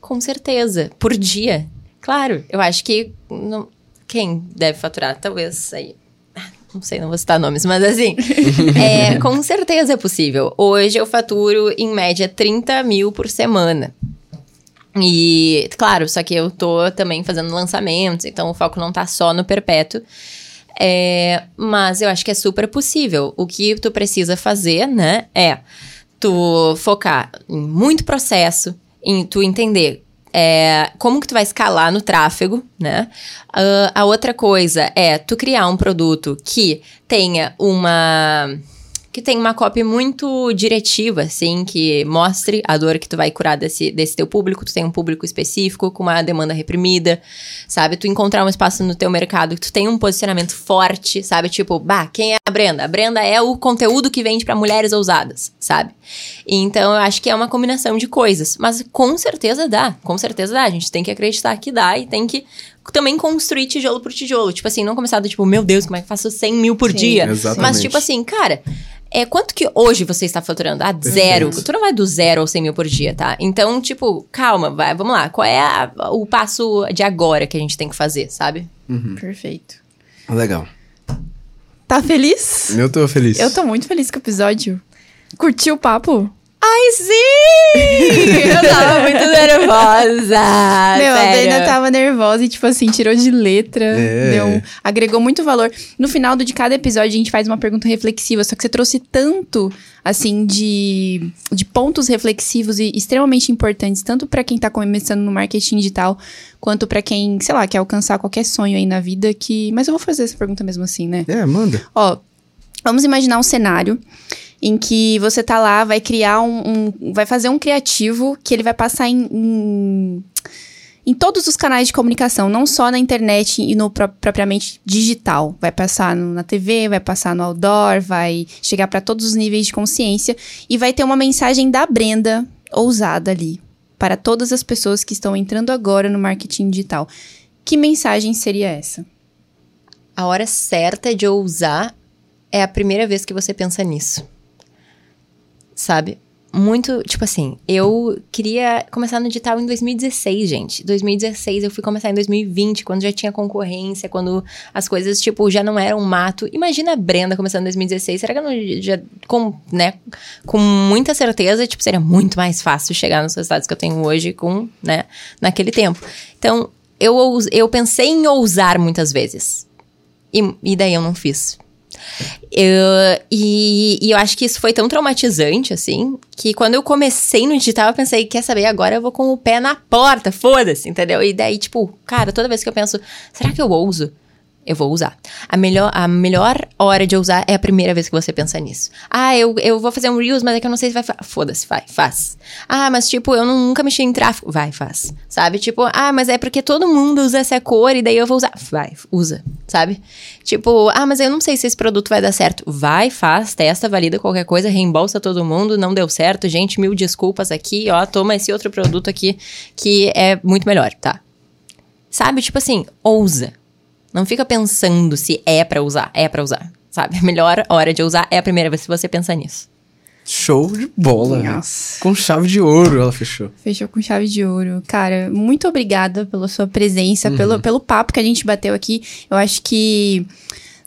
Com certeza. Por dia. Claro, eu acho que. Não, quem deve faturar? Talvez aí não sei, não vou citar nomes, mas assim, é, com certeza é possível. Hoje eu faturo, em média, 30 mil por semana. E, claro, só que eu tô também fazendo lançamentos, então o foco não tá só no perpétuo. É, mas eu acho que é super possível. O que tu precisa fazer, né, é tu focar em muito processo, em tu entender é, como que tu vai escalar no tráfego, né? Uh, a outra coisa é tu criar um produto que tenha uma que tem uma copy muito diretiva, assim, que mostre a dor que tu vai curar desse, desse teu público. Tu tem um público específico com uma demanda reprimida, sabe? Tu encontrar um espaço no teu mercado que tu tem um posicionamento forte, sabe? Tipo, bah, quem é a Brenda? A Brenda é o conteúdo que vende para mulheres ousadas, sabe? Então, eu acho que é uma combinação de coisas. Mas com certeza dá, com certeza dá. A gente tem que acreditar que dá e tem que também construir tijolo por tijolo. Tipo assim, não começar do tipo, meu Deus, como é que eu faço 100 mil por Sim, exatamente. dia? Mas tipo assim, cara, é, quanto que hoje você está faturando? Ah, zero. Tu não vai do zero ao 100 mil por dia, tá? Então, tipo, calma, vai, vamos lá. Qual é a- o passo de agora que a gente tem que fazer, sabe? Perfeito. Legal. Tá feliz? Eu tô feliz. Eu tô muito feliz com o episódio. Curtiu o papo? Ai, sim! Eu tava muito nervosa. Meu, a sério. Brenda tava nervosa e, tipo assim, tirou de letra. É. Deu, agregou muito valor. No final do- de cada episódio, a gente faz uma pergunta reflexiva. Só que você trouxe tanto, assim, de, de pontos reflexivos e extremamente importantes, tanto pra quem tá começando no marketing digital, quanto pra quem, sei lá, quer alcançar qualquer sonho aí na vida. que Mas eu vou fazer essa pergunta mesmo assim, né? É, manda. Ó, vamos imaginar um cenário em que você tá lá, vai criar um, um- vai fazer um criativo que ele vai passar em, em, em todos os canais de comunicação, não só na internet e no pro- propriamente digital. Vai passar no- na TV, vai passar no outdoor, vai chegar para todos os níveis de consciência e vai ter uma mensagem da Brenda ousada ali para todas as pessoas que estão entrando agora no marketing digital. Que mensagem seria essa? A hora certa de ousar é a primeira vez que você pensa nisso. Sabe? Muito, tipo assim, eu queria começar no digital em 2016, gente. 2016 eu fui começar em 2020, quando já tinha concorrência, quando as coisas, tipo, já não eram mato. Imagina a Brenda começando em 2016. Será que eu não já, com, né, com muita certeza, tipo, seria muito mais fácil chegar nos resultados que eu tenho hoje com, né, naquele tempo. Então, eu, eu pensei em ousar muitas vezes. E, e daí eu não fiz. Eu- e, e eu acho que isso foi tão traumatizante, assim, que quando eu comecei no digital, eu pensei, quer saber, agora eu vou com o pé na porta, foda-se, entendeu? E daí, tipo, cara, toda vez que eu penso, será que eu ouso? Eu vou usar. A melhor, a melhor hora de usar é a primeira vez que você pensa nisso. Ah, eu, eu vou fazer um Reels, mas é que eu não sei se vai. Foda-se, vai, faz. Ah, mas tipo, eu nunca mexi em tráfego. Vai, faz. Sabe? Tipo, ah, mas é porque todo mundo usa essa cor e daí eu vou usar. Vai, usa. Sabe? Tipo, ah, mas eu não sei se esse produto vai dar certo. Vai, faz, testa, valida qualquer coisa, reembolsa todo mundo, não deu certo. Gente, mil desculpas aqui, ó, toma esse outro produto aqui que é muito melhor, tá? Sabe? Tipo assim, ousa. Não fica pensando se é pra usar, é pra usar, sabe? A melhor hora de usar é a primeira vez que você pensa nisso. Show de bola. Nossa. Com chave de ouro ela fechou. Fechou com chave de ouro. Cara, muito obrigada pela sua presença, pelo, pelo papo que a gente bateu aqui. Eu acho que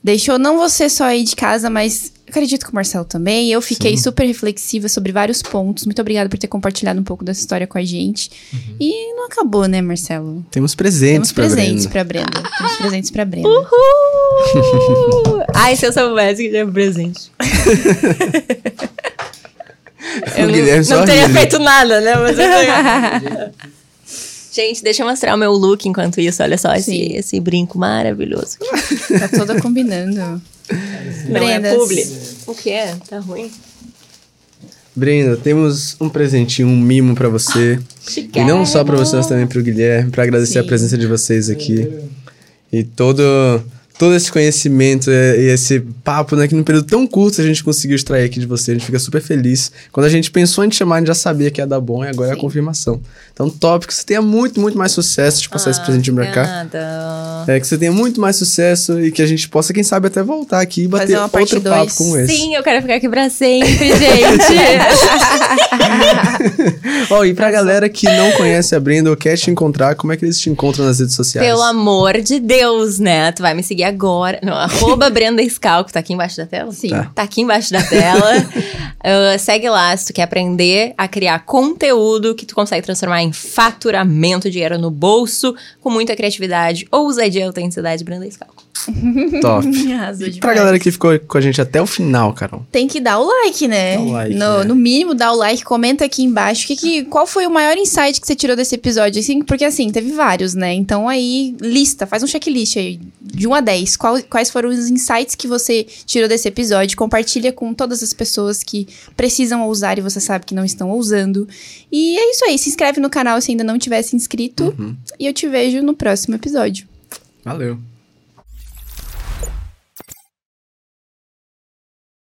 deixou não você só aí de casa, mas acredito que o Marcelo também. Eu fiquei Sim. super reflexiva sobre vários pontos. Muito obrigada por ter compartilhado um pouco dessa história com a gente. E não acabou, né, Marcelo? Temos presentes Temos pra presentes Brenda. pra Brenda. Temos presentes pra Brenda. Uhul! Ai, se eu soubesse que tinha presente. eu não, não teria ri. feito nada, né? Mas eu tenho. Gente, deixa eu mostrar o meu look enquanto isso. Olha só esse, Sim. esse brinco maravilhoso. Tá toda combinando. Não é publi. O que Tá ruim? Brenda, temos um presentinho, um mimo pra você. E não só pra você, mas também pro Guilherme, pra agradecer a Sim. presença de vocês aqui. E todo, todo esse conhecimento e e esse papo, né, que num período tão curto a gente conseguiu extrair aqui de você. A gente fica super feliz. Quando a gente pensou em te chamar, a gente já sabia que ia dar bom e agora é a Sim. confirmação. Então, top, que você tenha muito, muito mais sucesso de passar esse presentinho pra cá. Nada. É, que você tenha muito mais sucesso e que a gente possa, quem sabe, até voltar aqui e bater outro papo como esse. Sim, eu quero ficar aqui pra sempre, gente. Ó, e pra galera que não conhece a Brenda ou quer te encontrar, como é que eles te encontram nas redes sociais? Pelo amor de Deus, né? Tu vai me seguir agora. No, arroba Brenda Scalco, tá aqui embaixo da tela? Sim. Tá. Tá aqui embaixo da tela. Uh, segue lá se tu quer aprender a criar conteúdo que tu consegue transformar em faturamento, dinheiro no bolso, com muita criatividade, ousadia autenticidade, Brenda Scalco. Top. E pra galera que ficou com a gente até o final, Carol. Tem que dar o like, né? O like, no, né? no mínimo, dá o like, comenta aqui embaixo. Que, que, qual foi o maior insight que você tirou desse episódio? Assim, porque assim, teve vários, né? Então aí, lista, faz um checklist aí, de 1 a 10. Qual- quais foram os insights que você tirou desse episódio? Compartilha com todas as pessoas que precisam ousar e você sabe que não estão ousando. E é isso aí. Se inscreve no canal se ainda não tivesse inscrito. Uhum. E eu te vejo no próximo episódio. Valeu.